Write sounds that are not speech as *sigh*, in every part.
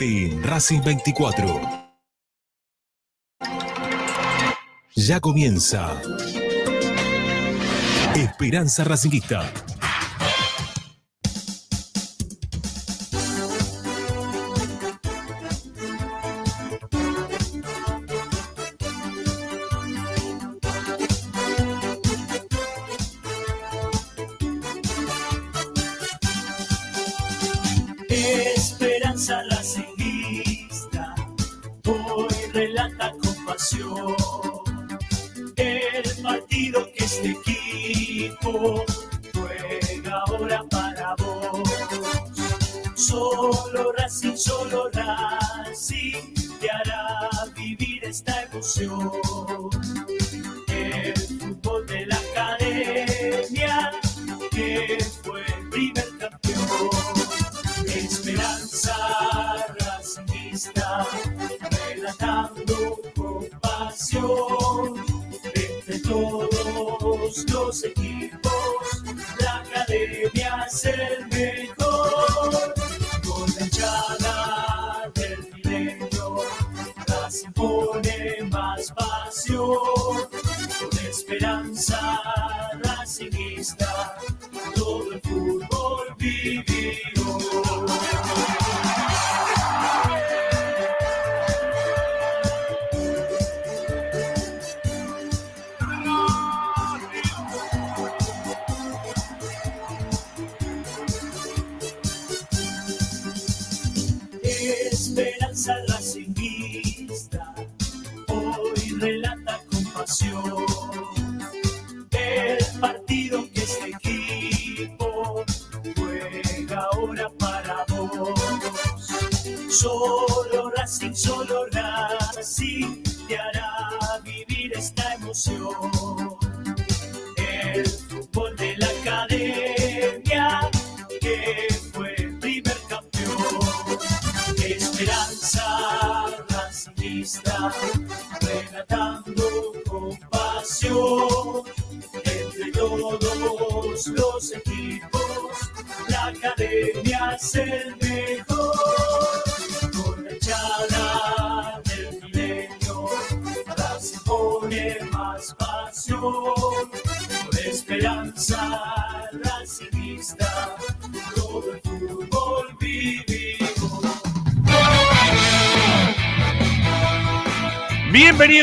En Racing 24. Ya comienza Esperanza Racingista.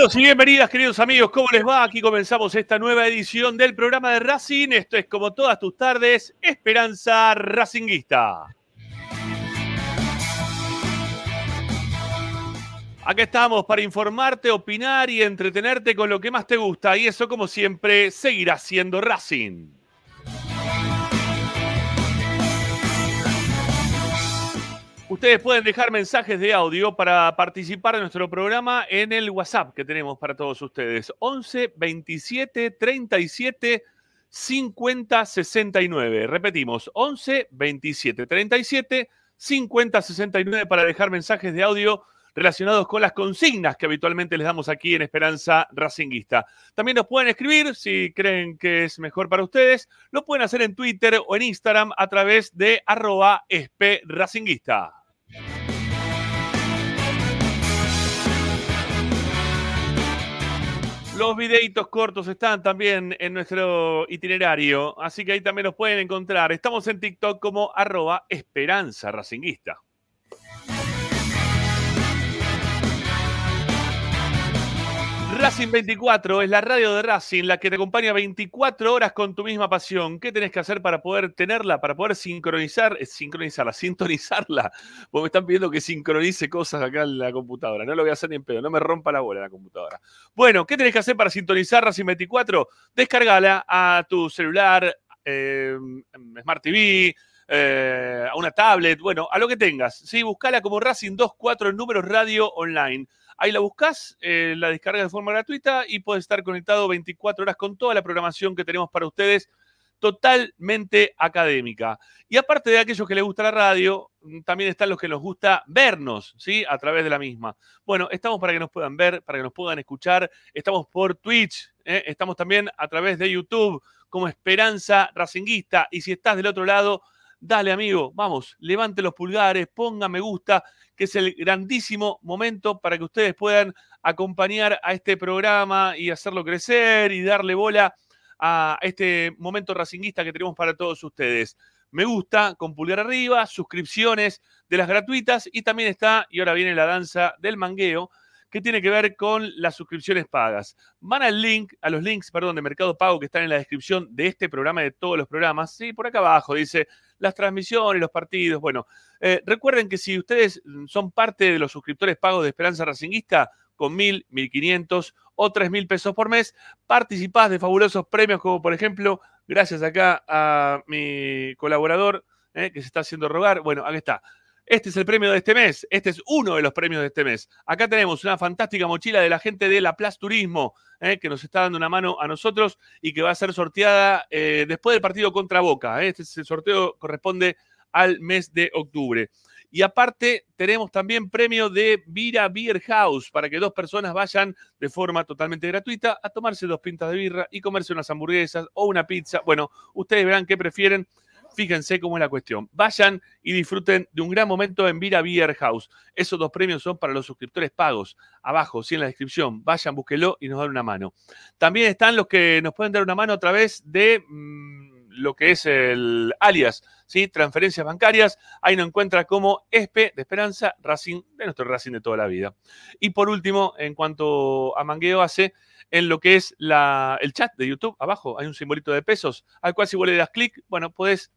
Bienvenidos y bienvenidas, queridos amigos. ¿Cómo les va? Aquí comenzamos esta nueva edición del programa de Racing. Esto es como todas tus tardes, Esperanza Racinguista. Acá estamos para informarte, opinar y entretenerte con lo que más te gusta. Y eso, como siempre, seguirá siendo Racing. Ustedes pueden dejar mensajes de audio para participar en nuestro programa en el WhatsApp que tenemos para todos ustedes. 11 27 37 50 69. Repetimos, 11 27 37 50 69 para dejar mensajes de audio relacionados con las consignas que habitualmente les damos aquí en Esperanza Racinguista. También nos pueden escribir si creen que es mejor para ustedes. Lo pueden hacer en Twitter o en Instagram a través de arroba. Los videitos cortos están también en nuestro itinerario, así que ahí también los pueden encontrar. Estamos en TikTok como arroba Esperanza Racinguista. Racing 24 es la radio de Racing, la que te acompaña 24 horas con tu misma pasión. ¿Qué tenés que hacer para poder tenerla, para poder sincronizar, eh, sincronizarla, sintonizarla? *laughs* Porque me están pidiendo que sincronice cosas acá en la computadora. No lo voy a hacer ni en pedo, no me rompa la bola la computadora. Bueno, ¿qué tenés que hacer para sintonizar Racing 24? Descargala a tu celular, eh, Smart TV, eh, a una tablet, bueno, a lo que tengas. ¿sí? Buscala como Racing 24 números radio online. Ahí la buscas, eh, la descargas de forma gratuita y puedes estar conectado 24 horas con toda la programación que tenemos para ustedes, totalmente académica. Y aparte de aquellos que les gusta la radio, mm, también están los que nos gusta vernos, ¿sí? A través de la misma. Bueno, estamos para que nos puedan ver, para que nos puedan escuchar. Estamos por Twitch, ¿eh? estamos también a través de YouTube como Esperanza Racinguista. Y si estás del otro lado, Dale, amigo, vamos, levante los pulgares, ponga me gusta, que es el grandísimo momento para que ustedes puedan acompañar a este programa y hacerlo crecer y darle bola a este momento racinguista que tenemos para todos ustedes. Me gusta con pulgar arriba, suscripciones de las gratuitas y también está, y ahora viene la danza del mangueo, que tiene que ver con las suscripciones pagas. Van al link, a los links, perdón, de Mercado Pago que están en la descripción de este programa y de todos los programas. Sí, por acá abajo dice las transmisiones, los partidos. Bueno, eh, recuerden que si ustedes son parte de los suscriptores pagos de Esperanza Racinguista, con mil, mil quinientos o tres mil pesos por mes, participás de fabulosos premios como por ejemplo, gracias acá a mi colaborador eh, que se está haciendo rogar. Bueno, aquí está. Este es el premio de este mes. Este es uno de los premios de este mes. Acá tenemos una fantástica mochila de la gente de La Plaza Turismo, eh, que nos está dando una mano a nosotros y que va a ser sorteada eh, después del partido contra Boca. Eh. Este sorteo corresponde al mes de octubre. Y aparte, tenemos también premio de Vira Beer House para que dos personas vayan de forma totalmente gratuita a tomarse dos pintas de birra y comerse unas hamburguesas o una pizza. Bueno, ustedes verán qué prefieren Fíjense cómo es la cuestión. Vayan y disfruten de un gran momento en Vira Beer House. Esos dos premios son para los suscriptores pagos. Abajo, sí, en la descripción. Vayan, búsquelo y nos dan una mano. También están los que nos pueden dar una mano a través de mm, lo que es el alias, ¿sí? Transferencias bancarias. Ahí nos encuentra como ESPE de Esperanza Racing, de nuestro Racing de toda la vida. Y por último, en cuanto a Mangueo hace, en lo que es el chat de YouTube, abajo hay un simbolito de pesos, al cual si vos le das clic, bueno, podés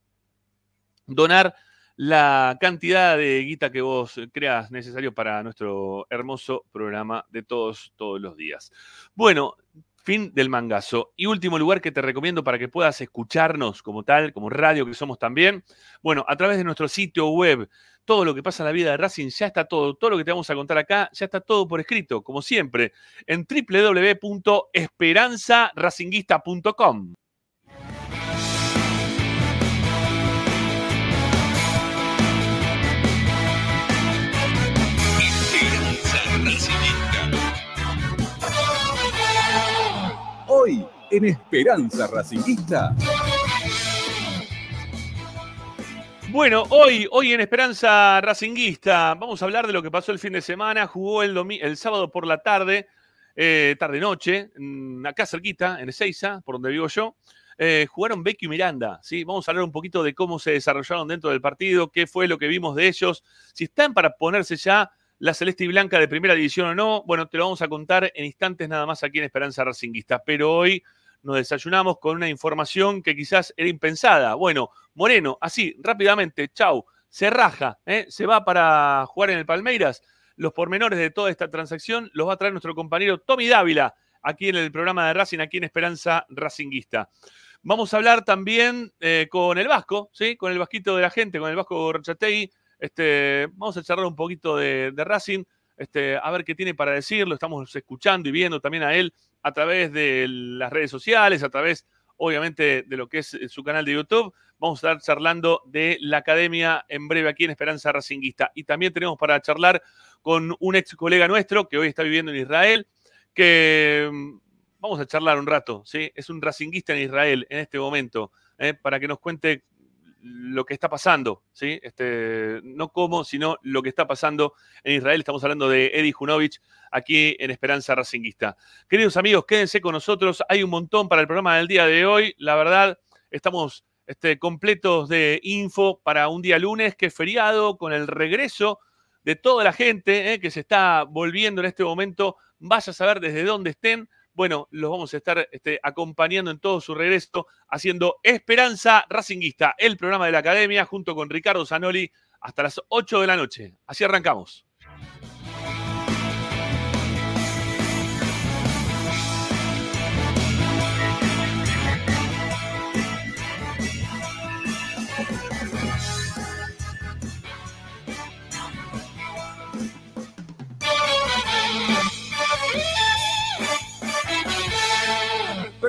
donar la cantidad de guita que vos creas necesario para nuestro hermoso programa de todos, todos los días. Bueno, fin del mangazo. Y último lugar que te recomiendo para que puedas escucharnos como tal, como radio que somos también. Bueno, a través de nuestro sitio web, todo lo que pasa en la vida de Racing ya está todo, todo lo que te vamos a contar acá ya está todo por escrito, como siempre, en www.esperanzaracinguista.com. en Esperanza Racinguista. Bueno, hoy, hoy en Esperanza Racinguista vamos a hablar de lo que pasó el fin de semana. Jugó el, el sábado por la tarde, eh, tarde-noche, acá cerquita, en Ezeiza, por donde vivo yo. Eh, jugaron Becky y Miranda, ¿sí? Vamos a hablar un poquito de cómo se desarrollaron dentro del partido, qué fue lo que vimos de ellos, si están para ponerse ya la celeste y blanca de primera división o no, bueno, te lo vamos a contar en instantes nada más aquí en Esperanza Racinguista. Pero hoy nos desayunamos con una información que quizás era impensada. Bueno, Moreno, así, rápidamente, chau, se raja, ¿eh? se va para jugar en el Palmeiras. Los pormenores de toda esta transacción los va a traer nuestro compañero Tommy Dávila, aquí en el programa de Racing, aquí en Esperanza Racinguista. Vamos a hablar también eh, con el Vasco, ¿sí? con el Vasquito de la gente, con el Vasco Rochategui, este, vamos a charlar un poquito de, Racing, este, a ver qué tiene para decir. Lo estamos escuchando y viendo también a él a través de las redes sociales, a través, obviamente, de lo que es su canal de YouTube. Vamos a estar charlando de la academia en breve aquí en Esperanza Racinguista. Y también tenemos para charlar con un ex colega nuestro que hoy está viviendo en Israel, que mm, vamos a charlar un rato, ¿sí? Es un racinguista en Israel en este momento, ¿eh? para que nos cuente lo que está pasando, ¿sí? Este, no cómo, sino lo que está pasando en Israel. Estamos hablando de Eddie Junovich aquí en Esperanza Racinguista. Queridos amigos, quédense con nosotros. Hay un montón para el programa del día de hoy. La verdad, estamos este, completos de info para un día lunes, que es feriado, con el regreso de toda la gente ¿eh? que se está volviendo en este momento. Vaya a saber desde dónde estén bueno, los vamos a estar este, acompañando en todo su regreso, haciendo Esperanza Racinguista, el programa de la academia, junto con Ricardo Zanoli, hasta las 8 de la noche. Así arrancamos.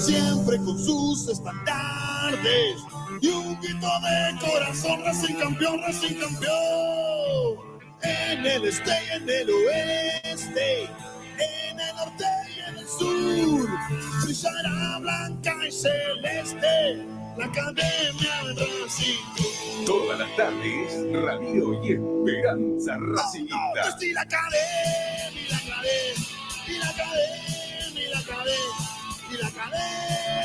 siempre con sus estandartes y un grito de corazón, Racing campeón, Racing campeón. En el este y en el oeste, en el norte y en el sur, brillará blanca y celeste la academia de Racing. Todas las tardes, Radio y Esperanza Racinguista. No, y la academia, la academia, la academia, y la academia, y la academia, y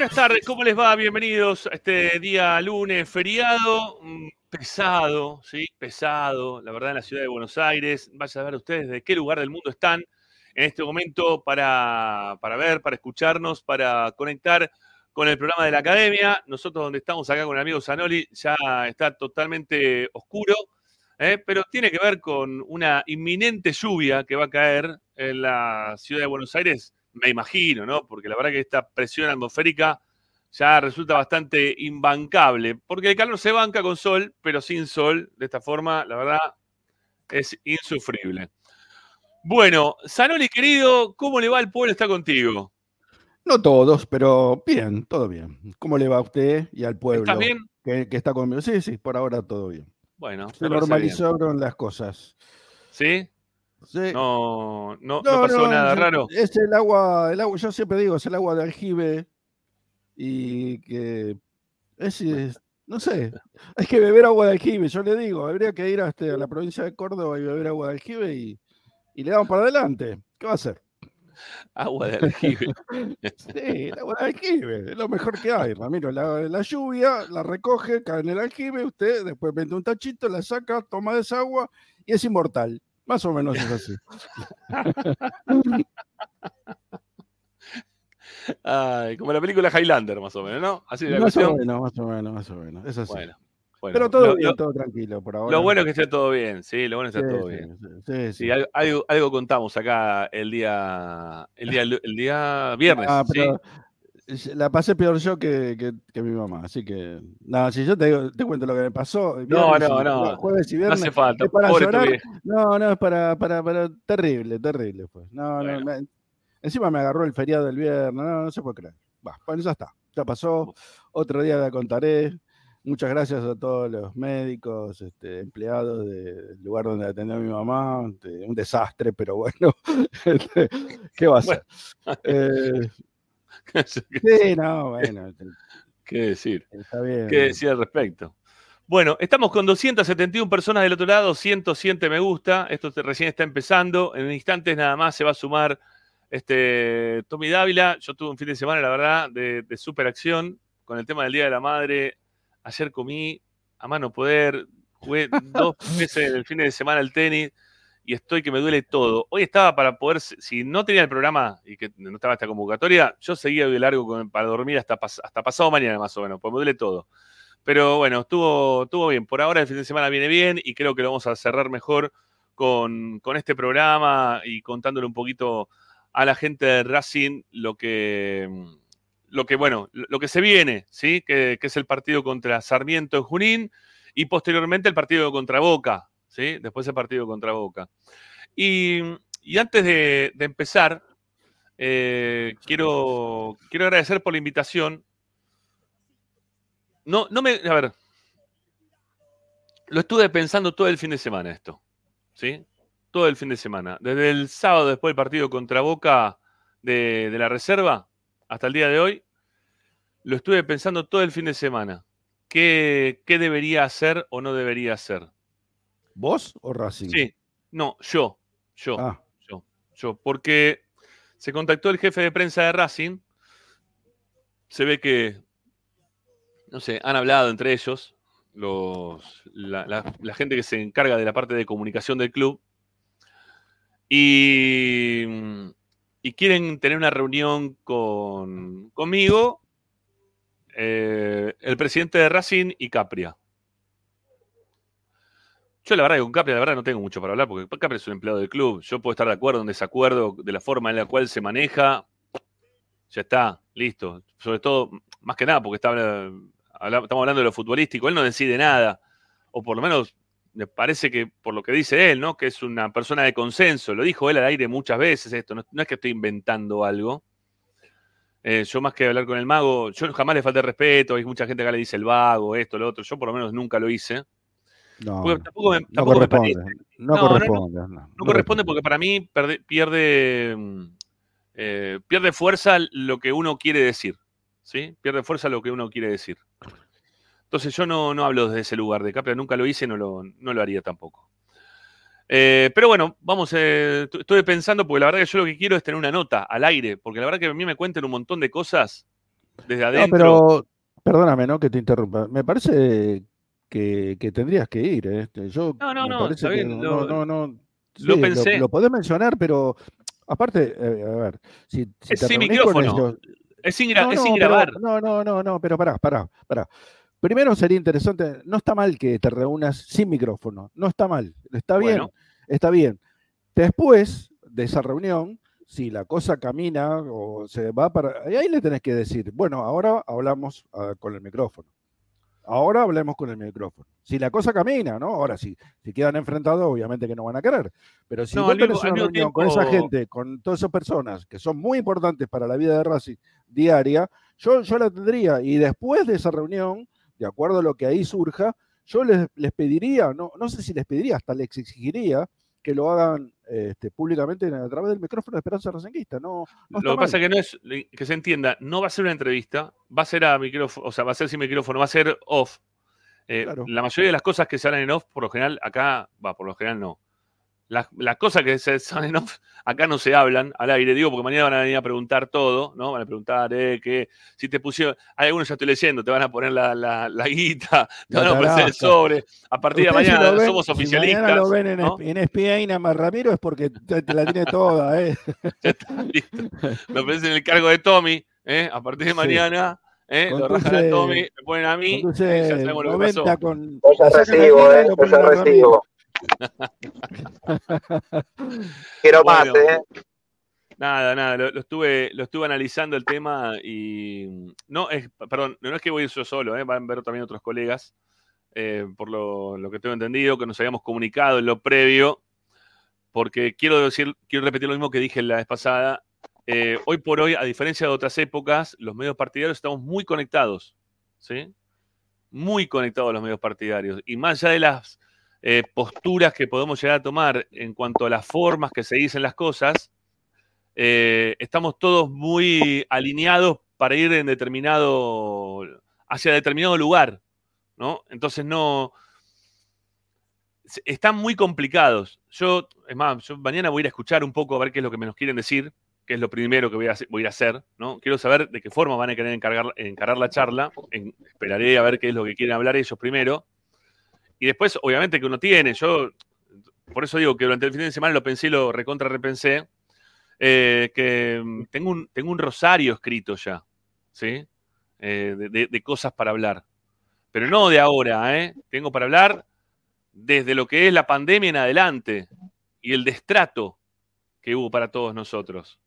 Buenas tardes, ¿cómo les va? Bienvenidos a este día lunes, feriado, mm, pesado, ¿sí? Pesado, la verdad, en la ciudad de Buenos Aires. Vaya a ver ustedes de qué lugar del mundo están en este momento para, para ver, para escucharnos, para conectar con el programa de la academia. Nosotros donde estamos acá con el amigo Zanoli ya está totalmente oscuro, ¿eh? pero tiene que ver con una inminente lluvia que va a caer en la ciudad de Buenos Aires, me imagino, ¿no? Porque la verdad que esta presión atmosférica ya resulta bastante imbancable, porque el calor se banca con sol, pero sin sol, de esta forma, la verdad, es insufrible. Bueno, Zanoli querido, ¿cómo le va al pueblo? Está contigo. No todos, pero bien, todo bien. ¿Cómo le va a usted y al pueblo? ¿Estás bien? Que, que está conmigo. Sí, sí, por ahora todo bien. Bueno, Se normalizaron las cosas. ¿Sí? Sí. No, no, no No, pasó nada raro. Es el agua, el agua, yo siempre digo, es el agua de aljibe y que es, es- no sé, hay que beber agua de aljibe, yo le digo, habría que ir hasta a la provincia de Córdoba y beber agua de aljibe y, y le damos para adelante. ¿Qué va a hacer? Agua de aljibe. *laughs* Sí, el agua de aljibe, es lo mejor que hay, Ramiro. La, la lluvia la recoge, cae en el aljibe, usted después mete un tachito, la saca, toma de esa agua y es inmortal. Más o menos es así. *laughs* Ay, como la película Highlander, más o menos, ¿no? Así de la Más o menos, más o menos, más o menos. Es así. Bueno, bueno. Pero todo Lo- bien, lo- todo tranquilo por ahora. Lo bueno es que esté todo bien, sí, lo bueno es que Sí, esté todo sí, bien. sí, sí, algo, algo, contamos acá el día, el día, el día viernes, Ah, pero la pasé peor yo que, que- que mi mamá, así que nada, si yo te, digo- te cuento lo que me pasó, No, no, no. jueves y No hace falta, es para pobre tu llorar. vieja. no, no, es para, para, para, terrible, terrible, pues. No, Bueno. no, me- encima me agarró el feriado del viernes, no, no se puede creer. Bueno, ya está, ya pasó, otro día la contaré. Muchas gracias a todos los médicos, este, empleados del lugar donde atendía a mi mamá. este, un desastre, pero bueno, *laughs* este, ¿qué va a ser? Eh, *laughs* sí, no, bueno, ¿Qué decir? está bien. ¿Qué decir al respecto? Bueno, estamos con 271 personas del otro lado, 107 me gusta. Esto te- recién está empezando. En instantes nada más se va a sumar este Tommy Dávila. Yo tuve un fin de semana, la verdad, de, de super acción con el tema del Día de la Madre. Ayer comí a mano poder, jugué *laughs* dos veces el fin de semana al tenis y estoy que me duele todo. Hoy estaba para poder, si no tenía el programa y que no estaba esta convocatoria, yo seguía de largo para dormir hasta, hasta pasado mañana más o menos, pues me duele todo. Pero bueno, estuvo, estuvo bien. Por ahora el fin de semana viene bien y creo que lo vamos a cerrar mejor con, con este programa y contándole un poquito a la gente de Racing lo que, lo que bueno, lo que se viene, ¿sí? Que, que es el partido contra Sarmiento en Junín y posteriormente el partido contra Boca, ¿sí? Después el partido contra Boca. Y, y antes de, de empezar, eh, quiero, quiero agradecer por la invitación. No, no me. A ver. Lo estuve pensando todo el fin de semana esto. ¿Sí? Todo el fin de semana. Desde el sábado después del partido contra Boca de, de la reserva hasta el día de hoy. Lo estuve pensando todo el fin de semana. ¿Qué, qué debería hacer o no debería hacer? ¿Vos o Racing? Sí. No, yo. Yo Ah, yo, yo, porque se contactó el jefe de prensa de Racing, se ve que, no sé, han hablado entre ellos, los, la, la- la gente que se encarga de la parte de comunicación del club, Y, y quieren tener una reunión con, conmigo, eh, el presidente de Racing y Capria. Yo la verdad que con Capria la verdad no tengo mucho para hablar porque Capria es un empleado del club. Yo puedo estar de acuerdo en desacuerdo de la forma en la cual se maneja. Ya está, listo. Sobre todo, más que nada, porque estamos hablando de lo futbolístico. Él no decide nada. O por lo menos me parece que por lo que dice él, ¿no? Que es una persona de consenso. Lo dijo él al aire muchas veces esto. No, es que estoy inventando algo. Eh, yo más que hablar con el mago, yo jamás le falté respeto. Hay mucha gente que le dice el vago, esto, lo otro. Yo por lo menos nunca lo hice. No, Porque tampoco me, no tampoco me corresponde. parece. No, No, no, no. corresponde. No, No corresponde porque para mí perde- pierde, mm, eh, pierde fuerza lo que uno quiere decir. ¿sí? Pierde fuerza lo que uno quiere decir. Entonces yo no, no hablo desde ese lugar de Capria, nunca lo hice no lo, no lo haría tampoco. Eh, pero bueno, vamos, eh, estuve pensando porque la verdad que yo lo que quiero es tener una nota al aire, porque la verdad que a mí me cuentan un montón de cosas desde No, adentro. pero perdóname, ¿no? Que te interrumpa. Me parece que, que tendrías que ir. ¿eh? Este, Yo No, no, no, está bien, lo- no, no. lo sí, pensé. Lo, podés mencionar, pero aparte, eh, a ver, si, si Es te sin micrófono. ellos- es sin, gra- No, es no, sin pero- grabar. no, no, no, no, pero pará, pará, pará. Primero sería interesante, no está mal que te reúnas sin micrófono, no está mal, está bien, Bueno. está bien. Después de esa reunión, si la cosa camina o se va para... y ahí le tenés que decir, bueno, ahora hablamos ah, con el micrófono. Ahora hablemos con el micrófono. Si la cosa camina, ¿no? Ahora sí, si quedan enfrentados, obviamente que no van a querer. Pero si No, vos tenés una reunión con esa gente, con todas esas personas que son muy importantes para la vida de Racing diaria, yo, yo la tendría. Y después de esa reunión, de acuerdo a lo que ahí surja, yo les, les pediría, no, no sé si les pediría, hasta les exigiría que lo hagan este, públicamente a través del micrófono de Esperanza Racinguista. No, Lo que pasa es que no es, que se entienda, no va a ser una entrevista, va a ser a micrófono, o sea, va a ser sin micrófono, va a ser off. Eh, Claro. La mayoría de las cosas que se hablan en off, por lo general, acá, va, por lo general no. Las, las cosas que se salen en off, acá no se hablan al aire, digo, porque mañana van a venir a preguntar todo, ¿no? Van a preguntar, eh, que si te pusieron, hay algunos ya estoy leyendo, te van a poner la, la, la guita, te van a ofrecer el sobre, a partir de si mañana ven- somos si oficialistas. mañana lo ven en, ¿no? en ESPN Mar Ramiro es porque te, te la tiene toda, ¿eh? *laughs* Ya está, listo. Me ofrecen el cargo de Tommy, ¿eh? a partir de Sí. mañana, ¿eh? lo rajan a Tommy, me ponen a mí, Conduce ¿eh? ya sabemos lo que pasó. 90 con. Yo ya recibo, y eh, yo ya recibo. *laughs* Quiero más, Bueno. ¿eh? Nada, nada, lo, lo estuve, lo estuve analizando el tema y no es, perdón, no es que voy a ir yo solo, ¿eh? van a ver también otros colegas, eh, por lo, lo que tengo entendido, que nos habíamos comunicado en lo previo, porque quiero decir, quiero repetir lo mismo que dije la vez pasada. hoy por hoy, a diferencia de otras épocas, los medios partidarios estamos muy conectados, ¿sí? Muy conectados los medios partidarios. Y más allá de las eh, posturas que podemos llegar a tomar en cuanto a las formas que se dicen las cosas, eh, estamos todos muy alineados para ir en determinado, hacia determinado lugar, ¿no? Entonces no, están muy complicados. Yo, es más, yo mañana voy a ir a escuchar un poco a ver qué es lo que me nos quieren decir, que es lo primero que voy a, hacer- voy a hacer, ¿no? Quiero saber de qué forma van a querer encargar, encarar la charla, esperaré a ver qué es lo que quieren hablar ellos primero, y después, obviamente, que uno tiene, yo, por eso digo que durante el fin de semana lo pensé y lo recontra repensé, eh, que mm, tengo un, tengo un rosario escrito ya, ¿sí? Eh, de, cosas para hablar. Pero no de ahora, ¿eh? Tengo para hablar desde lo que es la pandemia en adelante y el destrato que hubo para todos nosotros.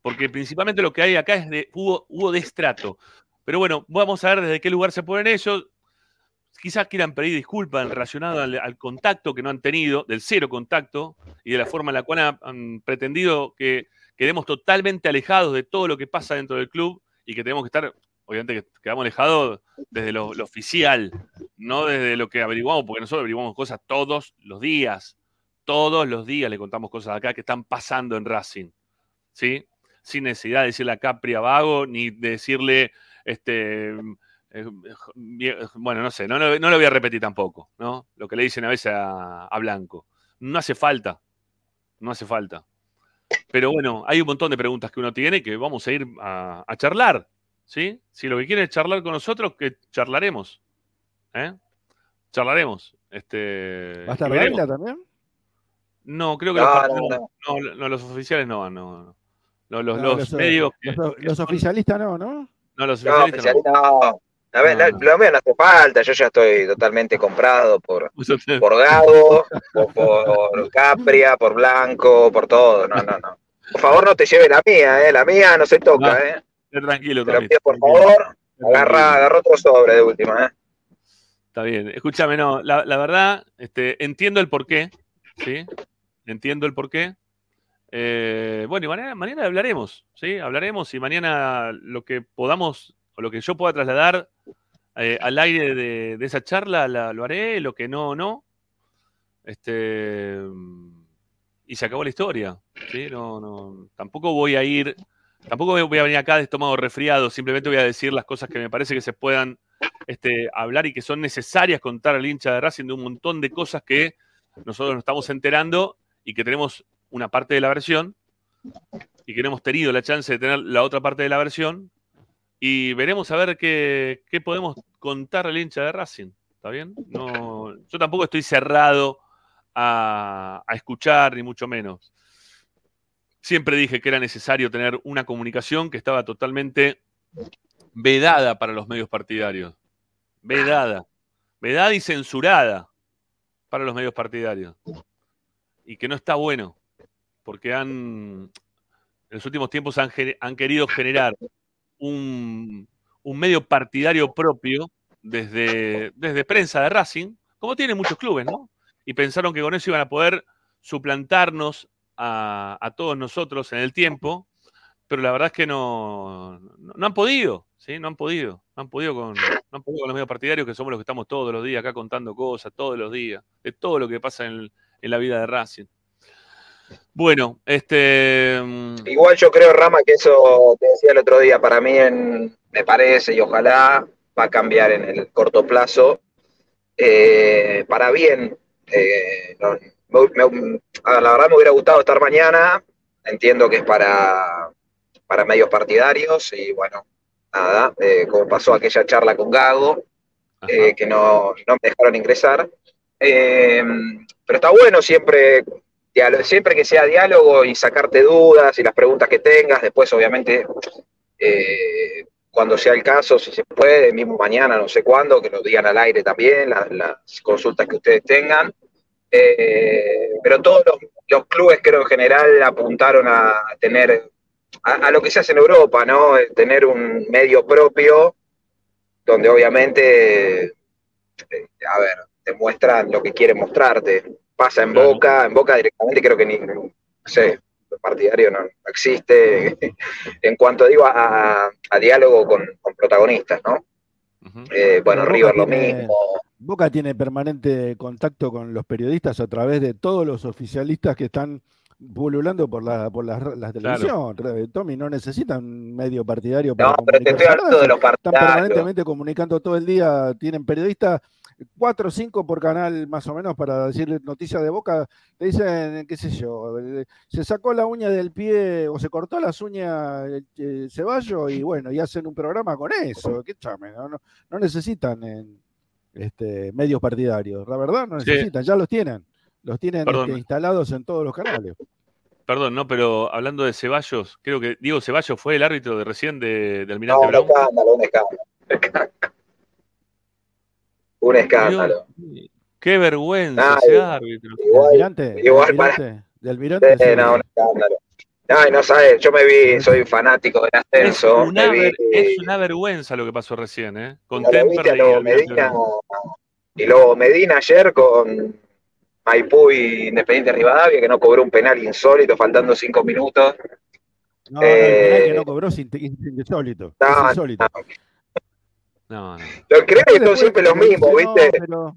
Porque principalmente lo que hay acá es de, hubo, hubo destrato. Pero bueno, vamos a ver desde qué lugar se ponen ellos. Quizás quieran pedir disculpas relacionado al, contacto que no han tenido, del cero contacto, y de la forma en la cual han, pretendido que quedemos totalmente alejados de todo lo que pasa dentro del club y que tenemos que estar, obviamente que quedamos alejados desde lo, oficial, no desde lo que averiguamos, porque nosotros averiguamos cosas todos los días. Todos los días le contamos cosas acá que están pasando en Racing. Sin necesidad de decirle a Capri a Vago, ni de decirle, este, bueno, no sé, no, lo- no lo voy a repetir tampoco, ¿no? Lo que le dicen a veces a, a Blanco. No hace falta, no hace falta. Pero bueno, hay un montón de preguntas que uno tiene que vamos a ir a, a charlar, ¿sí? Si lo que quieren es charlar con nosotros, que charlaremos, ¿eh? Charlaremos. Este, ¿Va a estar. Dávila también? No, creo que No, los, no, partidos- no. no, no, los oficiales no van, no, los, No, los medios. que- los, que los son- oficialistas no, ¿no? No, los No, oficialistas no. No. A ver, No, la- no. lo mío no hace falta, yo ya estoy totalmente comprado por, *laughs* por Gago, por, por Capria, por Blanco, por todo. No, no, no. Por favor, no te lleve la mía, ¿eh? La mía no se toca, No, ¿eh? Tranquilo, Te lo pido, por favor. Agarra, agarra otro sobre de última, ¿eh? Está bien. Escúchame, no, la, la verdad, este, entiendo el porqué, ¿sí? Entiendo el porqué. Eh, bueno, y mañana, mañana hablaremos, ¿sí? Hablaremos y mañana lo que podamos, lo que yo pueda trasladar eh, al aire de, esa charla, la- lo haré, lo que no, no. Este, y se acabó la historia. No, no, tampoco voy a ir, tampoco voy a venir acá de estómago resfriado, simplemente voy a decir las cosas que me parece que se puedan este, hablar y que son necesarias contar al hincha de Racing de un montón de cosas que nosotros nos estamos enterando y que tenemos una parte de la versión y que no hemos tenido la chance de tener la otra parte de la versión y veremos a ver qué, qué podemos contar al hincha de Racing. ¿Está bien? No, yo tampoco estoy cerrado a, a escuchar, ni mucho menos. Siempre dije que era necesario tener una comunicación que estaba totalmente vedada para los medios partidarios. Vedada. Vedada y censurada para los medios partidarios. Y que no está bueno, porque han, en los últimos tiempos han, han querido generar un, medio partidario propio desde, desde prensa de Racing, como tienen muchos clubes, ¿no? Y pensaron que con eso iban a poder suplantarnos a, a todos nosotros en el tiempo, pero la verdad es que no, no, no han podido, ¿sí? No han podido, no han podido, con, no han podido con los medios partidarios, que somos los que estamos todos los días acá contando cosas, todos los días, de todo lo que pasa en, en la vida de Racing. Bueno, este... mm, Igual yo creo, Rama, que eso te decía el otro día, para mí en- me parece y ojalá va a cambiar en el corto plazo. eh, para bien, eh, no- me- la verdad me hubiera gustado estar mañana, entiendo que es para, para medios partidarios y bueno, nada, eh, como pasó aquella charla con Gago, que no, no me dejaron ingresar. Pero está bueno siempre, siempre que sea diálogo y sacarte dudas y las preguntas que tengas. Después, obviamente, eh, cuando sea el caso, si se puede, mismo mañana, no sé cuándo, que lo digan al aire también, las, consultas que ustedes tengan. Eh, pero todos los, clubes, creo en general, apuntaron a tener, a, lo que se hace en Europa, ¿no? Eh, Tener un medio propio donde obviamente, a ver, te muestran lo que quieren mostrarte. Pasa en Claro. Boca, en Boca directamente creo que ni, no sé, partidario no, no existe *laughs* en cuanto digo a, a diálogo con, con protagonistas, ¿no? Eh, bueno, Boca River lo mismo. Boca tiene permanente contacto con los periodistas a través de todos los oficialistas que están pululando por la, por la, la televisión. Tommy, no necesitan un medio partidario para No, pero te estoy hablando de los Están partidarios. permanentemente comunicando todo el día, tienen periodistas, cuatro o cinco por canal más o menos para decirle noticias de boca, te dicen, qué sé yo, eh, se sacó la uña del pie o se cortó las uñas el, el Ceballo y bueno, y hacen un programa con eso, qué chame, no, no, no necesitan en, este, medios partidarios, la verdad no Sí. necesitan, ya los tienen, los tienen este, instalados en todos los canales. Perdón, no, pero hablando de Ceballos, creo que Diego Ceballos fue el árbitro de recién de, de Almirante No, un Brown. escándalo, un escándalo. Un escándalo. Dios, qué vergüenza Ah, ese igual- árbitro. ¿De Igual, Almirante? ¿De igual para- Almirante? ¿De Almirante? Sí, Sí. no, un escándalo. Ay, no sabes, yo me vi, soy fanático del Es ascenso. una, me vi, es una vergüenza lo que pasó recién, ¿eh? Con a y Medina, y luego Medina ayer con Maipú y Independiente Rivadavia, que no cobró un penal insólito, faltando cinco minutos. No, no, el penal que Eh, no cobró es insólito. No, es insólito. No, no. Los créditos Después siempre los te dice, mismos, no, ¿viste? pero-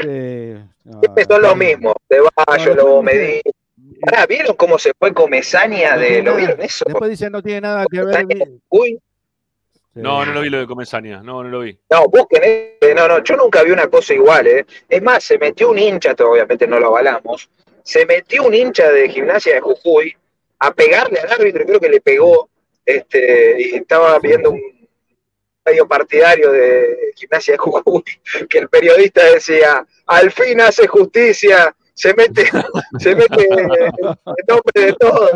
Sí, no, Siempre son los no. mismos. Ceballos, No, dice- Medina. Pará, ¿vieron cómo se fue Comesaña no de. ¿Lo vieron eso? Después dice no tiene nada que ver. Comesaña, Uy. No, no lo vi lo de Comensania. No, no lo vi. no, busquen ese. No, no, yo nunca vi una cosa igual, ¿eh? Es más, se metió un hincha, obviamente no lo avalamos, se metió un hincha de gimnasia de Jujuy a pegarle al árbitro, y creo que le pegó, este, y estaba viendo un medio partidario de gimnasia de Jujuy, *laughs* que el periodista decía, al fin hace justicia se mete, *laughs* se mete el nombre de todo.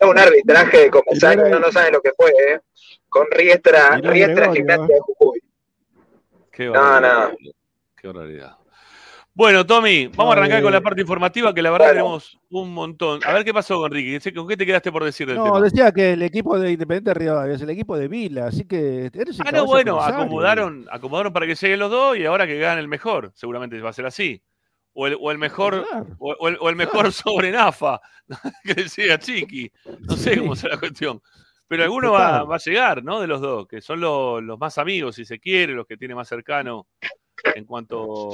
Es un arbitraje de comisario, no, no saben lo que fue, ¿eh? Con Riestra, Riestra Gregorio, Gimnasia de Jujuy. Qué No, no. Qué barbaridad. Bueno, Tommy, vamos a arrancar con la parte informativa, que la verdad bueno. tenemos un montón. A ver qué pasó con Ricky. ¿Con qué te quedaste por decir del No, tema? decía que el equipo de Independiente Rivadavia es el equipo de Vila, así que eres el Ah, no, bueno, acomodaron, acomodaron para que lleguen los dos y ahora que gane el mejor. Seguramente va a ser así. O el, o el mejor, Claro. o, el, o el mejor *laughs* sobre Nafa, *laughs* que siga Chiqui. No sé Sí. cómo será la cuestión. Pero alguno va a llegar, ¿no? De los dos, que son los, los más amigos, si se quiere, los que tiene más cercano en cuanto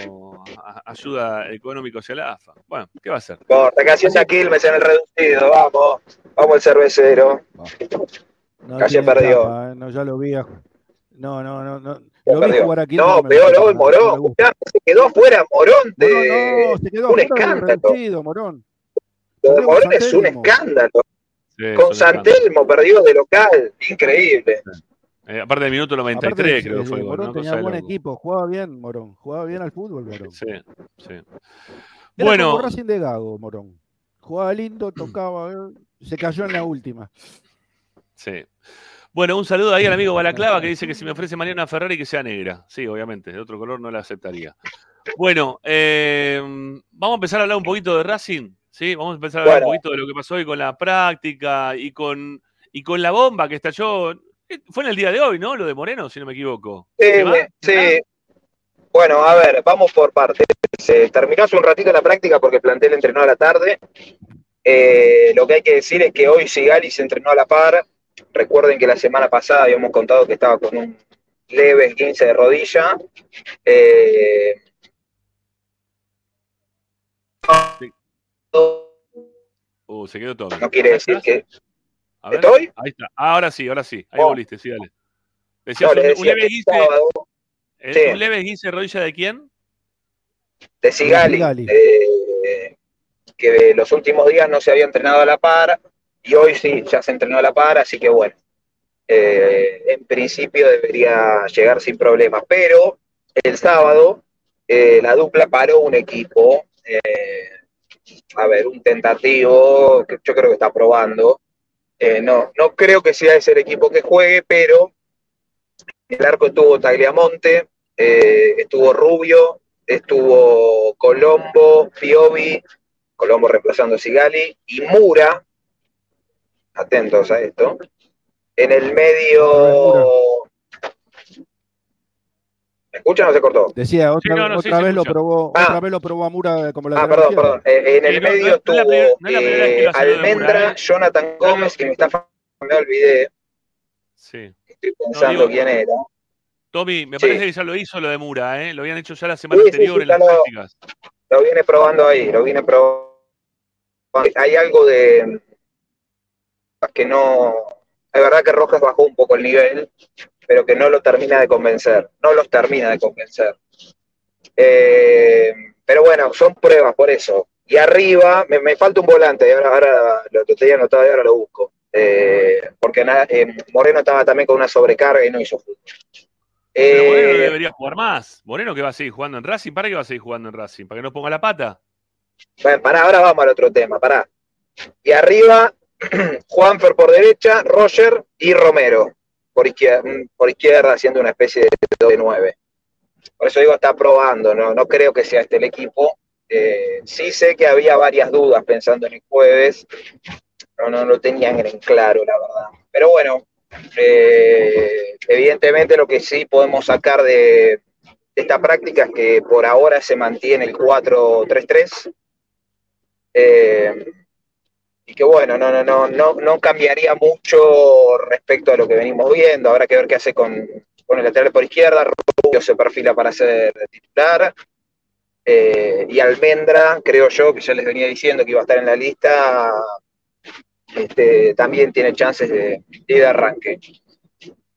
a ayuda económica hacia la AFA. Bueno, ¿qué va a hacer? Corta, casi un Quilmes en el reducido, vamos. Vamos el cervecero. No perdió. tapa, eh, No, ya lo vi. a- No, no, no. no. Lo vi perdió. jugar aquí. No, peor hoy, Morón. se quedó fuera Morón de. No, no, se quedó un escándalo. reducido, Morón. Lo de Morón es un escándalo. Sí, Con. Santelmo perdió de local. Increíble. Eh, aparte del minuto 93, Aparte, creo que fue. el Morón ¿no? tenía de buen loco. equipo, jugaba bien, Morón. Jugaba bien al fútbol, Morón. Sí, sí. Era Bueno, como Racing de Gago, Morón. Jugaba lindo, tocaba, eh, se cayó en la última. sí. Bueno, un saludo ahí al amigo Balaclava que dice que si me ofrece mañana una Ferrari que sea negra. Sí, obviamente, de otro color no la aceptaría. Bueno, eh, vamos a empezar a hablar un poquito de Racing, ¿sí? Vamos a empezar a hablar Bueno. un poquito de lo que pasó hoy con la práctica y con, y con la bomba que estalló. Eh, Fue en el día de hoy, ¿no? Lo de Moreno, si no me equivoco. Sí, sí. Bueno, a ver, vamos por partes. Terminó hace un ratito la práctica porque el plantel entrenó a la tarde. Eh, lo que hay que decir es que hoy Sigali se entrenó a la par. Recuerden que la semana pasada habíamos contado que estaba con un leve esguince de rodilla. Eh, Uh, se quedó todo. no quiere decir que. A ver, ¿Estoy? Ahí está. Ah, ahora sí, ahora sí. Ahí Oh. volviste, sí, dale. Decías No, un, un decía leve que esguince, sábado eh, sí. un leve de rodilla de quién? de Sigali, Sigali. eh, que los últimos días no se había entrenado a la par y hoy sí, ya se entrenó a la par, así que bueno, eh, en principio debería llegar sin problemas, pero el sábado eh, la dupla paró un equipo, eh, a ver, un tentativo que yo creo que está probando, Eh, no, no creo que sea ese el equipo que juegue, pero el arco estuvo Tagliamonte, eh, estuvo Rubio, estuvo Colombo, Piovi, Colombo reemplazando Sigali, y Mura, atentos a esto, en el medio... ¿Me escuchan o se cortó? Decía, otra, Sí, no, no, otra vez lo escucha. probó, Ah. otra vez lo probó a Mura como la Ah, perdón, perdón. Eh, en el Sí, no, medio no no no que eh, Almendra, ¿eh? Jonathan Gómez, que me está me olvidé, Sí. estoy pensando digo- quién era. Tommy, me Sí. parece que ya lo hizo lo de Mura, ¿eh? Lo habían hecho ya la semana anterior sí, en las lo- prácticas. Lo viene probando ahí, lo viene probando. Hay algo de que no. Es verdad que Rojas bajó un poco el nivel, pero que no lo termina de convencer. No los termina de convencer. Eh, pero bueno, son pruebas por eso. Y arriba, me, me falta un volante, y ahora, ahora lo, lo tenía anotado y ahora lo busco. Eh, porque na- eh, Moreno estaba también con una sobrecarga y no hizo fútbol. Pero Moreno debería jugar más. Moreno que va a seguir jugando en Racing. ¿Para qué va a seguir jugando en Racing? ¿Para que no ponga la pata? Bueno, pará, ahora vamos al otro tema, pará. Y arriba, *clears throat* Juanfer por derecha, Roger y Romero por izquierda, por izquierda haciendo una especie de 2 de 9. Por eso digo, está probando, no, no creo que sea este el equipo. Eh, sí sé que había varias dudas pensando en el jueves, no, no lo tenían en claro, la verdad. Pero bueno, eh, evidentemente lo que sí podemos sacar de, esta práctica es que por ahora se mantiene el 4-3-3. Eh, y que bueno, no, no, no, no, no cambiaría mucho respecto a lo que venimos viendo. Habrá que ver qué hace con, con el lateral por izquierda. Rubio se perfila para ser titular. Eh, y Almendra, creo yo, que ya les venía diciendo que iba a estar en la lista, este, también tiene chances de, de arranque.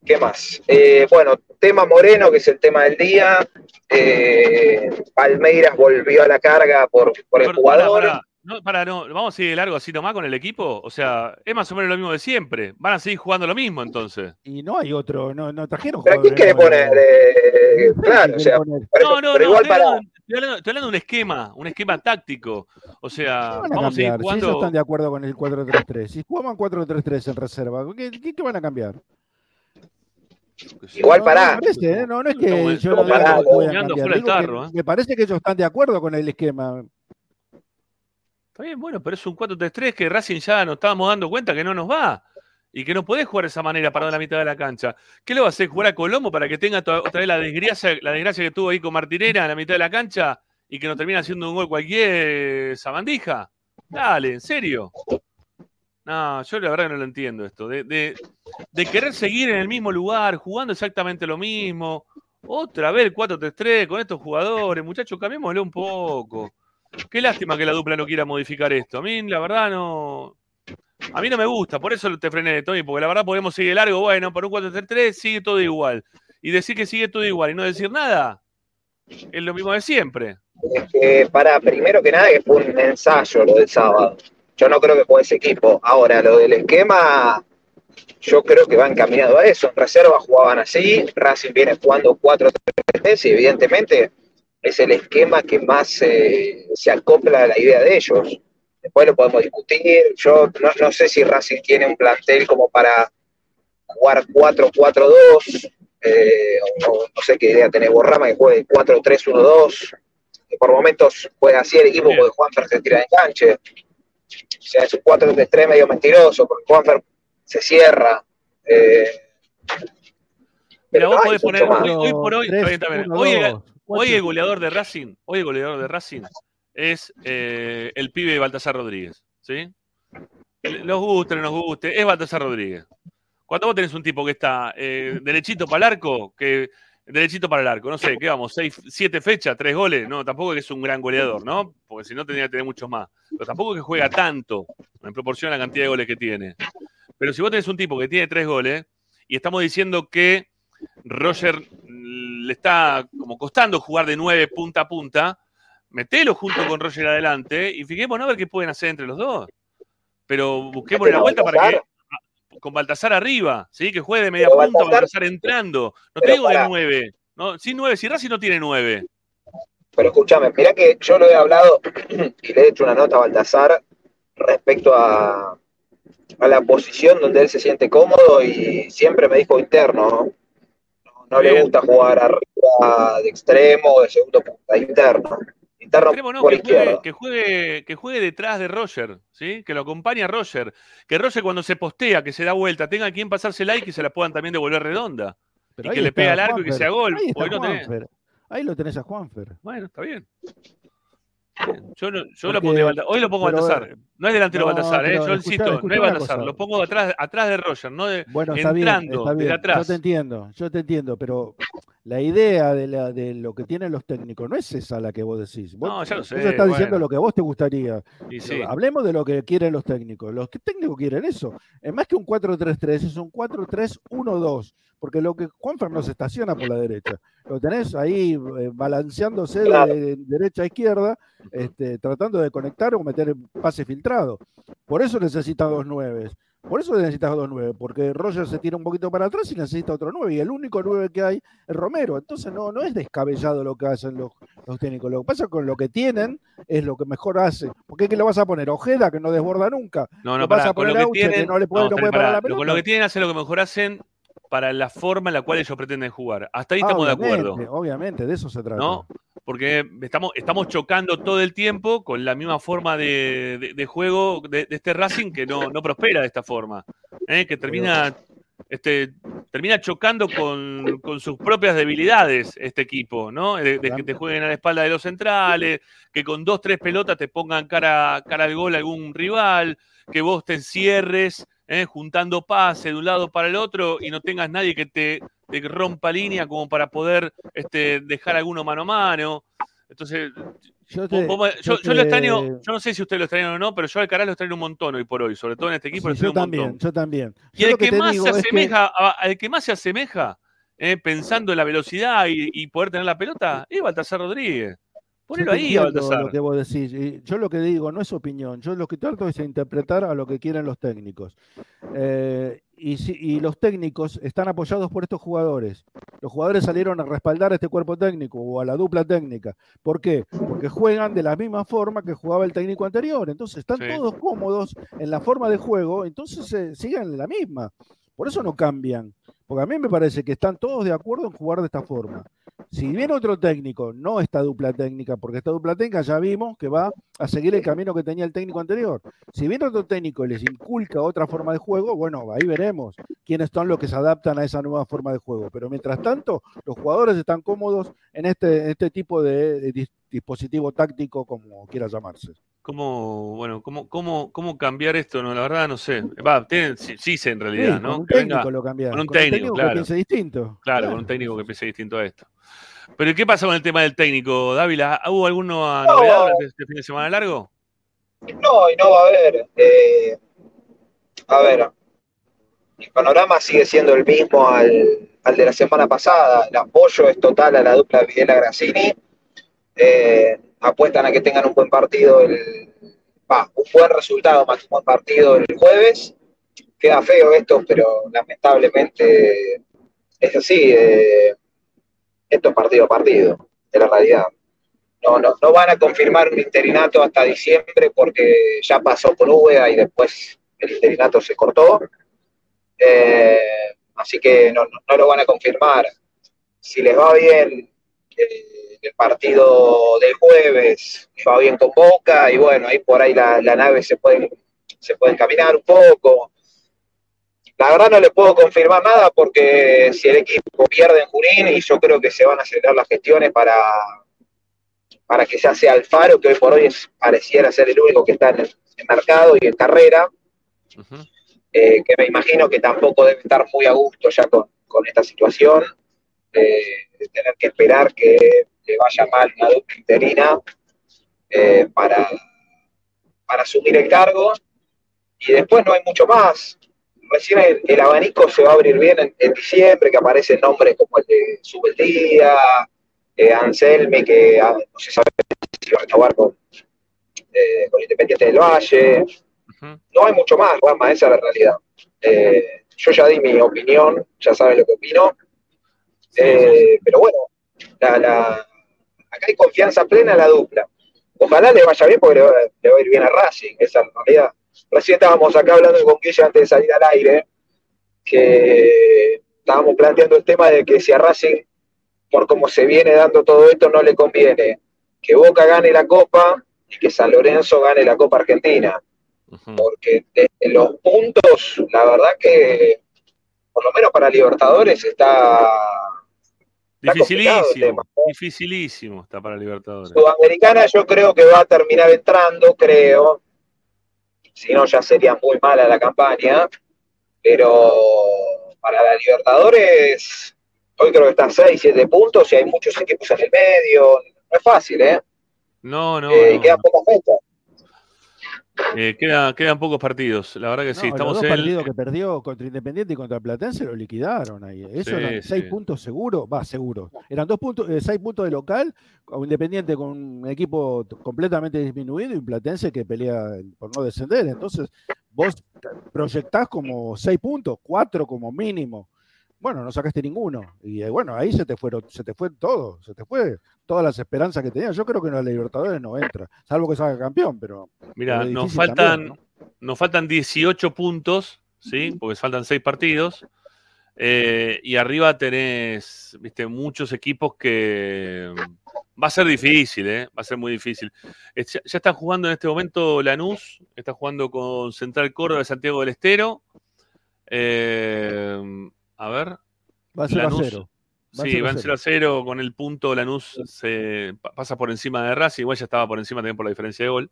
¿Qué más? Eh, bueno, tema Moreno, que es el tema del día. Eh, Palmeiras volvió a la carga por, por el jugador. No, para, no, vamos a seguir de largo así nomás con el equipo. O sea, es más o menos lo mismo de siempre. Van a seguir jugando lo mismo entonces. Y no hay otro, no, no trajeron ¿Pero quién quiere jugadores poner? nuevos. eh, claro, o sea, poner? eso- No, no, pero no. igual Estoy para. hablando, estoy hablando- estoy hablando de un esquema, un esquema táctico. O sea, ¿Qué van a vamos a seguir cambiar? Si ellos están de acuerdo con el 4-3-3. Si jugaban 4-3-3 en reserva, ¿qué, qué, qué van a cambiar? Igual no, pará. No, me parece, ¿eh? no, no es que yo no no cambiar. fuera que tarro, ¿eh? Me parece que ellos están de acuerdo con el esquema. Está bien, bueno, pero es un 4-3-3 que Racing ya nos estábamos dando cuenta que no nos va. Y que no podés jugar de esa manera parado en la mitad de la cancha. ¿Qué le va a hacer? ¿Jugar a Colombo para que tenga otra vez la desgracia, la desgracia que tuvo ahí con Martinera en la mitad de la cancha y que nos termina haciendo un gol cualquier sabandija? Dale, en serio. No, yo la verdad no lo entiendo esto. De, de- de querer seguir en el mismo lugar, jugando exactamente lo mismo. Otra vez el 4-3-3 con estos jugadores. Muchachos, cambiémoslo un poco. Qué lástima que la dupla no quiera modificar esto. A mí, la verdad, no. A mí no me gusta, por eso te frené, Tony, porque la verdad podemos seguir largo. Bueno, por un 4-3-3 sigue todo igual. Y decir que sigue todo igual y no decir nada es lo mismo de siempre. Es que para, primero que nada, que fue un ensayo lo del sábado. Yo no creo que fue ese equipo. Ahora, lo del esquema, yo creo que va encaminado a eso. En reserva jugaban así, Racing viene jugando 4-3-3 y evidentemente es el esquema que más eh, se acopla a la idea de ellos. Después lo podemos discutir. Yo no, no sé si Racing tiene un plantel como para jugar 4-4-2. eh, o no sé qué idea tenés Borrama que juegue 4-3-1-2 que por momentos juega así el equipo porque Juanfer se tira de enganche. O sea, es un 4-3 medio mentiroso porque Juanfer se cierra. eh, Mira, pero vos no podés poner, hoy, hoy por hoy, Tres, está bien, está bien. uno, Hoy, el- dos, hoy el goleador de Racing, hoy el goleador de Racing es eh, el pibe Baltasar Rodríguez. ¿Sí? Nos guste, no nos guste, es Baltasar Rodríguez. Cuando vos tenés un tipo que está eh, derechito para el arco, que derechito para el arco, no sé, ¿qué vamos? Seis, siete fechas, tres goles, no, tampoco es que es un gran goleador, ¿no? Porque si no tendría que tener muchos más. Pero tampoco es que juega tanto en proporción a la cantidad de goles que tiene. Pero si vos tenés un tipo que tiene tres goles y estamos diciendo que Roger le está como costando jugar de nueve punta a punta, metelo junto con Roger adelante y fijémonos a ver qué pueden hacer entre los dos. Pero busquemos la vuelta para que con Baltasar arriba, ¿sí? que juegue de media Pero punta, Baltasar- Baltasar entrando. No te digo de nueve. No, sin nueve, si Racing no tiene nueve. Pero escúchame, mirá que yo lo he hablado *clears throat* y le he hecho una nota a Baltasar respecto a, a la posición donde él se siente cómodo y siempre me dijo interno. No, le gusta jugar arriba de extremo o de segundo punta, interno. Interno Extremo no, por que juegue, que, juegue, que juegue detrás de Roger, ¿sí? Que lo acompañe a Roger. Que Roger cuando se postea, que se da vuelta, tenga quien pasársela y que se la puedan también devolver redonda. Pero Y que le pegue al arco y que sea gol, Ahí no tenés- lo tenés a Juanfer. Bueno, está bien. Yo, no- yo lo Porque- pondría Balta- Hoy lo pongo pero- Baltasar. No es delantero No, Baltasar, ¿eh? yo escuchá- insisto, no es Baltasar. cosa. Lo pongo atrás, atrás de Roger, no de, Bueno, está bien, entrando está bien. desde Yo atrás. te entiendo, yo te entiendo, pero la idea de, la, de lo que tienen los técnicos no es esa la que vos decís. Vos, No, ya lo sé, vos estás diciendo bueno. lo que a vos te gustaría. Y sí. Hablemos de lo que quieren los técnicos. Los técnicos quieren eso. Es más que un 4-3-3, es un 4-3-1-2. Porque lo que Juanfer no se estaciona por la derecha. Lo tenés ahí eh, balanceándose de- Claro. de, derecha a izquierda, este, tratando de conectar o meter pase filtrado. Por eso necesita dos nueves. Por eso necesitas dos nueve, porque Roger se tira un poquito para atrás y necesita otro nueve. Y el único nueve que hay es Romero. Entonces no, no es descabellado lo que hacen los, los técnicos. Lo que pasa con lo que tienen es lo que mejor hace. Porque ¿qué le vas a poner? Ojeda, que no desborda nunca. No, ¿Le no, vas pará, a con lo que Auche, que tienen. no le puede- no puede parar la lo- Con lo pelota? que tienen hacen lo que mejor hacen para la forma en la cual ellos pretenden jugar. Hasta ahí Ah, estamos de acuerdo. Obviamente, de eso se trata. ¿no? Porque estamos, estamos chocando todo el tiempo con la misma forma de, de- de juego de, de este Racing que no, no prospera de esta forma, ¿eh? que termina, este, termina chocando con, con sus propias debilidades este equipo, ¿no? De, de que te jueguen a la espalda de los centrales, que con dos, tres pelotas te pongan cara, cara al gol a algún rival, que vos te encierres ¿eh? juntando pase de un lado para el otro y no tengas nadie que te, te rompa línea como para poder este, dejar alguno mano a mano. Entonces, Yo, vos- te- vos- yo, yo yo lo extraño, yo no sé si usted lo extraña o no, pero yo al Caral lo extraño un montón hoy por hoy, sobre todo en este equipo lo yo un también, montón. yo también. Y el que, más se es que- asemeja, a- al que más se asemeja, eh, pensando en la velocidad y, y poder tener la pelota, es Baltasar Rodríguez. Ponelo ahí lo que vos decís. Yo lo que digo no es opinión, yo lo que trato es interpretar a lo que quieren los técnicos. Eh, y, si- y los técnicos están apoyados por estos jugadores. Los jugadores salieron a respaldar a este cuerpo técnico o a la dupla técnica. ¿Por qué? Porque juegan de la misma forma que jugaba el técnico anterior. Entonces están Sí. todos cómodos en la forma de juego, entonces eh, siguen en la misma. Por eso no cambian. Porque a mí me parece que están todos de acuerdo en jugar de esta forma. Si viene otro técnico, no esta dupla técnica, porque esta dupla técnica ya vimos que va a seguir el camino que tenía el técnico anterior. Si viene otro técnico y les inculca otra forma de juego, bueno, ahí veremos quiénes son los que se adaptan a esa nueva forma de juego. Pero mientras tanto, los jugadores están cómodos en este, este tipo de, de dis- dispositivo táctico, como quiera llamarse. ¿Cómo, bueno, cómo, cómo, cómo cambiar esto? No, la verdad no sé. Va, tienen- sí, sí sé en realidad, Sí, ¿no? con un Que venga- técnico lo cambiaron. con un con un técnico, que claro. piense distinto. Claro, con un técnico que piense distinto a esto. Pero ¿y ¿qué pasa con el tema del técnico, Dávila? ¿Hubo alguna No. novedad durante este fin de semana largo? No, y no va a haber. eh, a ver, el panorama sigue siendo el mismo al, al de la semana pasada. El apoyo es total a la dupla Videla Grassini. Eh, apuestan a que tengan un buen partido, el, va, un buen resultado más un buen partido el jueves. Queda feo esto, pero lamentablemente es así. eh, esto es partido a partido, de la realidad. No, no, no van a confirmar un interinato hasta diciembre porque ya pasó por UBA y después el interinato se cortó. Eh, así que no, no- no lo van a confirmar. Si les va bien eh, el partido del jueves, va bien con Boca y bueno, ahí por ahí la, la nave se puede, se puede encaminar un poco. La verdad no les puedo confirmar nada porque si el equipo pierde en Junín y yo creo que se van a acelerar las gestiones para, para que ya sea Alfaro, que hoy por hoy es- pareciera ser el único que está en el mercado y en carrera, eh, que me imagino que tampoco debe estar muy a gusto ya con, con esta situación, de tener que esperar que le vaya mal una dupla interina eh, para, para asumir el cargo, y después no hay mucho más. Recién el, el abanico se va a abrir bien en, en diciembre, que aparecen nombres como el de Subeldía, eh, Anselmi, que ah, no se sabe si va a renovar con, eh, con Independiente del Valle. No hay mucho más, Juanma, esa es la realidad. Eh, yo ya di mi opinión, ya saben lo que opino. Eh, pero bueno, la- la- acá hay confianza plena en la dupla. Ojalá le vaya bien porque le va, le va a ir bien a Racing, esa realidad. Recién estábamos acá hablando con Guilla antes de salir al aire, que estábamos planteando el tema de que si a Racing, por cómo se viene dando todo esto, no le conviene que Boca gane la Copa y que San Lorenzo gane la Copa Argentina porque desde los puntos, la verdad que por lo menos para Libertadores está Dificilísimo, dificilísimo está para Libertadores. Sudamericana. Yo creo que va a terminar entrando, creo. Si no, ya sería muy mala la campaña. Pero para la Libertadores, hoy creo que está 6, 7 puntos y hay muchos equipos en el medio. No es fácil, ¿eh? No, no, Eh, no. Quedan pocas fechas. Eh, queda- quedan pocos partidos. La verdad que sí, estamos los dos en el- partidos que perdió contra Independiente y contra Platense lo liquidaron ahí. Eso Sí, eran seis sí. puntos seguros, va, seguro. Eran dos puntos, eh, seis puntos de local, Independiente con un equipo completamente disminuido y Platense que pelea por no descender. Entonces, vos proyectás como seis puntos, cuatro como mínimo. Bueno, no sacaste ninguno. Y eh, bueno, ahí se te fueron, se te fue todo, se te fue todas las esperanzas que tenías. Yo creo que en la Libertadores no entra, salvo que salga campeón, pero Mira, nos faltan, también, ¿no? nos faltan 18 puntos, ¿sí? Porque faltan 6 partidos. Eh, y arriba tenés, viste, muchos equipos que mm, va a ser difícil, ¿eh? Va a ser muy difícil. Ya, ya está jugando en este momento Lanús, está jugando con Central Córdoba de Santiago del Estero. Eh, a ver. va a ser a cero. Va Sí, van 0 a 0 con el punto. Lanús se pa- pasa por encima de Racing. Igual ya estaba por encima también por la diferencia de gol.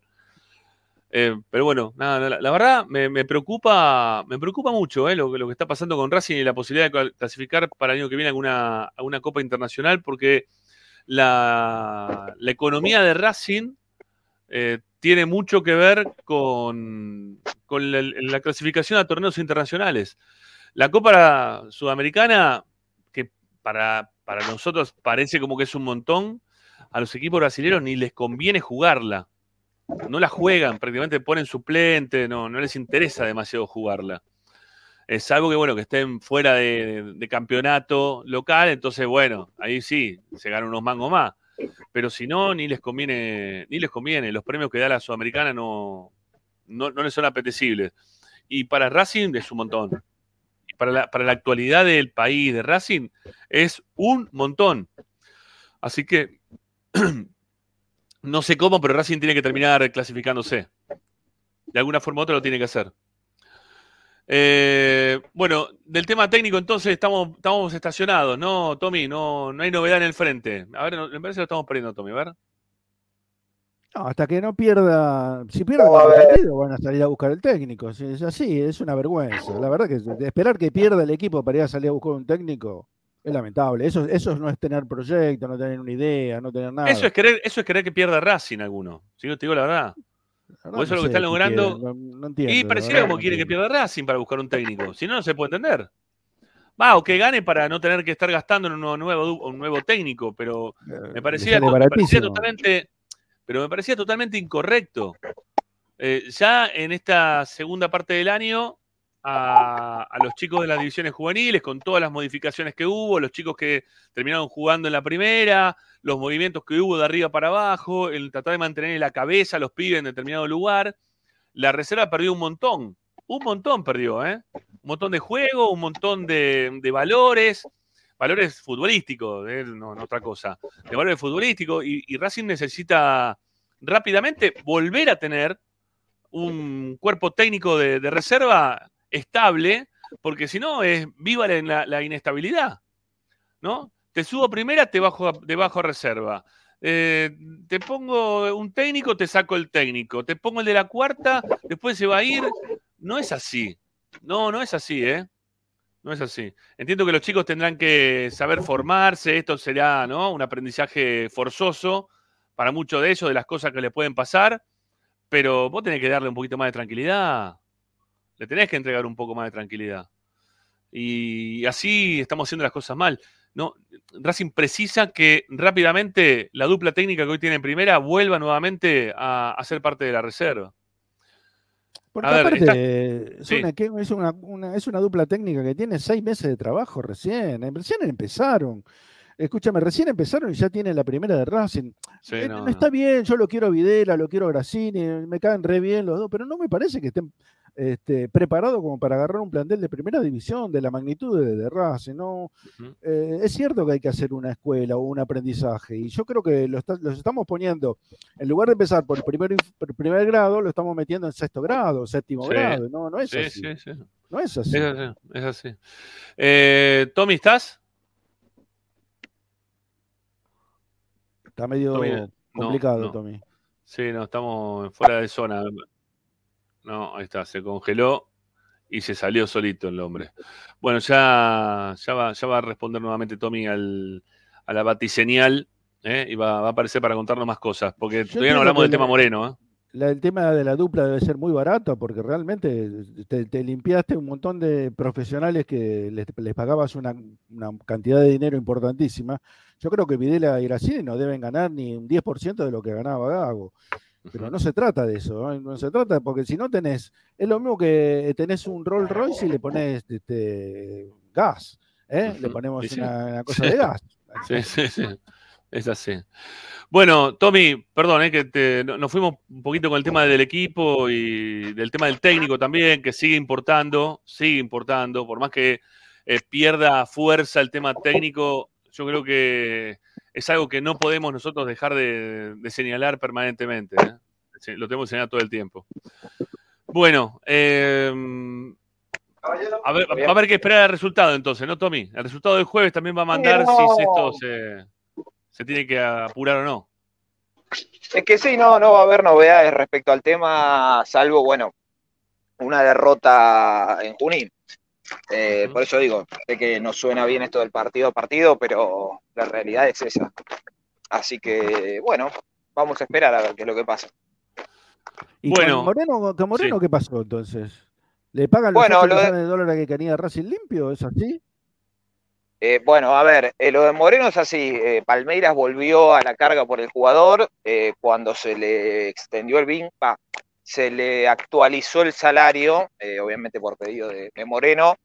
Eh, pero bueno, nada, la, la verdad me, me preocupa, me preocupa mucho eh, lo, que- lo que está pasando con Racing y la posibilidad de cla- clasificar para el año que viene a alguna, a una Copa Internacional, porque la, la economía de Racing eh, tiene mucho que ver con, con la, la clasificación a torneos internacionales. La Copa Sudamericana, que para, para nosotros parece como que es un montón, a los equipos brasileños ni les conviene jugarla. No la juegan, prácticamente ponen suplente, no, no les interesa demasiado jugarla. Es algo que, bueno, que estén fuera de, de campeonato local, entonces, bueno, ahí sí, se ganan unos mangos más. Pero si no, ni les conviene, ni les conviene. Los premios que da la Sudamericana no, no, no les son apetecibles. Y para Racing es un montón. Para la, para la actualidad del país de Racing es un montón. Así que *clears throat* no sé cómo, pero Racing tiene que terminar clasificándose. De alguna forma u otra lo tiene que hacer. Eh, bueno, del tema técnico entonces estamos, estamos estacionados, ¿no, Tommy? No, no hay novedad en el frente. A ver, me parece que lo estamos perdiendo, Tommy, a ver. No, hasta que no pierda, si pierde No, el partido van a salir a buscar el técnico. Si es así, es una vergüenza. La verdad que de esperar que pierda el equipo para ir a salir a buscar un técnico es lamentable. Eso, eso no es tener proyecto, no tener una idea, no tener nada. Eso es querer, eso es querer que pierda Racing alguno. Si no te digo la verdad. La verdad o eso es lo que están logrando. quieren, no, no entiendo. Y pareciera como no quiere que pierda Racing para buscar un técnico. Si no, no se puede entender. Va, o que gane para no tener que estar gastando en un nuevo, un nuevo técnico, pero Eh, me parecía, me parecía totalmente, pero me parecía totalmente incorrecto. Eh, ya en esta segunda parte del año, a, los chicos de las divisiones juveniles, con todas las modificaciones que hubo, los chicos que terminaron jugando en la primera, los movimientos que hubo de arriba para abajo, el tratar de mantener la cabeza a los pibes en determinado lugar, la reserva perdió un montón. Un montón perdió, ¿eh? Un montón de juego, un montón de valores, valores futbolísticos, ¿eh? no, otra cosa, de valores futbolísticos, y, Racing necesita rápidamente volver a tener un cuerpo técnico de, de reserva estable, porque si no es viva la, inestabilidad, ¿no? Te subo primera, te bajo te bajo reserva. Eh, te pongo un técnico, te saco el técnico. Te pongo el de la cuarta, después se va a ir. No es así. No, no es así, ¿eh? No es así. Entiendo que los chicos tendrán que saber formarse. Esto será, ¿no? Un aprendizaje forzoso para muchos de ellos, de las cosas que les pueden pasar. Pero vos tenés que darle un poquito más de tranquilidad. Le tenés que entregar un poco más de tranquilidad. Y así estamos haciendo las cosas mal. No, Racing precisa que rápidamente la dupla técnica que hoy tiene en primera vuelva nuevamente a, a ser parte de la reserva. Porque ver, aparte es, sí. una, es, una, una- es una dupla técnica que tiene seis meses de trabajo recién. eh, Recién empezaron. Escúchame, recién empezaron y ya tienen la primera de Racing. Sí, Eh, no, no, no. está bien, yo lo quiero a Videla, lo quiero a Grassini, me caen re bien los dos, pero no me parece que estén este, preparados como para agarrar un plantel de primera división de la magnitud de, de Racing. ¿no? Eh, es cierto que hay que hacer una escuela o un aprendizaje, y yo creo que lo está- los estamos poniendo, en lugar de empezar por el primer, por el primer grado, lo estamos metiendo en sexto grado, séptimo Sí. grado. No, no es Sí, así. sí, sí. No es así. Es así. Es así. Eh, Tommy, ¿estás? Está medio Tommy, no, complicado, no. Tommy. Sí, no, estamos fuera de zona. No, ahí está, se congeló y se salió solito el hombre. Bueno, ya, ya, va, ya va a responder nuevamente Tommy al, a la batiseñal ¿eh? y va, va a aparecer para contarnos más cosas, porque todavía entiendo no hablamos del la- tema Moreno. ¿eh? La- el tema de la dupla debe ser muy barato porque realmente te, te limpiaste un montón de profesionales que les, les pagabas una, una cantidad de dinero importantísima. Yo creo que Videla y Graciani no deben ganar ni un 10% de lo que ganaba Gago. Pero no se trata de eso, ¿no? No se trata, porque si no tenés, es lo mismo que tenés un Rolls Royce y le pones este, gas, ¿eh? Le ponemos sí. una, una cosa Sí. de gas. *laughs* Sí, sí, sí. Es así. Bueno, Tommy, perdón, eh, que te- nos fuimos un poquito con el tema del equipo y del tema del técnico también, que sigue importando, sigue importando, por más que eh, pierda fuerza el tema técnico, yo creo que es algo que no podemos nosotros dejar de, de señalar permanentemente. ¿eh? Lo tenemos que señalar todo el tiempo. Bueno, eh, a ver, va a haber que esperar el resultado entonces, ¿no, Tommy? El resultado del jueves también va a mandar no. si esto se, se tiene que apurar o no. Es que sí, no, no va a haber novedades respecto al tema, salvo, bueno, una derrota en Junín. Eh. Por eso digo, sé que no suena bien esto del partido a partido, pero la realidad es esa. Así que, bueno, vamos a esperar a ver qué es lo que pasa. ¿Y Bueno, con Moreno, con Moreno sí. qué pasó entonces? ¿Le pagan los Bueno, 8 lo de- millones de dólares que tenía Racing limpio? ¿Es así? Eh, bueno, a ver, eh, lo de Moreno es así. eh, Palmeiras volvió a la carga por el jugador eh, cuando se le extendió el BIN, pa, se le actualizó el salario, eh, obviamente por pedido de, de Moreno.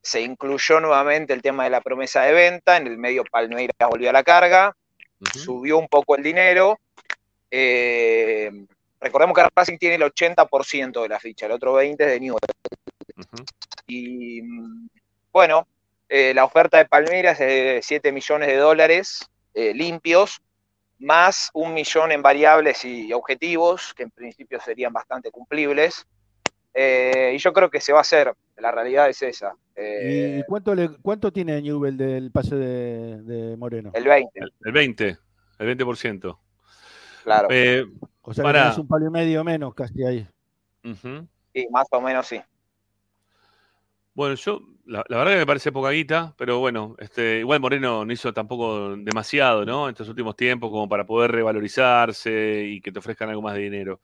Se incluyó nuevamente el tema de la promesa de venta. En el medio Palmeiras volvió a la carga, subió un poco el dinero. Eh, recordemos que Racing tiene el 80% de la ficha, el otro 20% es de Newell. Ujú. Y bueno, eh, la oferta de Palmeiras es de 7 millones de dólares limpios, más un millón en variables y objetivos, que en principio serían bastante cumplibles. Eh, y yo creo que se va a hacer, la realidad es esa. Eh, ¿Y cuánto, le, cuánto tiene Newell del pase de, de Moreno? el 20, El, el 20, el 20%. claro. Eh, O sea, para- un palo y medio menos casi ahí. ujú. Sí, más o menos sí. Bueno, yo, la, verdad que me parece poca guita, pero bueno, este, igual Moreno no hizo tampoco demasiado, ¿no? En estos últimos tiempos, como para poder revalorizarse y que te ofrezcan algo más de dinero.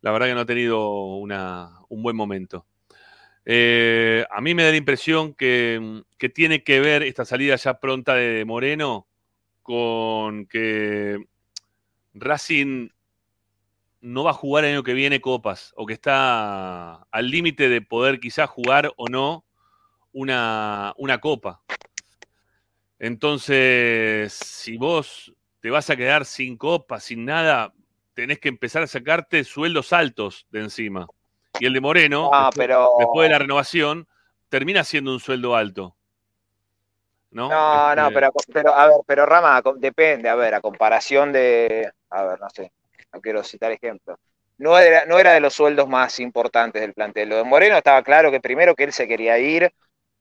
La verdad que no ha tenido una, un buen momento. Eh, a mí me da la impresión que, que tiene que ver esta salida ya pronta de Moreno con que Racing no va a jugar el año que viene copas o que está al límite de poder quizás jugar o no una, una copa. Entonces, si vos te vas a quedar sin copa, sin nada, tenés que empezar a sacarte sueldos altos de encima. Y el de Moreno, Ah, después, pero. después de la renovación, termina siendo un sueldo alto. ¿No? No, no, Este, pero, pero, a ver, pero Rama, depende, a ver, a comparación de, a ver, no sé, no quiero citar ejemplos. No era, no era de los sueldos más importantes del plantel. Lo de Moreno estaba claro que primero que él se quería ir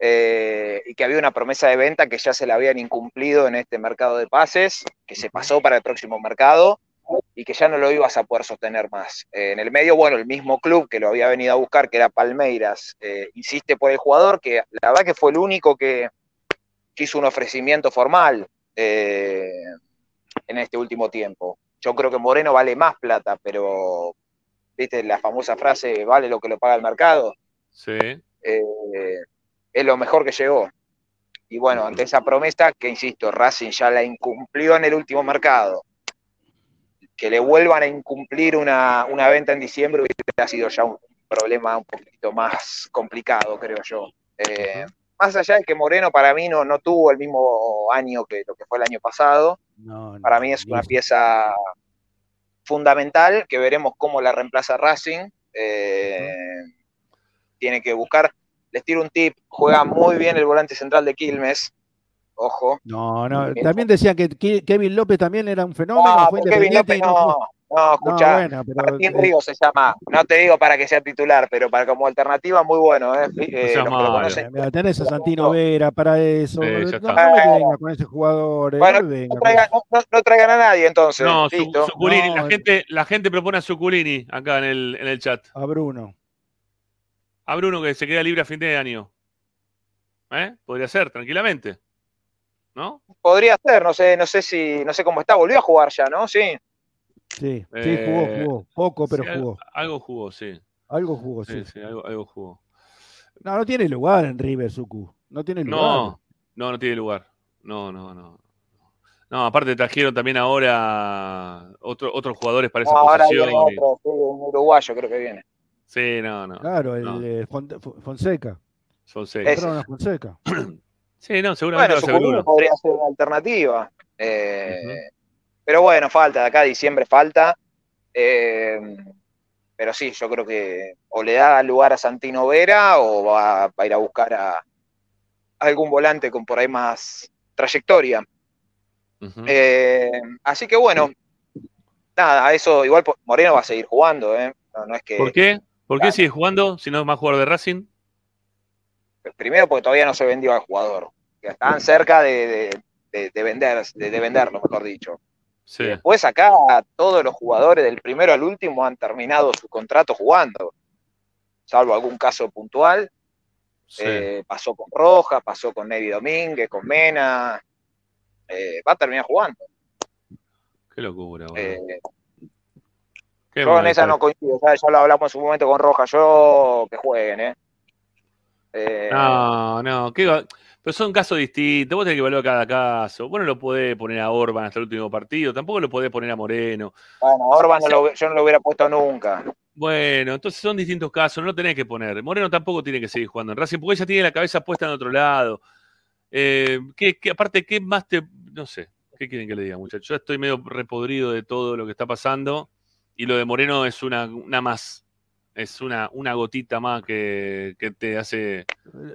eh, y que había una promesa de venta que ya se la habían incumplido en este mercado de pases, que se pasó para el próximo mercado y que ya no lo ibas a poder sostener más. Eh, en el medio, bueno, el mismo club que lo había venido a buscar, que era Palmeiras, eh, insiste por el jugador, que la verdad que fue el único que, que hizo un ofrecimiento formal en este último tiempo. Yo creo que Moreno vale más plata, pero, viste, la famosa frase, vale lo que lo paga el mercado, Sí. eh, es lo mejor que llegó. Y bueno, ante esa promesa, que insisto, Racing ya la incumplió en el último mercado, que le vuelvan a incumplir una, una venta en diciembre hubiera sido ya un problema un poquito más complicado, creo yo. Eh, más allá de que Moreno para mí no, no tuvo el mismo año que lo que fue el año pasado, No, no, para mí es una pieza fundamental que veremos cómo la reemplaza Racing. Eh, Tiene que buscar. Les tiro un tip: juega muy bien el volante central de Quilmes. Ojo. No, no. Bien. También decían que Ke- Kevin López también era un fenómeno. No, fue Kevin López no no. No, No, escuchá. bueno, pero, Martín eh, Ríos se llama. No te digo para que sea titular, pero para como alternativa, muy bueno. ¿eh? Eh, lo conocen- Mira, tenés a Santino Vera para eso. Sí, ya no, está. no me venga con ese jugador. eh, Bueno, no venga no, traigan, eso. no- no- no traigan a nadie entonces. No, su, Listo. Suculini, No, la, gente, la gente propone a Suculini acá en el, en el chat. A Bruno. A Bruno que se queda libre a fin de año. ¿Eh? Podría ser, tranquilamente. ¿No? Podría ser, no sé, no sé si, no sé cómo está, volvió a jugar ya, ¿no? Sí. Sí, sí, Eh, jugó, jugó. Poco, pero Sí, jugó. Algo jugó, sí. Algo jugó, sí. Sí, sí, algo, algo jugó. No, no tiene lugar en River, Suku. No tiene lugar. No, no, no tiene lugar. No, no, no. No, aparte trajeron también ahora otro- otros jugadores para esa No, ahora posición. viene otro, sí, un uruguayo creo que viene. Sí, no, no. Claro, el no. eh, Fon- Fon- Fonseca. Son seis. Ese. Compraron a Fonseca. *clears throat* Sí, no, seguramente Bueno, Bruno. podría ser una alternativa. Eh, Pero bueno, falta, de acá a diciembre falta. Eh, pero sí, yo creo que o le da lugar a Santino Vera o va, va a ir a buscar a, a algún volante con por ahí más trayectoria. Eh, así que bueno, nada, eso igual Moreno va a seguir jugando, ¿eh? No, no es que. ¿Por qué? ¿Por qué Claro. sigue jugando si no es más jugador de Racing? Primero porque todavía no se vendió al jugador. Que estaban cerca de, de- de- de vender, de, de venderlo, mejor dicho. Sí. Después acá todos los jugadores del primero al último han terminado su contrato jugando. Salvo algún caso puntual. sí. Eh, pasó con Roja, pasó con Nevi Domínguez, con Mena. Eh, va a terminar jugando. Qué locura. Eh, Qué yo en esa no coincido. Ya, ya lo hablamos en su momento con Roja. Yo que jueguen, ¿eh? Eh, No, no, ¿qué va- Pero son casos distintos, vos tenés que evaluar cada caso. Vos no lo podés poner a Orban hasta el último partido, tampoco lo podés poner a Moreno. Bueno, Orban no lo- yo no lo hubiera puesto nunca. Bueno, entonces son distintos casos, no lo tenés que poner. Moreno tampoco tiene que seguir jugando en Racing, porque ella tiene la cabeza puesta en otro lado. Eh, ¿qué, qué- aparte, ¿qué más te.? No sé, ¿qué quieren que le diga, muchachos? Yo estoy medio repodrido de todo lo que está pasando y lo de Moreno es una, una más. Es una, una gotita más que, que te hace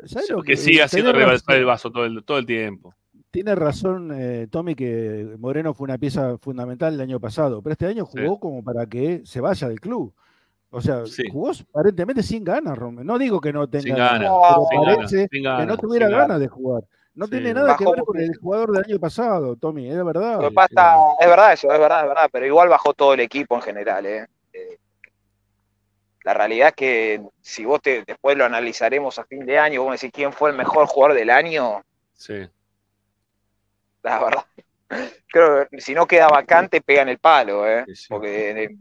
¿Sabés lo que siga haciendo razón- el vaso todo el, todo el tiempo. Tiene razón eh, Tommy que Moreno fue una pieza fundamental el año pasado, pero este año jugó como para que se vaya del club. O sea, Sí. jugó aparentemente sin ganas, Romero. No digo que no tenga ganas, pero parece sin que no tuviera ganas. de jugar. No Sí, tiene nada que ver con el jugador del año pasado, Tommy, es verdad. Lo que pasa, es verdad eso, es verdad, es verdad, pero igual bajó todo el equipo en general, ¿eh? Eh, La realidad es que si vos te, después lo analizaremos a fin de año, vos me decís quién fue el mejor jugador del año, Sí. la verdad. Creo que si no queda vacante, pegan el palo, ¿eh? Sí, sí. Porque, eh,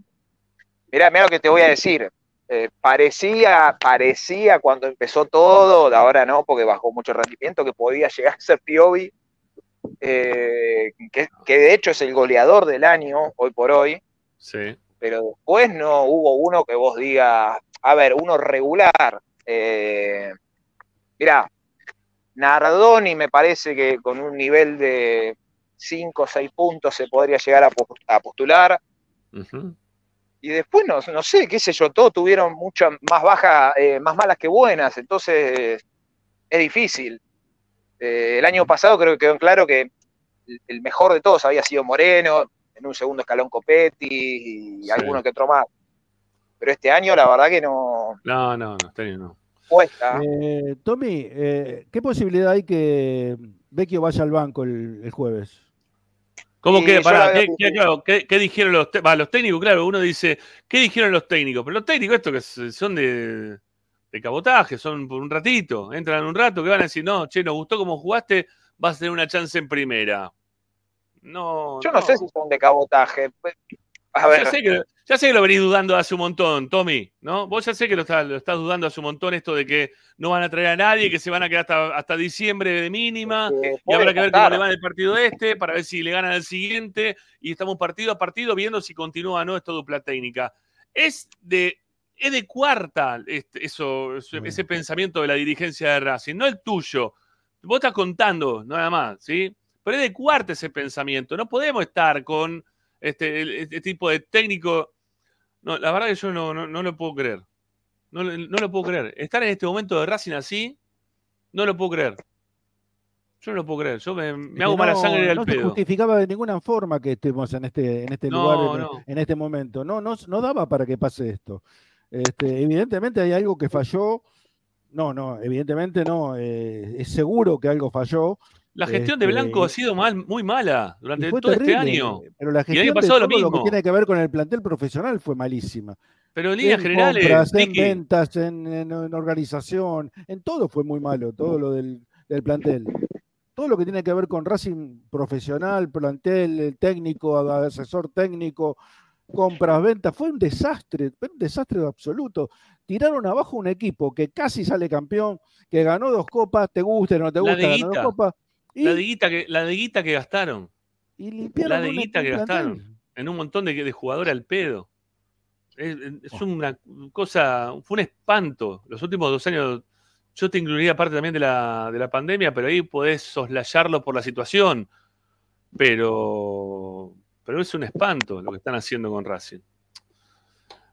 mirá, mirá lo que te voy a decir. Eh, parecía, parecía cuando empezó todo, ahora no, porque bajó mucho el rendimiento, que podía llegar a ser Piovi, eh, que, que de hecho es el goleador del año, hoy por hoy, Sí. pero después no hubo uno que vos digas, a ver, uno regular. Eh, mirá, Nardoni me parece que con un nivel de 5 o 6 puntos se podría llegar a postular. Y después, no, no sé, qué sé yo, todos tuvieron muchas más bajas, eh, más malas que buenas, entonces es difícil. Eh, el año pasado creo que quedó en claro que el- el mejor de todos había sido Moreno, en un segundo escalón Copetti y Sí. alguno que otro más. Pero este año la verdad que no No, no, no, este año no. cuesta. Eh, Tommy, eh, ¿qué posibilidad hay que Vecchio vaya al banco el, el jueves? ¿Cómo que? Pará, ¿qué, qué- claro, ¿qué- qué dijeron los, va, los técnicos? Claro, uno dice, ¿qué dijeron los técnicos? Pero los técnicos, estos que son de, de cabotaje, son por un ratito, entran un rato, que van a decir, no, che, nos gustó cómo jugaste, vas a tener una chance en primera. No, Yo no, sé si son de cabotaje. A Ya sé, que, ya sé que lo venís dudando hace un montón, Tommy, ¿no? Vos ya sé que lo estás, lo estás dudando hace un montón esto de que no van a traer a nadie, que se van a quedar hasta, hasta diciembre de mínima. Y habrá que ver cómo le va el partido este para ver si le ganan al siguiente y estamos partido a partido viendo si continúa o no esta dupla técnica. Es de, es de cuarta este- eso, ese, ese pensamiento de la dirigencia de Racing, no el tuyo. Vos estás contando, nada más, ¿sí? Pero es de cuarta ese pensamiento. No podemos estar con este, este tipo de técnico. No, la verdad que yo no, no, no lo puedo creer. No, lo- no lo puedo creer. Estar en este momento de Racing así, no lo puedo creer. Yo no lo puedo creer. Yo me, hago mala no- sangre al no se pedo. justificaba de ninguna forma que estemos en este, en este No, lugar, en, no. en este momento. No, no, no daba para que pase esto. Este, evidentemente hay algo que falló. No, no, evidentemente no. eh, es seguro que algo falló. La gestión de Este, Blanco y- ha sido mal, muy mala y durante todo este año. Pero la Y el gestión año de pasado lo que tiene que ver con el plantel profesional fue malísima. Pero en líneas en generales, compras, en ventas, en, en- en organización, en todo fue muy malo, todo lo del, del plantel. Todo lo que tiene que ver con Racing profesional, plantel, el técnico, asesor técnico, compras, ventas, fue un desastre, fue un desastre absoluto. Tiraron abajo un equipo que casi sale campeón, que ganó dos copas, te guste o no te gusta, ganó dos copas, y, la de guita que, la que gastaron y limpiaron la de un- guita un que plantel. gastaron. en un montón de, de jugadores al pedo. Es, es una cosa, fue un espanto. Los últimos dos años, yo te incluiría parte también de la, de la pandemia, pero ahí podés soslayarlo por la situación. Pero, pero es un espanto lo que están haciendo con Racing.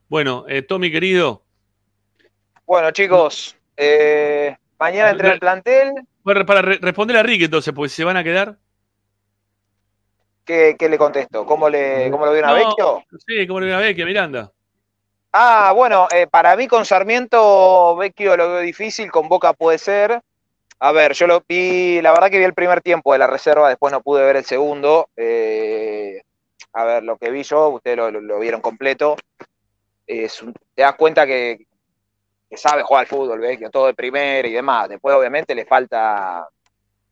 Bueno, eh, Tommy querido, Bueno, chicos, eh, mañana entre el plantel, para, para re- responder a Rick entonces, porque se van a quedar. ¿qué, qué le contesto? ¿Cómo, le, cómo lo vio No. Vecchio? Sí, como le una vez que Miranda. Ah, bueno, eh, para mí con Sarmiento, Vecchio lo veo difícil, con Boca puede ser. A ver, yo lo vi, la verdad que vi el primer tiempo de la reserva, después no pude ver el segundo. Eh, a ver, lo que vi yo, ustedes lo, lo- lo vieron completo. Es te das cuenta que, que sabe jugar al fútbol, Vecchio, todo de primera y demás. Después, obviamente, le falta,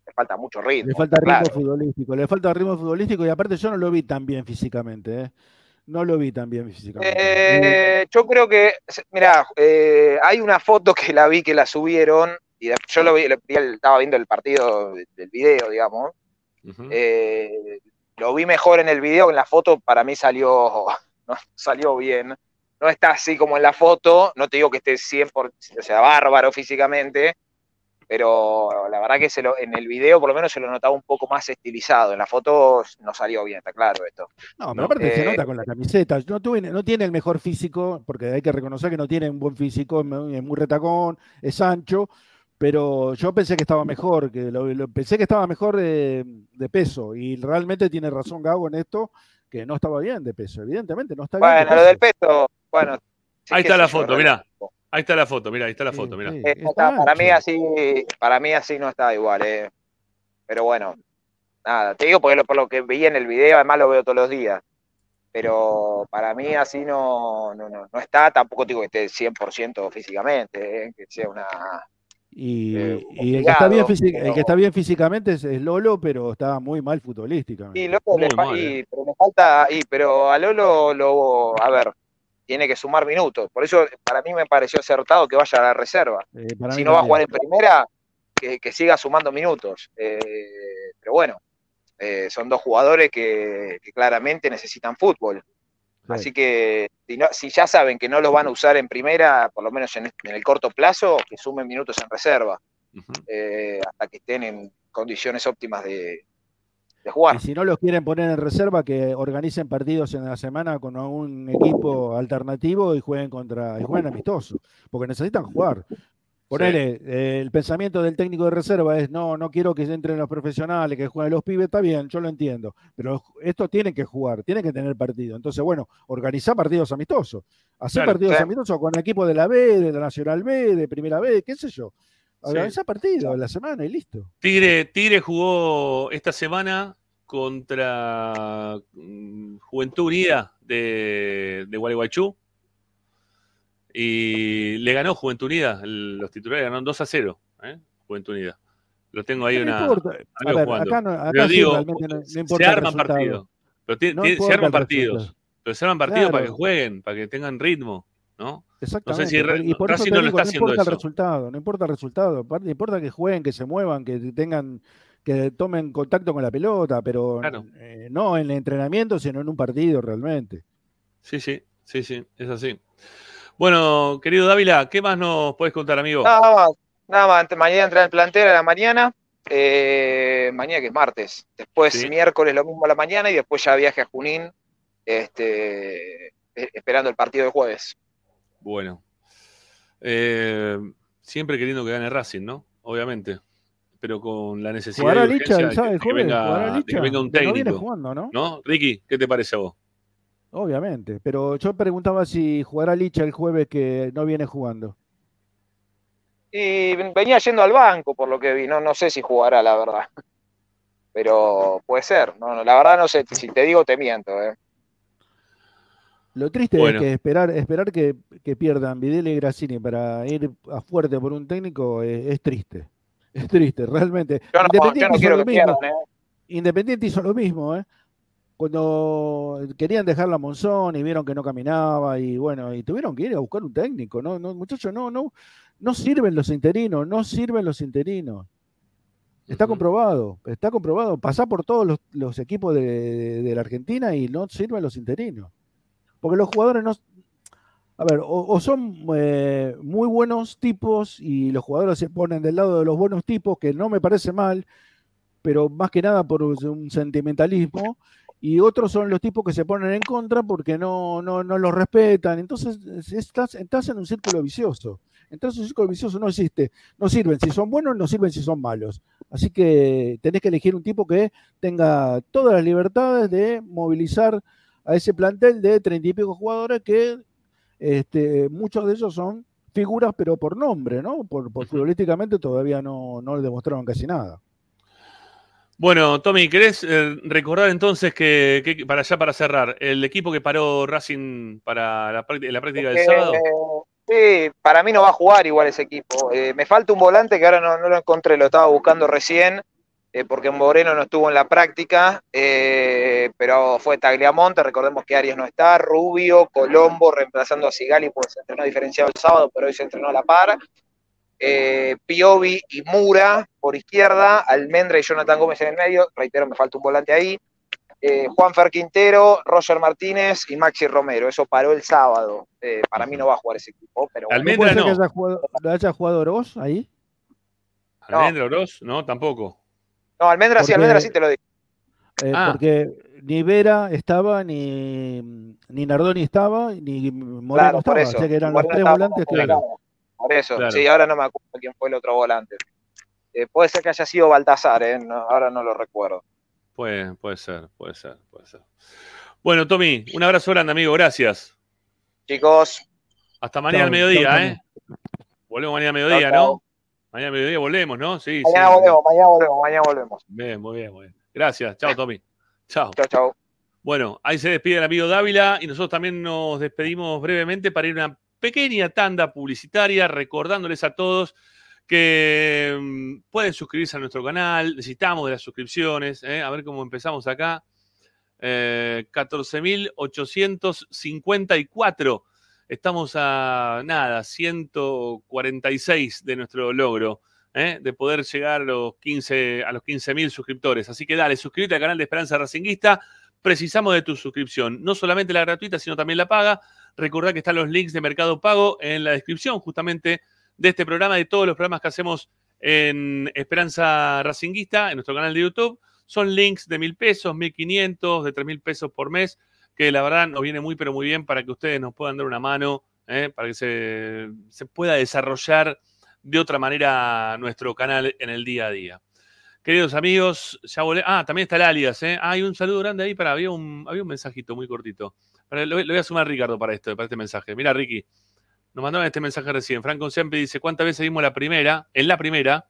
le falta mucho ritmo. Le falta ritmo claro. futbolístico, le falta ritmo futbolístico y aparte yo no lo vi tan bien físicamente, ¿eh? No lo vi tan bien físicamente. Eh, yo creo que, mira, hay una foto que la vi que la subieron y yo lo vi, estaba viendo el partido del video, digamos, eh, lo vi mejor en el video que en la foto, para mí salió, *laughs* no, salió bien. No está así como en la foto, no te digo que esté 100%, o sea, bárbaro físicamente, pero la verdad que se lo, en el video por lo menos se lo notaba un poco más estilizado. En la foto no salió bien, está claro esto. No, pero aparte se Eh, nota con la camiseta. No, tuve- no tiene el mejor físico, porque hay que reconocer que no tiene un buen físico, es muy retacón, es ancho, pero yo pensé que estaba mejor, que lo, lo- pensé que estaba mejor de, de peso, y realmente tiene razón Gago en esto, que no estaba bien de peso, evidentemente no está bien. de Bueno, lo del peso. Bueno. sí, Ahí está la foto, mirá. Ahí está la foto, mira, ahí está la foto, Eh, está- para mí así, para mí así no está igual, eh. Pero bueno, nada, te digo porque lo- por lo que vi en el video, además lo veo todos los días. Pero para mí así no, no, no, no está, tampoco digo que esté 100% físicamente, eh, que sea una... Y, eh, y el, que está bien complicado, físic- el pero- que está bien físicamente es, es Lolo, pero está muy mal futbolísticamente. Y Lolo le mal, y- eh. pero le falta, y, pero a Lolo lo, a ver, tiene que sumar minutos. Por eso para mí me pareció acertado que vaya a la reserva. Eh, si no va a jugar en primera, que, que siga sumando minutos. Eh, pero bueno, eh, son dos jugadores que, que claramente necesitan fútbol. Sí. Así que si, no- si ya saben que no los van a usar en primera, por lo menos en, en el corto plazo, que sumen minutos en reserva, eh, hasta que estén en condiciones óptimas de, de jugar. Y si no los quieren poner en reserva, que organicen partidos en la semana con un equipo alternativo y jueguen contra y jueguen amistosos, porque necesitan jugar. Ponele, eh, el pensamiento del técnico de reserva es no, no quiero que entren los profesionales, que jueguen los pibes, está bien, yo lo entiendo, pero estos tienen que jugar, tienen que tener partido. Entonces, bueno, organizar partidos amistosos, hacer Claro, partidos amistosos con equipos de la B, de la Nacional B, de Primera B, qué sé yo. Sí. Organizar partidos la semana y listo. Tigre, Tigre jugó esta semana contra mm, Juventud Unida de, de Gualeguaychú y le ganó Juventud Unida, los titulares ganaron 2 a 0, ¿eh? Juventud Unida. Lo tengo ahí No una... A ver, jugando. acá, no, acá Pero sí digo, no, se arman partidos. Pero se arman partidos. Pero se arman partidos para que jueguen, para que tengan ritmo, ¿no? Exactamente. si Ra- y por eso te no lo digo, está no importa el eso. resultado, no importa el resultado. Aparte, importa que jueguen, que se muevan, que tengan, que tomen contacto con la pelota, pero Claro. eh, no en el entrenamiento, sino en un partido realmente. Sí, sí, sí, sí, es así. Bueno, querido Dávila, ¿qué más nos puedes contar, amigo? Nada más, nada más. Mañana entra en el plantel a la mañana. eh, mañana que es martes. Después Sí. miércoles lo mismo a la mañana y después ya viaje a Junín, este, eh, esperando el partido de jueves. Bueno. Eh, siempre queriendo que gane Racing, ¿no? Obviamente. Pero con la necesidad ¿Jugará y Licha de sábado que, venga, de Licha? que venga un Que no viene técnico. jugando, ¿no? ¿No? Ricky, ¿qué te parece a vos? Obviamente. Pero yo preguntaba si jugará Licha el jueves que no viene jugando. Y venía yendo al banco, por lo que vi. No, no sé si jugará, la verdad. Pero puede ser. No, no, la verdad no sé. Si te digo, te miento. eh. Lo triste Bueno. es que esperar, esperar que, que pierdan Videla y Grassini para ir a fuerte por un técnico es, es triste. Es triste, realmente. Yo no, Independiente yo no hizo lo que mismo. eh. Independiente hizo lo mismo, ¿eh? Cuando querían dejarla a Monzón y vieron que no caminaba y bueno, y tuvieron que ir a buscar un técnico, no, no, muchachos, no, no, no sirven los interinos, no sirven los interinos. Está comprobado, está comprobado. Pasá por todos los, los equipos de, de- de la Argentina y no sirven los interinos. Porque los jugadores no. A ver, o, son eh, muy buenos tipos y los jugadores se ponen del lado de los buenos tipos, que no me parece mal, pero más que nada por un sentimentalismo, y otros son los tipos que se ponen en contra porque no, no, no los respetan. Entonces es- estás, estás en un círculo vicioso. Entonces un círculo vicioso no existe. No sirven si son buenos, no sirven si son malos. Así que tenés que elegir un tipo que tenga todas las libertades de movilizar a ese plantel de treinta y pico jugadores que este, muchos de ellos son figuras, pero por nombre, ¿no? Por, futbolísticamente todavía no, no le demostraron casi nada. Bueno, Tommy, ¿querés eh, recordar entonces que, que- para allá para cerrar, el equipo que paró Racing para la, práctica- la práctica del Eh, sábado? sí, para mí no va a jugar igual ese equipo. Eh, me falta un volante que ahora no, no lo encontré, lo estaba buscando recién, eh, porque Moreno no estuvo en la práctica, eh, pero fue Tagliamonte, recordemos que Arias no está, Rubio, Colombo reemplazando a Sigali, pues se entrenó diferenciado el sábado, pero hoy se entrenó a la par. eh, Piovi y Mura por izquierda, Almendra y Jonathan Gómez en el medio, reitero, me falta un volante ahí, eh, Juan Fer Quintero, Roger Martínez y Maxi Romero. Eso paró el sábado. Eh, para mí no va a jugar ese equipo. Pero bueno. Almendra ¿Puede ser no. que haya jugado, haya jugado Oroz ahí? No. Almendra Oroz, no, tampoco. No, Almendra sí, Almendra sí te lo digo. Eh, Ah. Porque ni Vera estaba, ni, ni Nardoni estaba, ni Moreno Claro, por estaba. eso. O sea que eran Moreno los tres volantes claro. Por eso, Claro. sí, ahora no me acuerdo quién fue el otro volante. Eh, puede ser que haya sido Baltasar, ¿eh? No, ahora no lo recuerdo. Puede, puede ser, puede ser, puede ser. Bueno, Tommy, un abrazo grande, amigo. Gracias. Chicos, Hasta mañana al mediodía, chau, ¿eh? Volvemos mañana al mediodía, Chau, chau. ¿no? Mañana al mediodía volvemos, ¿no? Sí, mañana sí. volvemos, mañana volvemos, mañana volvemos. Bien, muy bien, muy bien. Gracias. Chao, Tommy. *laughs* Chao. Chao, chao. Bueno, ahí se despide el amigo Dávila y nosotros también nos despedimos brevemente para ir a una pequeña tanda publicitaria recordándoles a todos que mm, pueden suscribirse a nuestro canal. Necesitamos de las suscripciones. ¿eh? A ver cómo empezamos acá. Eh, 14.854. Estamos a nada, 146 de nuestro logro. ¿Eh? de poder llegar a los 15 a los 15.000 suscriptores. Así que dale, suscríbete al canal de Esperanza Racinguista. Precisamos de tu suscripción, no solamente la gratuita, sino también la paga. Recordá que están los links de Mercado Pago en la descripción justamente de este programa, de todos los programas que hacemos en Esperanza Racinguista, en nuestro canal de YouTube. Son links de mil pesos, mil quinientos, de tres mil pesos por mes, que la verdad nos viene muy, pero muy bien para que ustedes nos puedan dar una mano, ¿eh? para que se, se pueda desarrollar de otra manera nuestro canal en el día a día. Queridos amigos, ya volé. Ah, también está el alias, ¿eh? Ah, hay un saludo grande ahí para. Había un, había un mensajito muy cortito. Para, lo, voy- a sumar a Ricardo para esto, para este mensaje. Mira, Ricky, nos mandaron este mensaje recién. Franco siempre dice: ¿Cuántas veces vimos la primera? En la primera,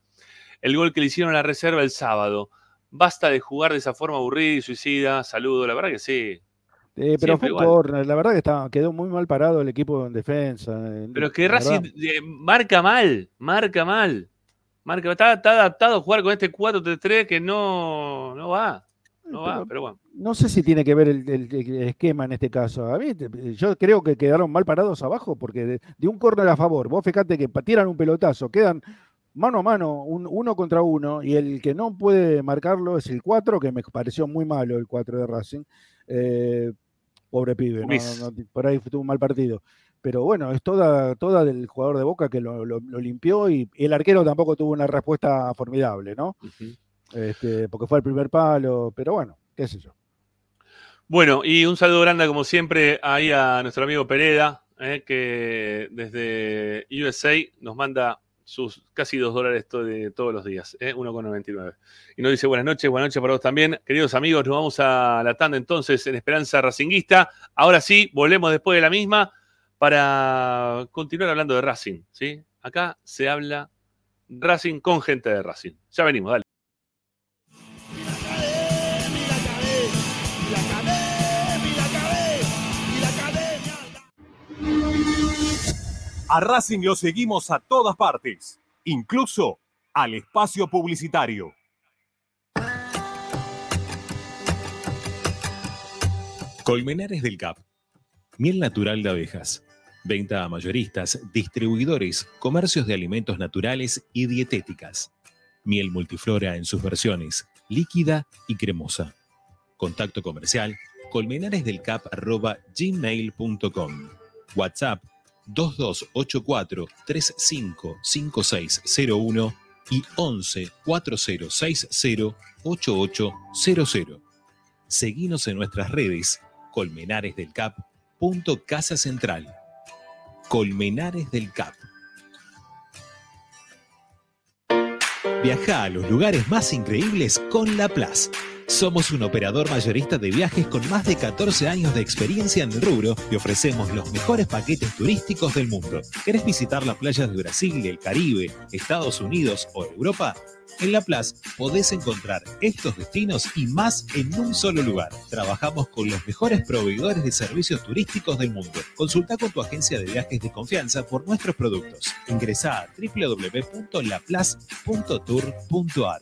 el gol que le hicieron a la reserva el sábado. Basta de jugar de esa forma aburrida y suicida. Saludo, la verdad que sí. Eh, pero Siempre fue un córner. La verdad que estaba, quedó muy mal parado el equipo en defensa. eh, Pero es que. Racing eh, marca mal, marca mal. Marca, está, está adaptado a jugar con este 4-3-3 que no, no va. No va, Pero- bueno. No sé si tiene que ver el, el- el esquema en este caso. A mí, yo creo que quedaron mal parados abajo porque de, de un córner a favor, vos fíjate que tiran un pelotazo, quedan mano a mano, un- uno contra uno, y el que no puede marcarlo es el 4, que me pareció muy malo el 4 de Racing. Eh, pobre pibe, no, no, por ahí tuvo un mal partido. Pero bueno, es toda, toda del jugador de Boca que lo, lo- lo limpió y el arquero tampoco tuvo una respuesta formidable, ¿no? Este, porque fue el primer palo, pero bueno, qué sé yo. Bueno, y un saludo grande, como siempre, ahí a nuestro amigo Pereda, eh, que desde USA nos manda sus casi dos dólares to- de todos los días, eh, 1,99. Y nos dice buenas noches, buenas noches para vos también. Queridos amigos, nos vamos a la tanda entonces en Esperanza Racinguista. Ahora sí, volvemos después de la misma para continuar hablando de Racing. ¿sí? Acá se habla Racing con gente de Racing. Ya venimos, dale. A Racing lo seguimos a todas partes, incluso al espacio publicitario. Colmenares del Cap. Miel natural de abejas. Venta a mayoristas, distribuidores, comercios de alimentos naturales y dietéticas. Miel multiflora en sus versiones, líquida y cremosa. Contacto comercial colmenaresdelcap.gmail.com WhatsApp 2284 355601 y 11 4060 8800. Seguinos en nuestras redes Colmenares del Cap. punto Casa Central. Colmenares del Cap. Viaja a los lugares más increíbles con La Plaza. Somos un operador mayorista de viajes con más de 14 años de experiencia en el rubro y ofrecemos los mejores paquetes turísticos del mundo. ¿Querés visitar las playas de Brasil, el Caribe, Estados Unidos o Europa? En La Plaza podés encontrar estos destinos y más en un solo lugar. Trabajamos con los mejores proveedores de servicios turísticos del mundo. Consulta con tu agencia de viajes de confianza por nuestros productos. Ingresa a www.laplace.tour.ar.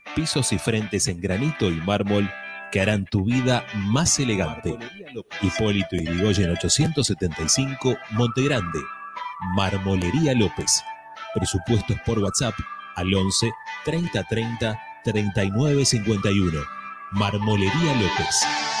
pisos y frentes en granito y mármol que harán tu vida más elegante. Hipólito Yrigoyen 875, Montegrande. Marmolería López. Presupuestos por WhatsApp al 11 30 30 39 51. Marmolería López.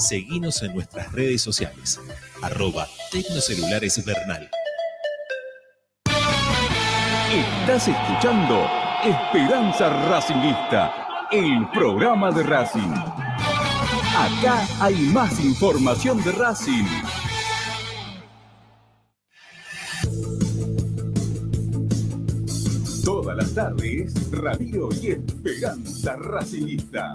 Seguinos en nuestras redes sociales. Arroba Tecnocelulares Bernal. Estás escuchando Esperanza Racingista, el programa de Racing. Acá hay más información de Racing. Todas las tardes, Radio y Esperanza Racingista.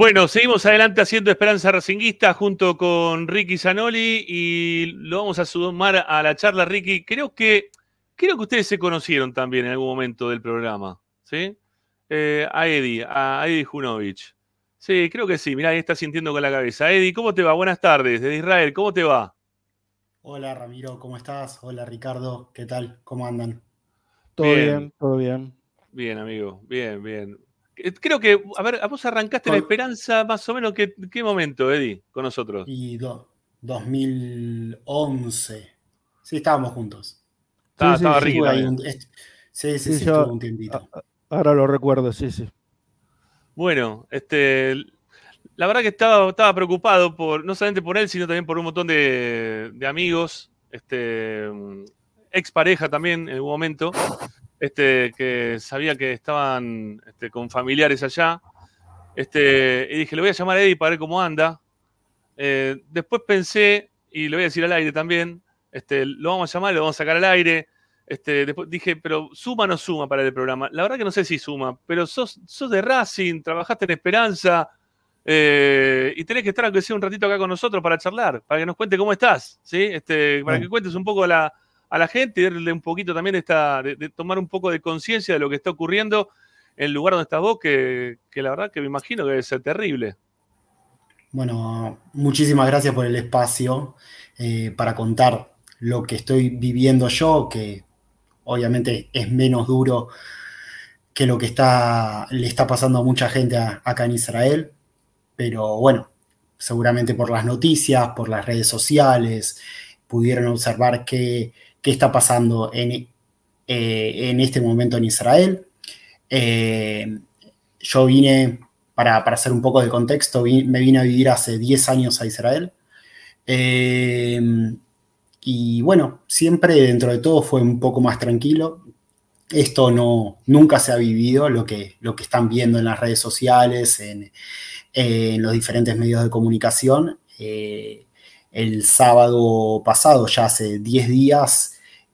Bueno, seguimos adelante haciendo Esperanza Racinguista junto con Ricky Zanoli y lo vamos a sumar a la charla, Ricky. Creo que, creo que ustedes se conocieron también en algún momento del programa, ¿sí? Eh, a Eddie, a Eddie Junovich. Sí, creo que sí. Mirá, ahí está sintiendo con la cabeza. Eddie, ¿cómo te va? Buenas tardes, desde Israel, ¿cómo te va? Hola Ramiro, ¿cómo estás? Hola Ricardo, ¿qué tal? ¿Cómo andan? Todo bien, todo bien. Bien, amigo, bien, bien. Eh, Creo que, a ver, vos arrancaste la esperanza más o menos, ¿qué, qué momento, Eddie, con nosotros? Y do- 2011. Sí, estábamos juntos. Estaba, sí, estaba sí, un- est- sí, sí, Sí, sí, yo- un tiempito. a- Ahora lo recuerdo, sí, sí. Bueno, este, la verdad que estaba, estaba preocupado por, no solamente por él, sino también por un montón de, de amigos, este, ex pareja también en algún momento, este, que sabía que estaban este, con familiares allá. Este, y dije, le voy a llamar a Eddie para ver cómo anda. Eh, después pensé, y lo voy a decir al aire también, este, lo vamos a llamar, lo vamos a sacar al aire. Este, después dije, pero suma o no suma para el programa. La verdad que no sé si suma, pero sos, sos de Racing, trabajaste en Esperanza eh, y tenés que estar aunque sea un ratito acá con nosotros para charlar, para que nos cuente cómo estás, ¿sí? Este, para que cuentes un poco la, a la gente y darle un poquito también esta, de, tomar un poco de conciencia de lo que está ocurriendo en el lugar donde estás vos, que, que la verdad que me imagino que debe ser terrible. Bueno, muchísimas gracias por el espacio eh, para contar lo que estoy viviendo yo, que obviamente es menos duro que lo que está, le está pasando a mucha gente acá en Israel, pero bueno, seguramente por las noticias, por las redes sociales, pudieron observar qué, qué está pasando en, eh, en este momento en Israel. Eh, yo vine, para, para hacer un poco de contexto, me vine a vivir hace 10 años a Israel. Eh, y bueno, siempre dentro de todo fue un poco más tranquilo. Esto no, nunca se ha vivido, lo que, lo que están viendo en las redes sociales, en, los diferentes medios de comunicación. El sábado pasado, ya hace 10 días,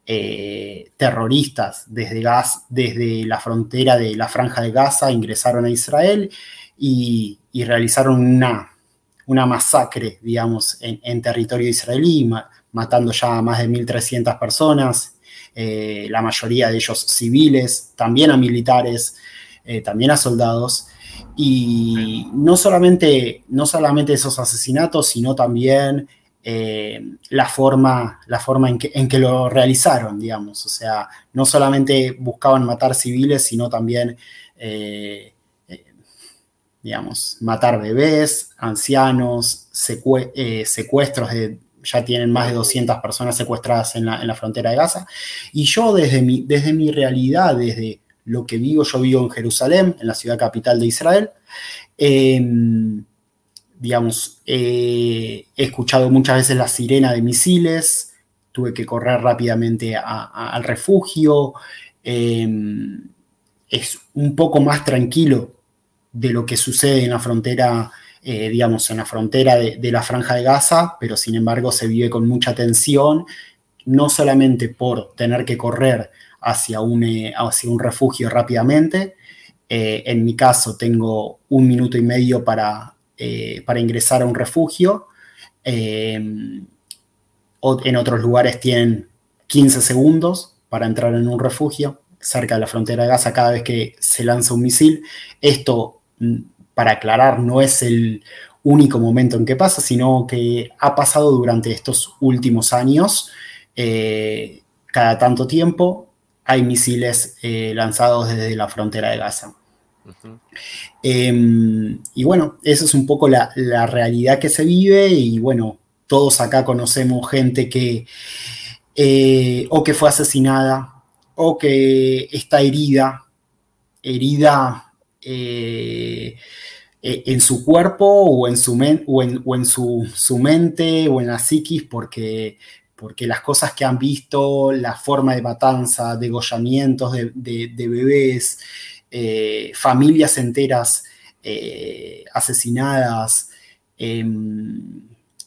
eh, terroristas desde, Gas, desde la frontera de la franja de Gaza ingresaron a Israel y, realizaron una, una masacre, digamos, en, territorio israelí, ma- matando ya a más de 1.300 personas, eh, la mayoría de ellos civiles, también a militares, eh, también a soldados. Y no solamente, no solamente esos asesinatos, sino también eh, la forma, la forma en, que, en que lo realizaron, digamos. O sea, no solamente buscaban matar civiles, sino también, eh, eh, digamos, matar bebés, ancianos, secue- secuestros de... Ya tienen más de 200 personas secuestradas en la, en la frontera de Gaza. Y yo desde mi, desde mi realidad, desde lo que vivo, yo vivo en Jerusalén, en la ciudad capital de Israel, digamos, eh, he escuchado muchas veces la sirena de misiles, tuve que correr rápidamente al refugio, eh, es un poco más tranquilo de lo que sucede en la frontera, eh, digamos, en la frontera de, de la franja de Gaza, pero sin embargo se vive con mucha tensión, no solamente por tener que correr hacia un, eh, hacia un refugio rápidamente, en mi caso tengo un minuto y medio para, eh, para ingresar a un refugio, eh, en otros lugares tienen 15 segundos para entrar en un refugio cerca de la frontera de Gaza cada vez que se lanza un misil. Esto, mm, para aclarar, no es el único momento en que pasa, sino que ha pasado durante estos últimos años. eh, cada tanto tiempo hay misiles lanzados desde la frontera de Gaza. Eh, y bueno, esa es un poco la, la realidad que se vive y bueno, todos acá conocemos gente que eh, o que fue asesinada o que está herida, herida eh, eh, en su cuerpo o en, su, o en, o en su, su mente o en la psiquis porque, porque las cosas que han visto, la forma de matanza, degollamientos de, de- de bebés, eh, familias enteras eh, asesinadas, em,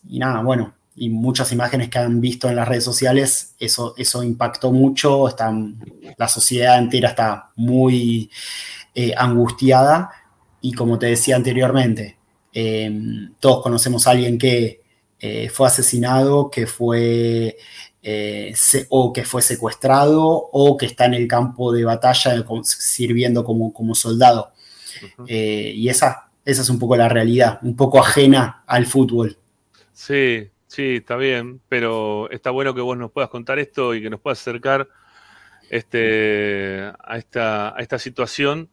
y nada, bueno, y muchas imágenes que han visto en las redes sociales, eso, eso impactó mucho, están, la sociedad entera está muy eh, angustiada y como te decía anteriormente, em, todos conocemos a alguien que fue asesinado, que fue eh, se- o que fue secuestrado o que está en el campo de batalla sirviendo como, como soldado. Eh, y esa, esa es un poco la realidad, un poco ajena al fútbol. Sí, sí, está bien, pero está bueno que vos nos puedas contar esto y que nos puedas acercar este, a, esta, a esta situación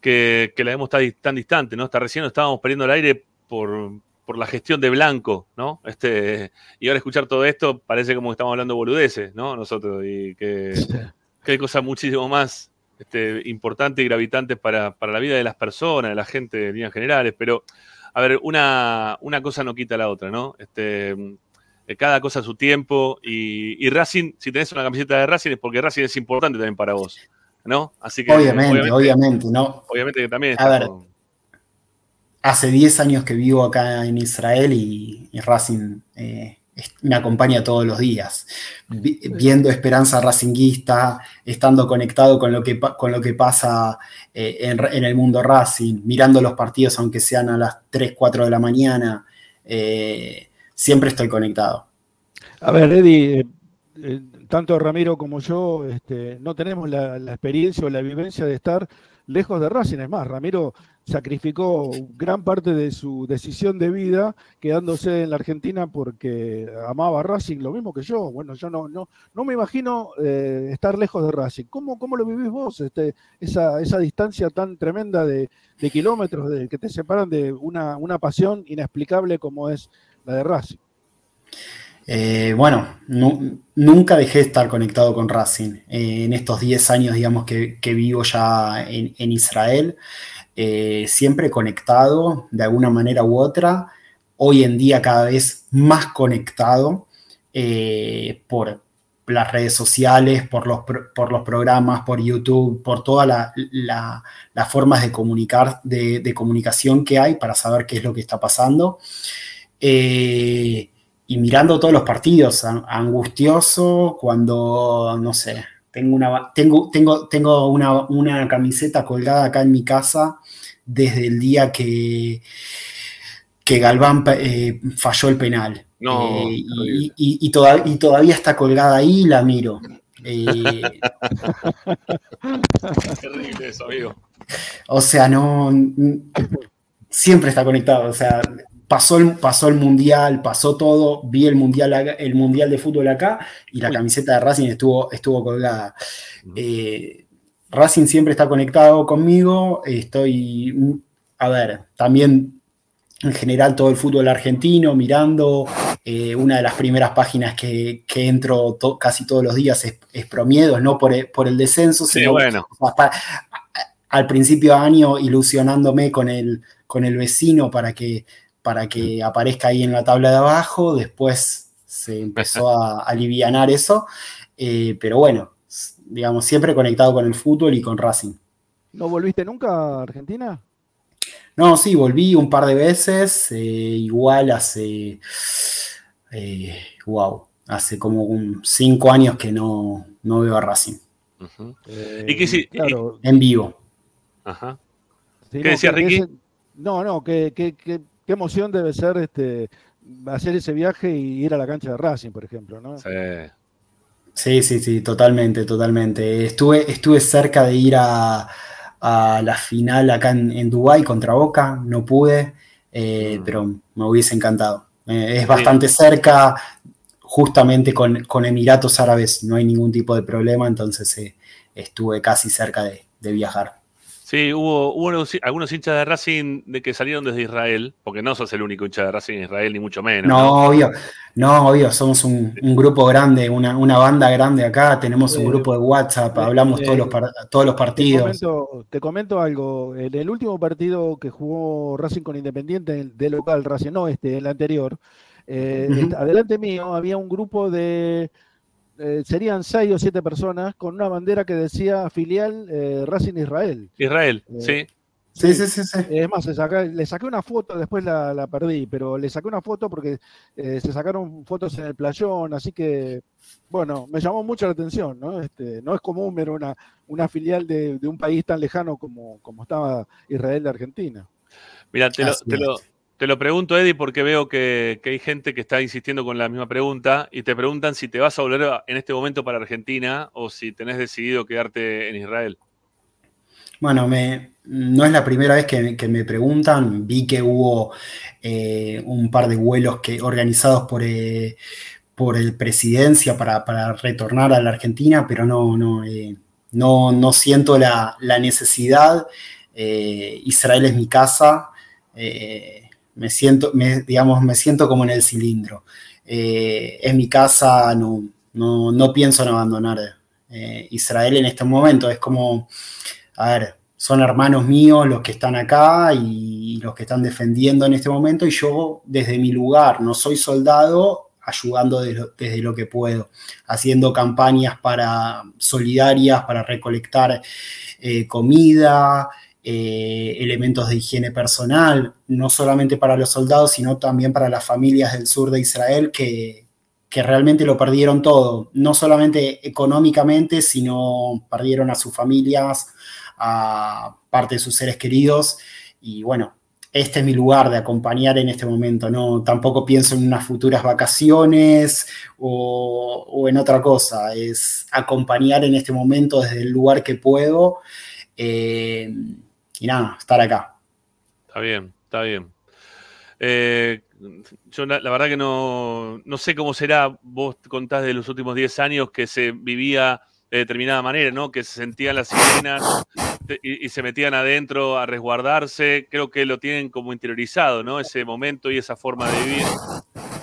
que, que la vemos tan, tan distante, ¿no? Hasta recién nos estábamos perdiendo el aire por, por la gestión de Blanco, ¿no? Este, y ahora escuchar todo esto parece como que estamos hablando boludeces, ¿no? Nosotros, y que, *laughs* que hay cosas muchísimo más este, importantes y gravitantes para, para la vida de las personas, de la gente en líneas generales, pero a ver, una, una cosa no quita la otra, ¿no? Este, eh, cada cosa a su tiempo y, y Racing, si tenés una camiseta de Racing es porque Racing es importante también para vos, ¿no? Así que Obviamente, obviamente, ¿no? obviamente que también A ver, con- Hace 10 años que vivo acá en Israel y, y Racing eh, me acompaña todos los días, Vi- viendo esperanza racinguista, estando conectado con lo que, con lo que pasa eh, en, en el mundo Racing, mirando los partidos aunque sean a las 3, 4 de la mañana, eh, siempre estoy conectado. A ver, Eddie, tanto Ramiro como yo este, no tenemos la, experiencia o la vivencia de estar lejos de Racing. Es más, Ramiro sacrificó gran parte de su decisión de vida quedándose en la Argentina porque amaba Racing, lo mismo que yo. Bueno, yo no, no, no me imagino eh, estar lejos de Racing. ¿Cómo, cómo lo vivís vos, este, esa, esa distancia tan tremenda de, kilómetros que te separan de una, una pasión inexplicable como es la de Racing? Eh, bueno, nu- nunca dejé de estar conectado con Racing. Eh, en estos 10 años, digamos, que, vivo ya en, Israel, eh, siempre conectado de alguna manera u otra. Hoy en día cada vez más conectado por las redes sociales, por los, por los programas, por YouTube, por todas la- la- las formas de comunicar, de, comunicación que hay para saber qué es lo que está pasando. Y mirando todos los partidos, angustioso cuando, no sé, tengo una, tengo, tengo, tengo una, una camiseta colgada acá en mi casa desde el día que, que Galván eh, falló el penal. No, Eh, y, y- y toda- y todavía está colgada ahí y la miro. Eh, *laughs* Terrible eso, amigo. o sea, no. Siempre está conectado. O sea, pasó el, pasó el mundial, pasó todo. Vi el mundial, el mundial de fútbol acá y la camiseta de Racing estuvo, estuvo colgada. Eh, Racing siempre está conectado conmigo. Estoy. A ver, también en general todo el fútbol argentino, mirando. eh, una de las primeras páginas que, que entro to- casi todos los días es, es Promiedos, no por el, por el descenso, Sí, sino bueno. para- al principio de año ilusionándome con el, con el vecino para que, para que aparezca ahí en la tabla de abajo, después se empezó a *laughs* alivianar eso, eh, pero bueno, digamos, siempre conectado con el fútbol y con Racing. ¿No volviste nunca a Argentina? No, sí, volví un par de veces, eh, igual hace, eh, wow, hace como un cinco años que no, no veo a Racing ¿Y qué hici- claro. en vivo. Ajá. Sí, ¿Qué no, decía que- que Ricky? ese- no, no, que, que- que- qué emoción debe ser este hacer ese viaje y ir a la cancha de Racing, por ejemplo, ¿no? Sí. Sí, sí, sí, totalmente, totalmente. Estuve, estuve cerca de ir a, a la final acá en, en Dubái contra Boca, no pude, eh, pero me hubiese encantado. Eh, es bastante cerca, justamente con, con Emiratos Árabes, no hay ningún tipo de problema, entonces eh, estuve casi cerca de, de viajar. Sí, hubo, hubo unos- algunos hinchas de Racing de que salieron desde Israel, porque no sos el único hincha de Racing en Israel, ni mucho menos. No, obvio, no, obvio, somos un, un grupo grande, una, una banda grande acá, tenemos un Eh, grupo de WhatsApp, hablamos eh, todos los, par- todos los Te partidos. comento, te comento algo. En el último partido que jugó Racing con Independiente de local, Racing no este, el anterior, eh, adelante mío había un grupo de, eh, serían seis o siete personas con una bandera que decía filial eh, Racing Israel. Israel, Eh, sí. Sí, sí, sí, sí. Es más, le saqué una foto, después la, la perdí, pero le saqué una foto porque eh, se sacaron fotos en el playón, así que, bueno, me llamó mucho la atención, ¿no? Este, no es común ver una, una filial de, de un país tan lejano como, como estaba Israel de Argentina. Mira, te lo, te lo pregunto, Eddie, porque veo que, hay gente que está insistiendo con la misma pregunta y te preguntan si te vas a volver en este momento para Argentina o si tenés decidido quedarte en Israel. Bueno, no es la primera vez que, me preguntan. Vi que hubo eh, un par de vuelos que, organizados por, eh, por el presidencia para, para retornar a la Argentina, pero no, no, eh, no, siento la, la necesidad. Eh, Israel es mi casa. Me siento, digamos, me siento como en el cilindro. Eh, es mi casa, no, no, no pienso en abandonar eh, Israel en este momento. Es como a ver, son hermanos míos los que están acá y los que están defendiendo en este momento y yo desde mi lugar, no soy soldado, ayudando desde lo que puedo, haciendo campañas para solidarias, para recolectar eh, comida, eh, elementos de higiene personal, no solamente para los soldados, sino también para las familias del sur de Israel que, que realmente lo perdieron todo, no solamente económicamente, sino perdieron a sus familias, a parte de sus seres queridos. Y bueno, este es mi lugar de acompañar en este momento, no tampoco pienso en unas futuras vacaciones o, o en otra cosa, es acompañar en este momento desde el lugar que puedo eh, y nada, estar acá. Está bien, está bien. Eh, yo la, verdad que no, no sé cómo será, vos contás de los últimos 10 años que se vivía de determinada manera, ¿no? Que se sentían las sirenas y se metían adentro a resguardarse. Creo que lo tienen como interiorizado, ¿no? Ese momento y esa forma de vivir.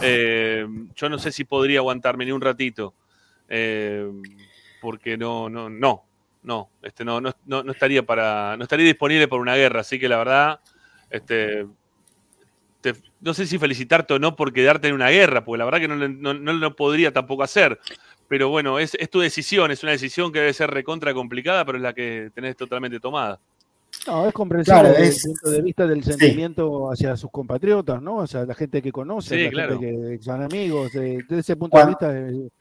Eh, yo no sé si podría aguantarme ni un ratito. eh, porque no, no, no, no, este, no, no, no, estaría para, no estaría disponible por una guerra. Así que la verdad, este, te- no sé si felicitarte o no por quedarte en una guerra, porque la verdad que no, no- no lo podría tampoco hacer. Pero bueno, es, es tu decisión, es una decisión que debe ser recontra complicada, pero es la que tenés totalmente tomada. No, es comprensible Claro, desde es- el punto de vista del sí. sentimiento hacia sus compatriotas, ¿no? Hacia la gente que conoce, Sí, la claro. gente que son amigos. desde ese punto de vista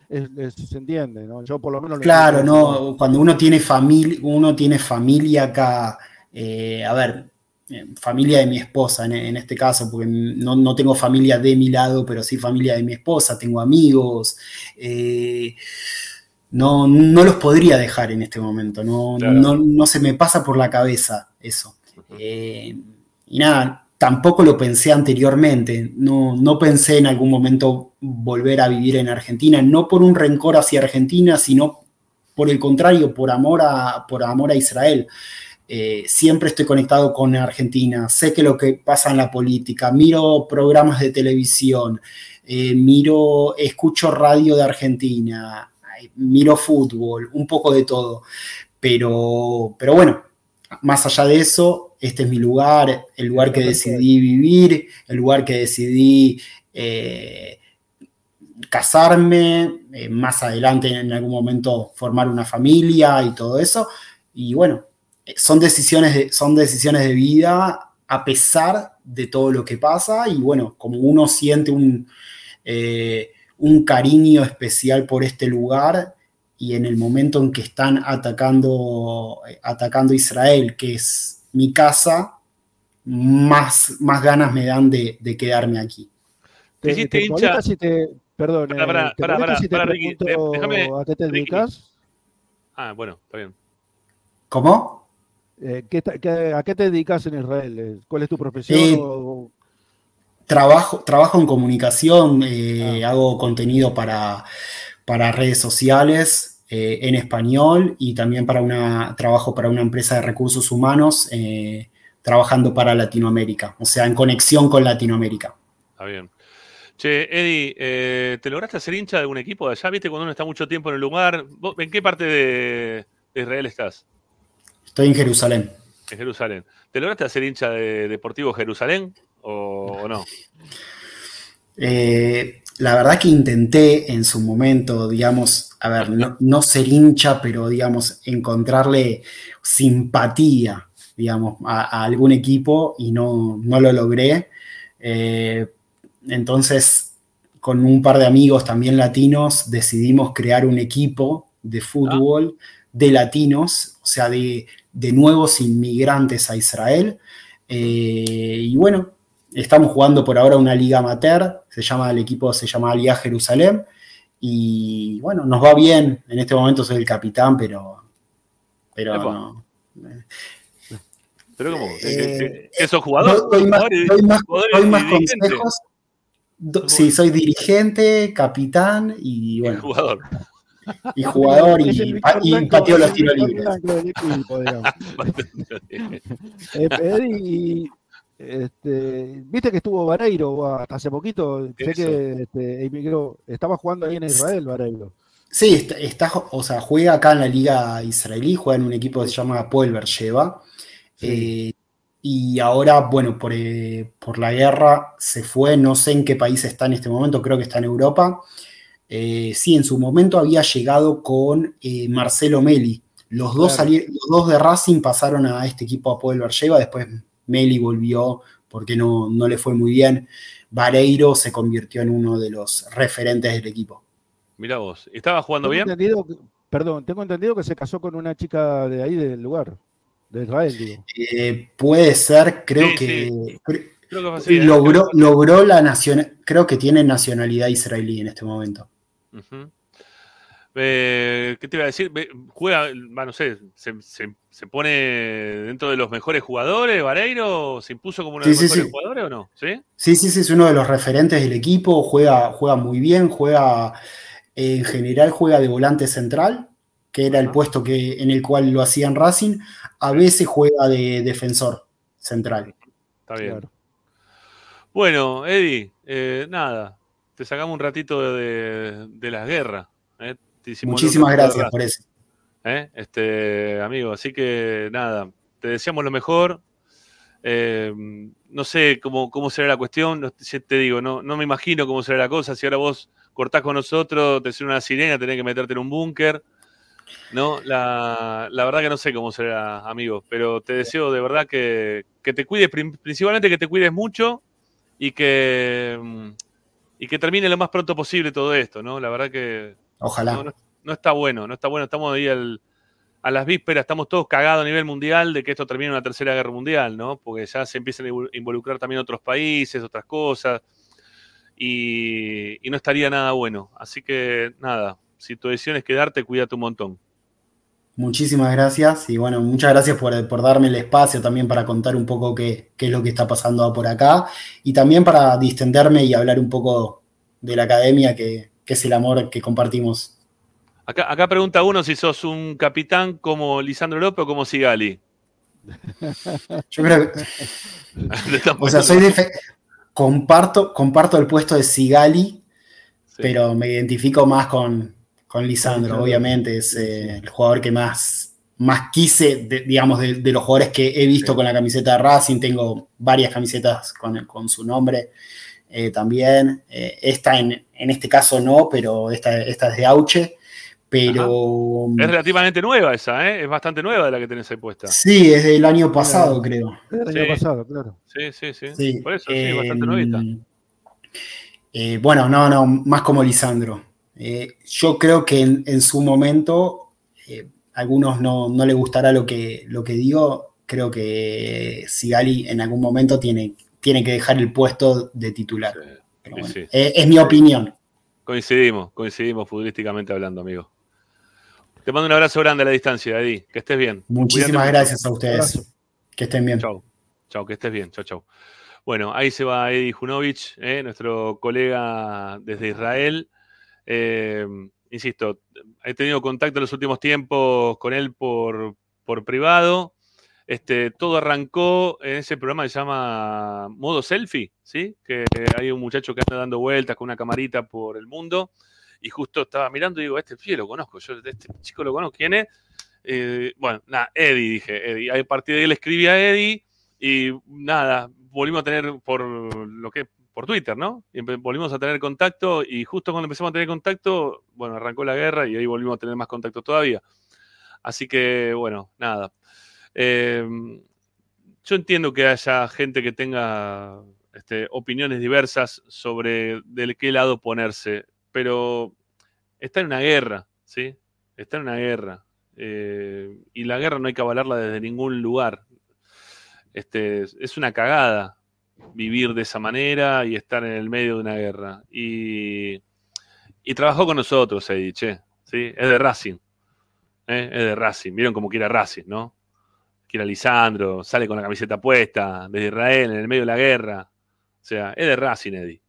es- es- se entiende, ¿no? Yo por lo menos lo Claro, no, cuando uno tiene familia, uno tiene familia acá, eh, a ver, eh, familia de mi esposa en, en este caso, porque no, no tengo familia de mi lado, pero sí familia de mi esposa, tengo amigos, eh, no, no los podría dejar en este momento, no, Claro. no, no se me pasa por la cabeza eso. Eh, y nada, tampoco lo pensé anteriormente, no, no pensé en algún momento volver a vivir en Argentina, no por un rencor hacia Argentina, sino por el contrario, por amor a, por amor a Israel. Eh, siempre estoy conectado con Argentina, sé que lo que pasa en la política, miro programas de televisión, eh, miro, escucho radio de Argentina, ay, miro fútbol, un poco de todo. Pero, pero bueno, más allá de eso, este es mi lugar, el lugar que decidí vivir, el lugar que decidí eh, casarme, eh, más adelante en algún momento formar una familia y todo eso. Y bueno, eh, son decisiones de, son decisiones de vida a pesar de todo lo que pasa y bueno, como uno siente un, eh, un cariño especial por este lugar y en el momento en que están atacando, eh, atacando Israel, que es mi casa, más, más ganas me dan de, de quedarme aquí. ¿Te, hiciste te hincha- molesta si te, perdón, Pará, eh, pará, ¿te pará, molesta pará, si te pará, Ricky, pregunto de- déjame- a qué te Ricky. dedicas? Ah, bueno, está bien. ¿Cómo? Eh, ¿qué ta- qué- ¿A qué te dedicas en Israel? Eh, ¿Cuál es tu profesión? Eh, o- Trabajo, trabajo en comunicación, eh, hago contenido para, para redes sociales eh, en español y también para una, trabajo para una empresa de recursos humanos eh, trabajando para Latinoamérica, o sea, en conexión con Latinoamérica. Está bien. Che, Eddie, eh, ¿te lograste hacer hincha de algún equipo de allá? ¿Viste cuando uno está mucho tiempo en el lugar? ¿Vos- ¿En qué parte de, de Israel estás? Estoy en Jerusalén. En Jerusalén. ¿Te lograste hacer hincha de Deportivo Jerusalén o, o no? Eh, la verdad que intenté en su momento, digamos, a ver, no, no ser hincha, pero digamos, encontrarle simpatía, digamos, a, a algún equipo y no, no lo logré. Eh, entonces, con un par de amigos también latinos, decidimos crear un equipo de fútbol de latinos, o sea, de, de nuevos inmigrantes a Israel. Eh, y bueno, estamos jugando por ahora una liga amateur, se llama, el equipo se llama Aliá Jerusalén, y bueno, nos va bien, en este momento soy el capitán, pero, pero no. ¿Pero cómo? Eh, ¿Que- que ¿Sos jugador? Doy más, ¿Jugador y- doy más- jugador doy y más dirigente? consejos. Do- sí, soy dirigente, y y bueno, *laughs* Jugador. y jugador y, el y Blanco- pateo los el tiros libres. Equipo. *laughs* Eh, y, este, viste que estuvo Vareiro hasta hace poquito, sé que este, emigró, estaba jugando ahí en Israel, Vareiro. Sí, está, está- o sea, juega acá en la liga israelí, juega en un equipo que se llama Poel Beersheba. Eh, y ahora, bueno, por, eh, por la guerra se fue, no sé en qué país está en este momento, creo que está en Europa. Eh, sí, en su momento había llegado con eh, Marcelo Meli. Los dos, Claro. sali- los dos de Racing pasaron a este equipo a Poel Beersheba, después Meli volvió porque no, no le fue muy bien. Vareiro se convirtió en uno de los referentes del equipo. Mirá vos. ¿Estaba jugando Tengo bien? entendido que- perdón, tengo entendido que se casó con una chica de ahí del lugar. De Israel, digo. Eh, puede ser, creo Sí, que. sí. cre- Creo que fue así, ¿eh? logró, logró la nación. Creo que tiene nacionalidad israelí en este momento. Ujú. Eh, ¿Qué te iba a decir? Juega, no sé, se, se- se pone dentro de los mejores jugadores, Vareiro, ¿se impuso como uno de los sí, mejores sí. jugadores o no? ¿Sí? Sí, sí, sí, es uno de los referentes del equipo. Juega, juega muy bien, juega. en general juega de volante central, que era el puesto que, en el cual lo hacían Racing. A veces juega de defensor central. Está bien. Bueno, Eddie, eh, nada, te sacamos un ratito de, de las guerras. ¿eh? Muchísimas gracias por eso. ¿eh? Este, amigo, así que nada, te deseamos lo mejor. Eh, no sé cómo, cómo será la cuestión, te digo, no, no me imagino cómo será la cosa. Si ahora vos cortás con nosotros, te suena una sirena, tenés que meterte en un búnker. No, la, la verdad que no sé cómo será, amigo, pero te deseo de verdad que, que te cuides, principalmente que te cuides mucho y que, y que termine lo más pronto posible todo esto, ¿no? La verdad que Ojalá. no, no- no está bueno, no está bueno, estamos ahí al- a las vísperas, estamos todos cagados a nivel mundial de que esto termine en una tercera guerra mundial, ¿no? Porque ya se empiezan a invol- involucrar también otros países, otras cosas, y, y no estaría nada bueno. Así que nada, si tu decisión es quedarte, cuídate un montón. Muchísimas gracias y bueno, muchas gracias por, por darme el espacio también para contar un poco qué, qué es lo que está pasando por acá y también para distenderme y hablar un poco de la academia que, que es el amor que compartimos. Acá, acá pregunta uno si sos un capitán como Lisandro López o como Sigali. *laughs* Yo creo que, *laughs* o sea, soy de, comparto, comparto el puesto de Sigali, pero me identifico más con, con Lisandro, obviamente, es eh, el jugador que más, más quise, de- digamos, de, de los jugadores que he visto con la camiseta de Racing, tengo varias camisetas con, con su nombre eh, también, Eh, esta en, en este caso no, pero esta, esta es de Auche, pero Es relativamente nueva esa, ¿eh? Es bastante nueva de la que tenés ahí puesta. sí, es del año pasado, creo. Sí. año pasado, claro. Sí, sí, sí. Sí, Por eso, sí, bastante nuevita. eh, bueno, no, no, más como Lisandro. Eh, yo creo que en, en su momento, eh, a algunos no, no le gustará lo que, lo que digo. Creo que Sigali en algún momento tiene, tiene que dejar el puesto de titular. Pero Sí, bueno, sí. eh, es mi opinión. Coincidimos, coincidimos futbolísticamente hablando, amigo. Te mando un abrazo grande a la distancia, Eddie. Que estés bien. Muchísimas Cuídate mucho. gracias a ustedes. Que estén bien. Chau. Chau, que estés bien. Chau, chau. Bueno, ahí se va Eddie Junovich, eh, nuestro colega desde Israel. Eh, insisto, he tenido contacto en los últimos tiempos con él por, por privado. Este, todo arrancó en ese programa que se llama Modo Selfie, ¿sí? Que hay un muchacho que anda dando vueltas con una camarita por el mundo y justo estaba mirando y digo, este pibe lo conozco, yo este chico lo conozco, ¿quién es? Eh, bueno, nada, Eddie, dije, Eddie. A partir de ahí le escribí a Eddie y nada, volvimos a tener por lo que por Twitter, ¿no? Y volvimos a tener contacto y justo cuando empezamos a tener contacto, bueno, arrancó la guerra y ahí volvimos a tener más contacto todavía. Así que, bueno, nada. Eh, yo entiendo que haya gente que tenga este, opiniones diversas sobre de qué lado ponerse, pero está en una guerra, ¿sí? Está en una guerra. eh, y la guerra no hay que avalarla desde ningún lugar. Este, es una cagada vivir de esa manera y estar en el medio de una guerra. Y, trabajó con nosotros, Eddie, ¿sí? Es de Racing. ¿eh? Es de Racing. Vieron como quiera Racing, ¿no? Quiera Lisandro, sale con la camiseta puesta, desde Israel, en el medio de la guerra. O sea, es de Racing, Eddie.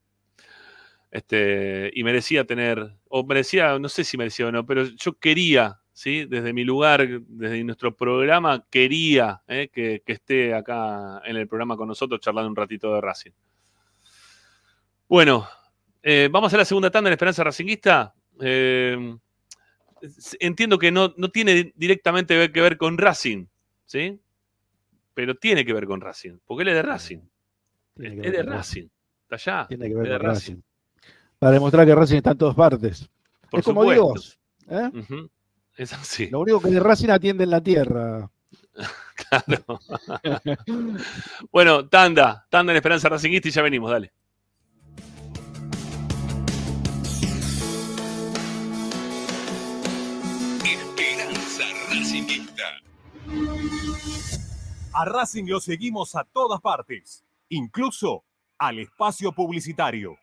Este, y merecía tener, o merecía, no sé si merecía o no, pero yo quería, ¿sí? Desde mi lugar, desde nuestro programa, quería ¿eh? que, que esté acá en el programa con nosotros charlando un ratito de Racing. Bueno, eh, vamos a la segunda tanda en Esperanza Racinguista. Eh, entiendo que no, no tiene directamente que ver con Racing, ¿sí? Pero tiene que ver con Racing, porque él es de Racing. Tiene Es de Racing. Está allá. Tiene que es ver de con Racing. Para demostrar que Racing está en todas partes. Por es como. Dios. ¿eh? Es así. Lo único que de Racing atiende en la tierra. *laughs* Claro. *laughs* bueno, tanda, tanda en Esperanza Racinguista y ya venimos, dale. A Racing lo seguimos a todas partes, incluso al espacio publicitario.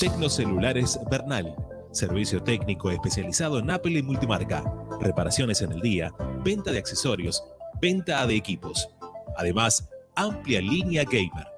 Tecnocelulares Bernal. Servicio técnico especializado en Apple y multimarca. Reparaciones en el día, venta de accesorios, venta de equipos. Además, amplia línea gamer.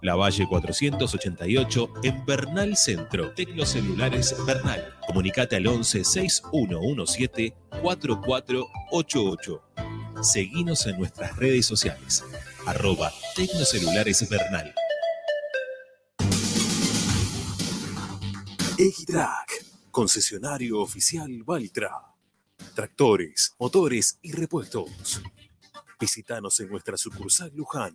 La Valle 488 en Bernal Centro. Tecnocelulares Bernal. Comunicate al 11 6117 4488. Seguinos en nuestras redes sociales. Arroba Tecnocelulares Bernal. Egitrack, concesionario oficial Valtra. Tractores, motores y repuestos. Visítanos en nuestra sucursal Luján,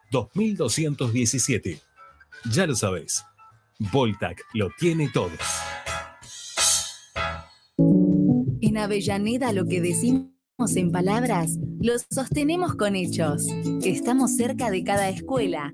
2217. Ya lo sabes, Voltac lo tiene todo. En Avellaneda lo que decimos en palabras, lo sostenemos con hechos. Estamos cerca de cada escuela,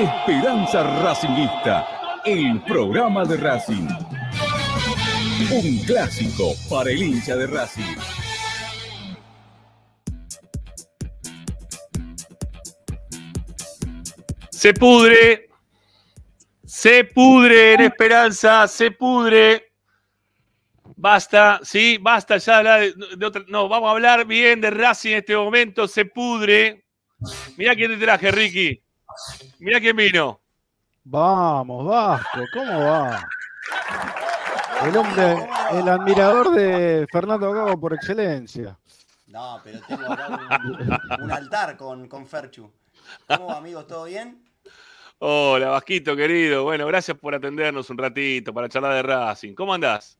Esperanza Racingista, el programa de Racing. Un clásico para el hincha de Racing. Se pudre. Se pudre en esperanza. Se pudre. Basta, sí, basta ya de de otra. No, vamos a hablar bien de Racing en este momento. Se pudre. Mirá quién te traje, Ricky. Mirá quién vino. Vamos, Vasco, ¿cómo va? El hombre, el admirador de Fernando Gago por excelencia. No, pero tengo acá un, un altar con, con Ferchu. ¿Cómo va, amigos? ¿Todo bien? Hola, Vasquito, querido. Bueno, gracias por atendernos un ratito para charlar de Racing. ¿Cómo andás?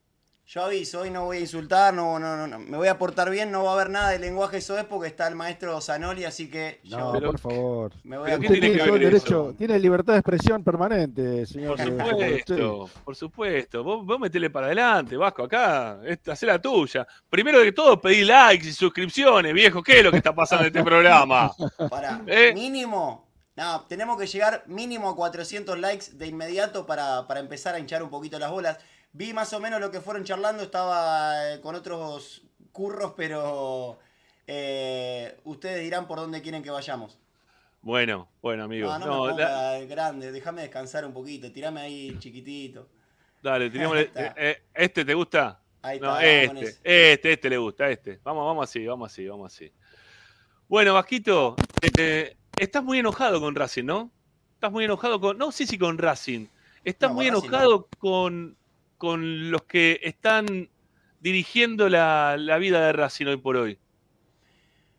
Yo aviso, hoy no voy a insultar, no, no, no, no. me voy a portar bien, no va a haber nada de lenguaje soez porque está el maestro Zanoli, así que No, yo por favor. me voy a Usted tiene tiene, que todo el ver derecho, tiene libertad de expresión permanente, señor. Por eh, supuesto, por supuesto. Vos, vos metele para adelante, Vasco, acá. Hacé la tuya. Primero que todo, pedí likes y suscripciones, viejo. ¿Qué es lo que está pasando en este programa? Para, ¿Eh? mínimo, no, tenemos que llegar mínimo a 400 likes de inmediato para, para empezar a hinchar un poquito las bolas. Vi más o menos lo que fueron charlando, estaba eh, con otros curros, pero eh, ustedes dirán por dónde quieren que vayamos. Bueno, bueno, amigo. No, no, No, me la- grande, déjame descansar un poquito, tirame ahí chiquitito. dale, *laughs* tirémosle- eh, ¿Este te gusta? Ahí está, No, este, este, este le gusta, este. Vamos, vamos así, vamos así, vamos así. Bueno, Vasquito, eh, estás muy enojado con Racing, ¿no? Estás muy enojado con. No sé si con Racing. Estás No, muy Racing enojado con, con los que están dirigiendo la, vida de Racing hoy por hoy.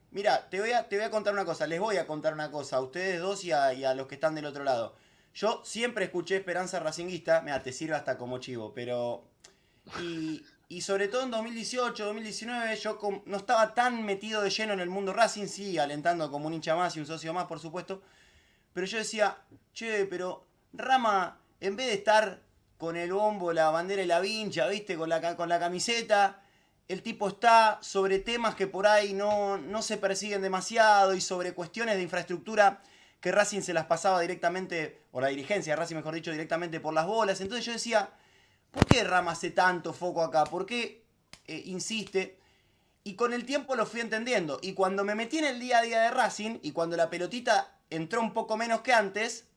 Mira, te voy, a, te voy a contar una cosa, les voy a contar una cosa a ustedes dos y a, los que están del otro lado. Yo siempre escuché Esperanza Racinguista, mira, te sirve hasta como chivo, pero... Y, y sobre todo en 2018, 2019, yo no estaba tan metido de lleno en el mundo Racing, sí, alentando como un hincha más y un socio más, por supuesto. Pero yo decía, che, pero Rama, en vez de estar con el bombo, la bandera y la vincha, viste, con la, con la camiseta, el tipo está sobre temas que por ahí no, no se persiguen demasiado y sobre cuestiones de infraestructura que Racing se las pasaba directamente, o la dirigencia de Racing, mejor dicho, directamente por las bolas. Entonces yo decía, ¿por qué Rama hace tanto foco acá? ¿Por qué eh, insiste? Y con el tiempo lo fui entendiendo. Y cuando me metí en el día a día de Racing, y cuando la pelotita entró un poco menos que antes,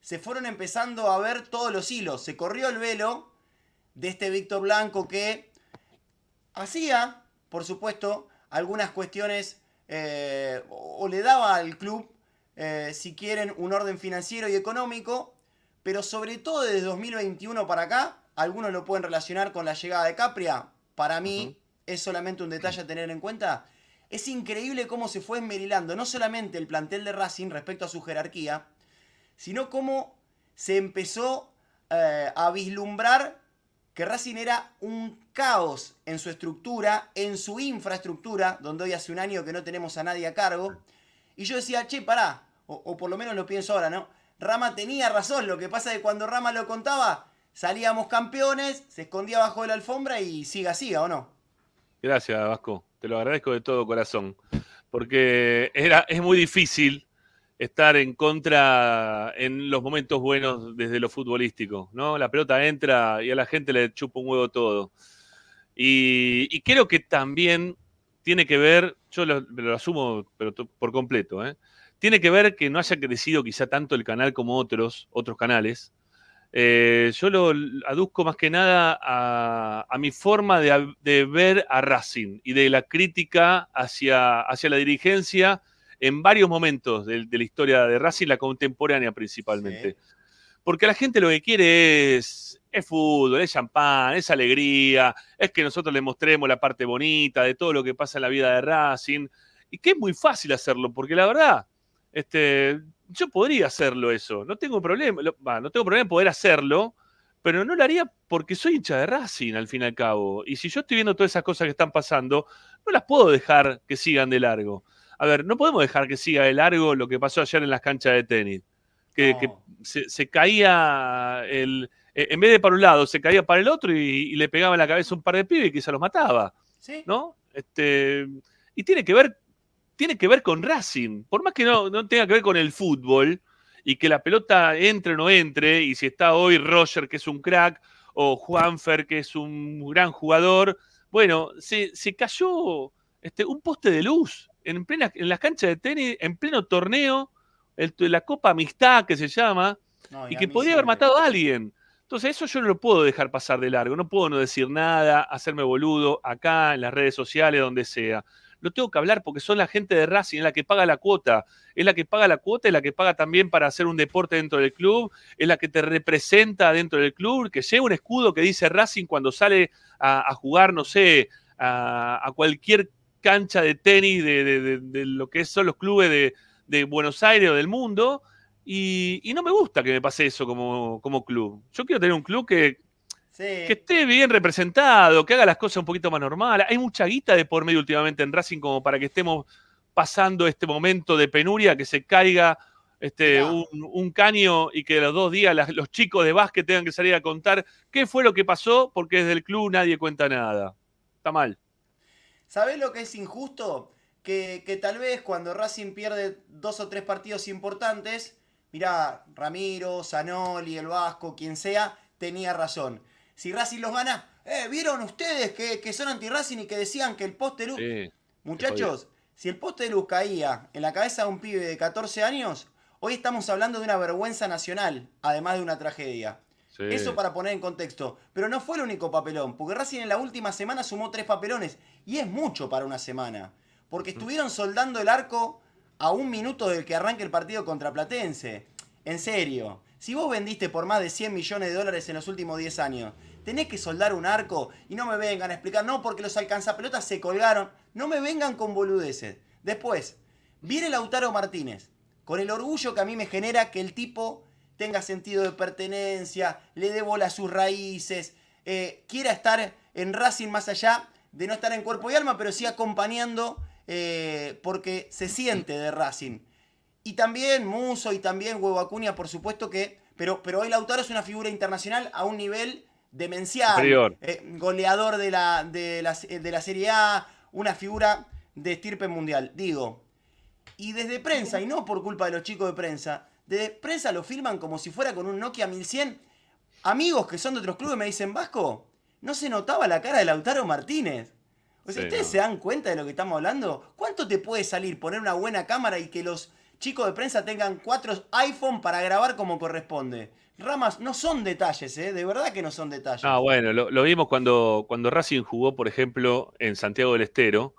se fueron empezando a ver todos los hilos. Se corrió el velo de este Víctor Blanco que hacía, por supuesto, algunas cuestiones eh, o le daba al club, eh, si quieren, un orden financiero y económico, pero sobre todo desde 2021 para acá, algunos lo pueden relacionar con la llegada de Capria. Para mí es solamente un detalle a tener en cuenta. Es increíble cómo se fue esmerilando no solamente el plantel de Racing respecto a su jerarquía, sino cómo se empezó eh, a vislumbrar que Racing era un caos en su estructura, en su infraestructura, donde hoy hace un año que no tenemos a nadie a cargo. Y yo decía, che, pará, o, por lo menos lo pienso ahora, ¿no? Rama tenía razón, lo que pasa es que cuando Rama lo contaba, salíamos campeones, se escondía bajo de la alfombra y siga, siga, ¿o no? Gracias, Vasco. Te lo agradezco de todo corazón. Porque era, es muy difícil estar en contra en los momentos buenos desde lo futbolístico, ¿no? La pelota entra y a la gente le chupa un huevo todo. Y, creo que también tiene que ver, yo lo, asumo pero por completo, ¿eh? tiene que ver que no haya crecido quizá tanto el canal como otros, otros canales. Eh, yo lo aduzco más que nada a, mi forma de, de ver a Racing y de la crítica hacia, hacia la dirigencia en varios momentos de, de la historia de Racing, la contemporánea principalmente. Porque la gente lo que quiere es, es fútbol, es champán, es alegría, es que nosotros le mostremos la parte bonita de todo lo que pasa en la vida de Racing. Y que es muy fácil hacerlo, porque la verdad, este, yo podría hacerlo eso, no tengo problema, lo- no tengo problema en poder hacerlo, pero no lo haría porque soy hincha de Racing al fin y al cabo. Y si yo estoy viendo todas esas cosas que están pasando, no las puedo dejar que sigan de largo. A ver, no podemos dejar que siga de largo lo que pasó ayer en las canchas de tenis. Que, que se, se caía el. eh, En vez de para un lado, se caía para el otro y, y le pegaba en la cabeza un par de pibes y quizá los mataba. Sí. ¿No? Este, y tiene que ver, tiene que ver con Racing. Por más que no, no tenga que ver con el fútbol, y que la pelota entre o no entre, y si está hoy Roger, que es un crack, o Juanfer, que es un gran jugador, bueno, se, se cayó este, un poste de luz en, plena, en las canchas de tenis, en pleno torneo, el- la Copa Amistad que se llama, No, y que podía haber matado a alguien. Entonces, eso yo no lo puedo dejar pasar de largo. No puedo no decir nada, hacerme boludo acá, en las redes sociales, donde sea. Lo tengo que hablar porque son la gente de Racing, es la que paga la cuota. Es la que paga la cuota, es la que paga también para hacer un deporte dentro del club, es la que te representa dentro del club, que lleva un escudo que dice Racing cuando sale a, a jugar, no sé, a, a cualquier cancha de tenis de, de- de- de lo que son los clubes de, Buenos Aires o del mundo. Y, y no me gusta que me pase eso como, como club. Yo quiero tener un club que, que esté bien representado, que haga las cosas un poquito más normales. Hay mucha guita de por medio últimamente en Racing como para que estemos pasando este momento de penuria, que se caiga este, un, un caño y que los dos días las- los chicos de básquet tengan que salir a contar qué fue lo que pasó, porque desde el club nadie cuenta nada. Está mal. ¿Sabés lo que es injusto? Que, que tal vez cuando Racing pierde dos o tres partidos importantes, mirá, Ramiro, Zanoli, el Vasco, quien sea, tenía razón. Si Racing los gana, eh, ¿vieron ustedes que, que son anti-Racing y que decían que el poste de luz... Sí, Muchachos, si el poste de luz caía en la cabeza de un pibe de 14 años, hoy estamos hablando de una vergüenza nacional, además de una tragedia. Sí. Eso para poner en contexto. Pero no fue el único papelón, porque Racing en la última semana sumó tres papelones. Y es mucho para una semana. Porque estuvieron soldando el arco a un minuto del que arranque el partido contra Platense. En serio, si vos vendiste por más de 100 millones de dólares en los últimos 10 años, tenés que soldar un arco y no me vengan a explicar, no, porque los alcanzapelotas se colgaron. No me vengan con boludeces. Después, viene Lautaro Martínez, con el orgullo que a mí me genera que el tipo tenga sentido de pertenencia, le dé bola a sus raíces, eh, quiera estar en Racing más allá de no estar en cuerpo y alma, pero sí acompañando eh, porque se siente de Racing. Y también Muso y también Huevo Acuña, por supuesto que. Pero, pero hoy Lautaro es una figura internacional a un nivel demencial. Eh, goleador de la, de, la, de la Serie A, una figura de estirpe mundial. Digo, y desde prensa, y no por culpa de los chicos de prensa, desde prensa lo filman como si fuera con un Nokia 1100. Amigos que son de otros clubes me dicen, Vasco, no se notaba la cara de Lautaro Martínez. O sea, Sí, ¿ustedes no. se dan cuenta de lo que estamos hablando? ¿Cuánto te puede salir poner una buena cámara y que los chicos de prensa tengan cuatro iPhone para grabar como corresponde? Ramas, no son detalles, ¿eh? De verdad que no son detalles. Ah, bueno, lo, lo vimos cuando, cuando Racing jugó, por ejemplo, en Santiago del Estero,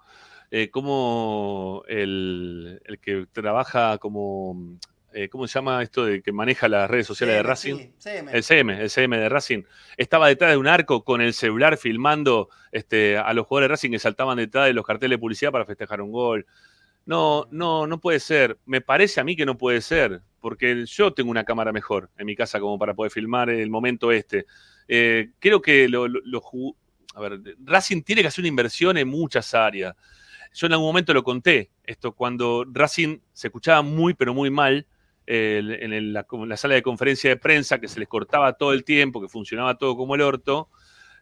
eh, como el, el que trabaja como, eh, ¿cómo se llama esto de que maneja las redes sociales de Racing? sí, CM. El CM, el CM de Racing. Estaba detrás de un arco con el celular filmando este, a los jugadores de Racing que saltaban detrás de los carteles de publicidad para festejar un gol. No, no, no puede ser. Me parece a mí que no puede ser, porque yo tengo una cámara mejor en mi casa como para poder filmar el momento este. Eh, creo que lo, lo- a ver, Racing tiene que hacer una inversión en muchas áreas. Yo en algún momento lo conté, esto cuando Racing se escuchaba muy, pero muy mal en, la, sala de conferencia de prensa, que se les cortaba todo el tiempo, que funcionaba todo como el orto,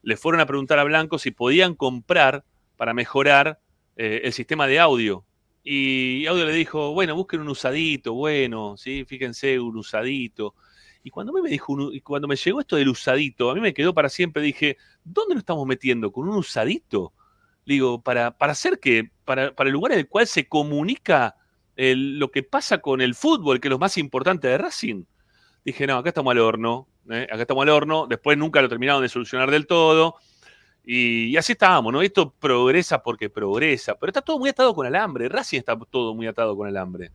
le fueron a preguntar a Blanco si podían comprar para mejorar eh, el sistema de audio. Y Audio le dijo, bueno, busquen un usadito, bueno, sí, fíjense, un usadito. Y cuando me dijo, un- cuando me llegó esto del usadito, a mí me quedó para siempre, dije, ¿dónde nos estamos metiendo? ¿Con un usadito? Digo, para, para hacer que, para, para el lugar en el cual se comunica el- lo que pasa con el fútbol, que es lo más importante de Racing. Dije, no, acá estamos al horno, ¿eh? acá estamos al horno, después nunca lo terminaron de solucionar del todo. Y, y así estábamos, ¿no? Esto progresa porque progresa, pero está todo muy atado con alambre. Racing está todo muy atado con alambre.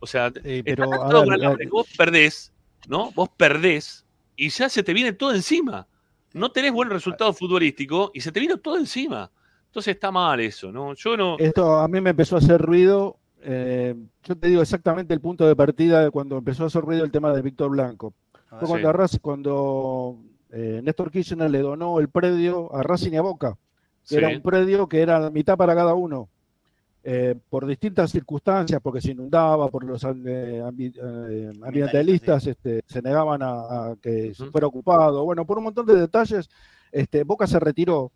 O sea, Eh, está pero, a atado ver, con alambre que vos perdés, ¿no? Vos perdés y ya se te viene todo encima. No tenés buen resultado futbolístico y se te vino todo encima. Entonces está mal eso, ¿no? Yo no. Esto a mí me empezó a hacer ruido. Eh, yo te digo exactamente el punto de partida de cuando empezó a hacer ruido el tema de Víctor Blanco. A Fue cuando, Racing- cuando eh, Néstor Kirchner le donó el predio a Racing y a Boca. que Era un predio que era mitad para cada uno. Eh, por distintas circunstancias, porque se inundaba, por los eh, ambi- eh, ambientalistas este, se negaban a, a que se fuera ocupado. Bueno, por un montón de detalles, este, Boca se retiró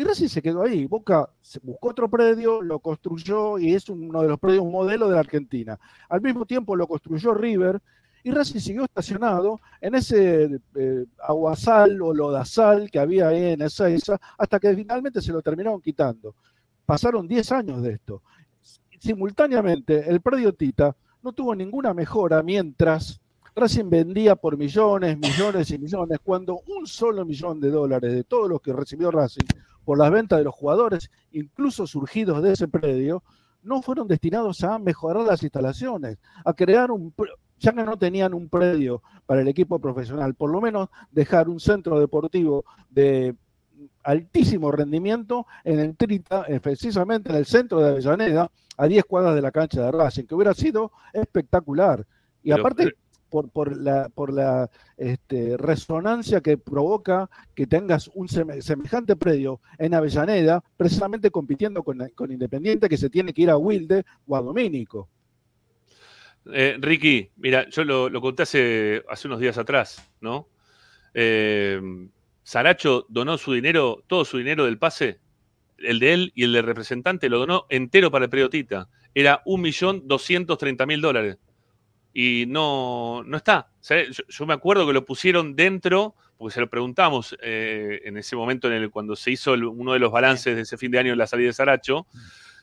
y Racing se quedó ahí. Boca buscó otro predio, lo construyó y es uno de los predios modelo de la Argentina. Al mismo tiempo lo construyó River y Racing siguió estacionado en ese eh, aguasal o lodazal que había ahí en Ezeiza, hasta que finalmente se lo terminaron quitando. Pasaron 10 años de esto. Simultáneamente, el predio Tita no tuvo ninguna mejora mientras Racing vendía por millones, millones y millones, cuando un solo millón de dólares de todos los que recibió Racing por las ventas de los jugadores, incluso surgidos de ese predio, no fueron destinados a mejorar las instalaciones, a crear un... Ya que no tenían un predio para el equipo profesional, por lo menos dejar un centro deportivo de altísimo rendimiento en el Trita, eh, precisamente en el centro de Avellaneda, a 10 cuadras de la cancha de Racing, que hubiera sido espectacular. Y Pero, aparte, eh, por, por la, por la este, resonancia que provoca que tengas un seme- semejante predio en Avellaneda, precisamente compitiendo con, con Independiente, que se tiene que ir a Wilde o a Domínico. Eh, Ricky, mira, yo lo, lo conté hace, hace unos días atrás, ¿no? Eh, Saracho donó su dinero, todo su dinero del pase, el de él y el del representante, lo donó entero para el periodista. Era 1.230.000 dólares. Y no, no está. Yo, me acuerdo que lo pusieron dentro, porque se lo preguntamos eh, en ese momento en el, cuando se hizo uno de los balances de ese fin de año en la salida de Saracho.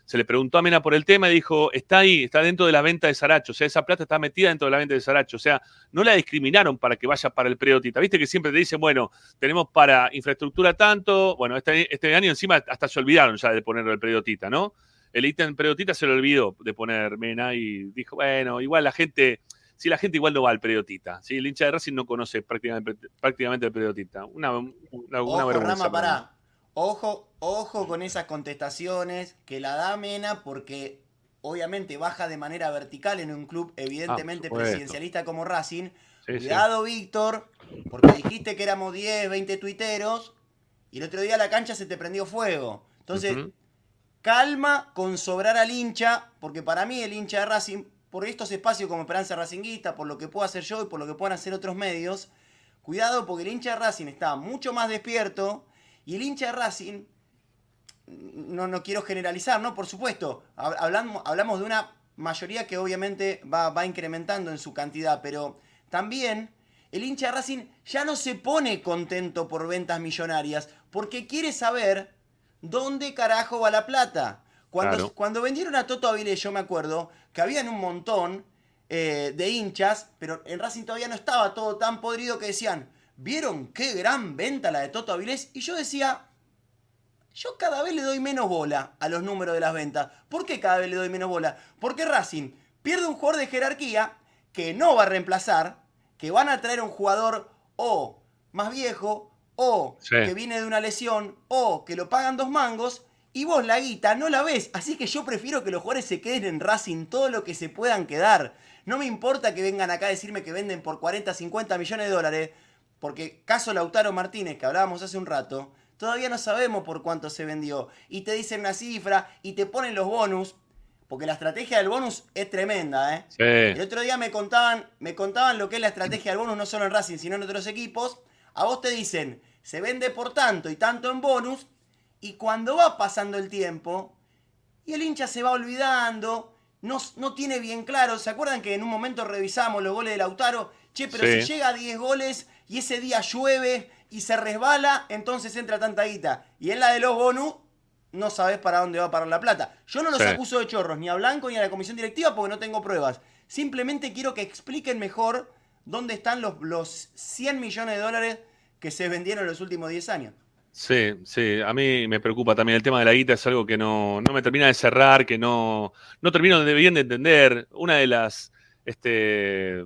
Se le preguntó a Mena por el tema y dijo, está ahí, está dentro de la venta de Saracho. O sea, esa plata está metida dentro de la venta de Saracho. O sea, no la discriminaron para que vaya para el periodista. Viste que siempre te dicen, bueno, tenemos para infraestructura tanto. Bueno, este, este año encima hasta se olvidaron ya de ponerlo el periodista, ¿no? El ítem periodista se lo olvidó de poner Mena y dijo, bueno, igual la gente, si la gente igual no va al periodista. ¿sí? El hincha de Racing no conoce prácticamente, prácticamente el periodista. Una, una, una Ojo, vergüenza. Rama, pará. Ojo, ojo con esas contestaciones que la da Mena porque obviamente baja de manera vertical en un club evidentemente Ah, presidencialista como Racing. Sí, sí. Cuidado, Víctor, porque dijiste que éramos 10, 20 tuiteros y el otro día la cancha se te prendió fuego. Entonces. Calma con sobrar al hincha, porque para mí el hincha de Racing, por estos espacios como Esperanza Racinguista, por lo que puedo hacer yo y por lo que puedan hacer otros medios, cuidado porque el hincha de Racing está mucho más despierto y el hincha de Racing, no, no quiero generalizar, ¿no? Por supuesto, hab- hablamos, hablamos de una mayoría que obviamente va, va incrementando en su cantidad, pero también el hincha de Racing ya no se pone contento por ventas millonarias, porque quiere saber dónde carajo va la plata. Cuando, Claro. cuando vendieron a Toto Avilés, yo me acuerdo que habían un montón eh, de hinchas, pero en Racing todavía no estaba todo tan podrido que decían, ¿vieron qué gran venta la de Toto Avilés? Y yo decía, yo cada vez le doy menos bola a los números de las ventas. ¿Por qué cada vez le doy menos bola? Porque Racing pierde un jugador de jerarquía que no va a reemplazar, que van a traer un jugador o más viejo, o Sí. que viene de una lesión, o que lo pagan dos mangos, y vos la guita no la ves. Así que yo prefiero que los jugadores se queden en Racing todo lo que se puedan quedar. No me importa que vengan acá a decirme que venden por 40, 50 millones de dólares, porque caso Lautaro Martínez, que hablábamos hace un rato, todavía no sabemos por cuánto se vendió. Y te dicen una cifra y te ponen los bonus, porque la estrategia del bonus es tremenda, ¿eh? Sí. El otro día me contaban, me contaban lo que es la estrategia del bonus, no solo en Racing, sino en otros equipos. A vos te dicen, se vende por tanto y tanto en bonus, y cuando va pasando el tiempo, y el hincha se va olvidando, no, no tiene bien claro. ¿Se acuerdan que en un momento revisamos los goles de Lautaro? Che, pero Sí. si llega a 10 goles y ese día llueve y se resbala, entonces entra tanta guita. Y en la de los bonus, no sabes para dónde va a parar la plata. Yo no los Sí. acuso de chorros, ni a Blanco ni a la comisión directiva, porque no tengo pruebas. Simplemente quiero que expliquen mejor dónde están los, los 100 millones de dólares que se vendieron en los últimos 10 años. Sí, sí, a mí me preocupa también el tema de la guita, es algo que no, no me termina de cerrar, que no, no termino de bien de entender. Una de las, este,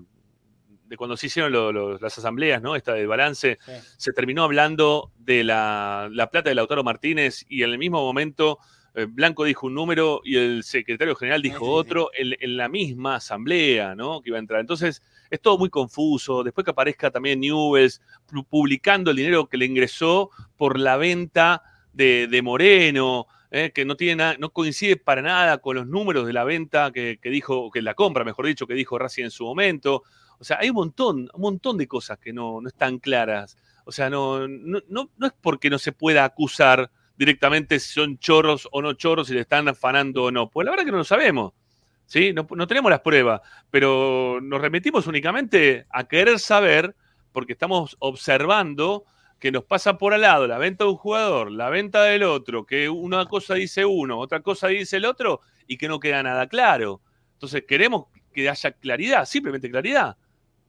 de cuando se hicieron lo- lo- las asambleas, ¿no? Esta de balance, se terminó hablando de la, la plata de Lautaro Martínez y en el mismo momento eh, Blanco dijo un número y el secretario general dijo otro En, en la misma asamblea, ¿no? Que iba a entrar. Entonces, es todo muy confuso. Después que aparezca también Newells pu- publicando el dinero que le ingresó por la venta de, de Moreno, ¿eh? que no, tiene no coincide para nada con los números de la venta que, que dijo, que la compra, mejor dicho, que dijo Racing en su momento. O sea, hay un montón, un montón de cosas que no, no están claras. O sea, no, no, no, no es porque no se pueda acusar directamente si son chorros o no chorros, si le están afanando o no. Pues la verdad que no lo sabemos. ¿Sí? No, tenemos las pruebas, pero nos remitimos únicamente a querer saber, porque estamos observando que nos pasa por al lado la venta de un jugador, la venta del otro, que una cosa dice uno, otra cosa dice el otro, y que no queda nada claro. Entonces queremos que haya claridad, simplemente claridad.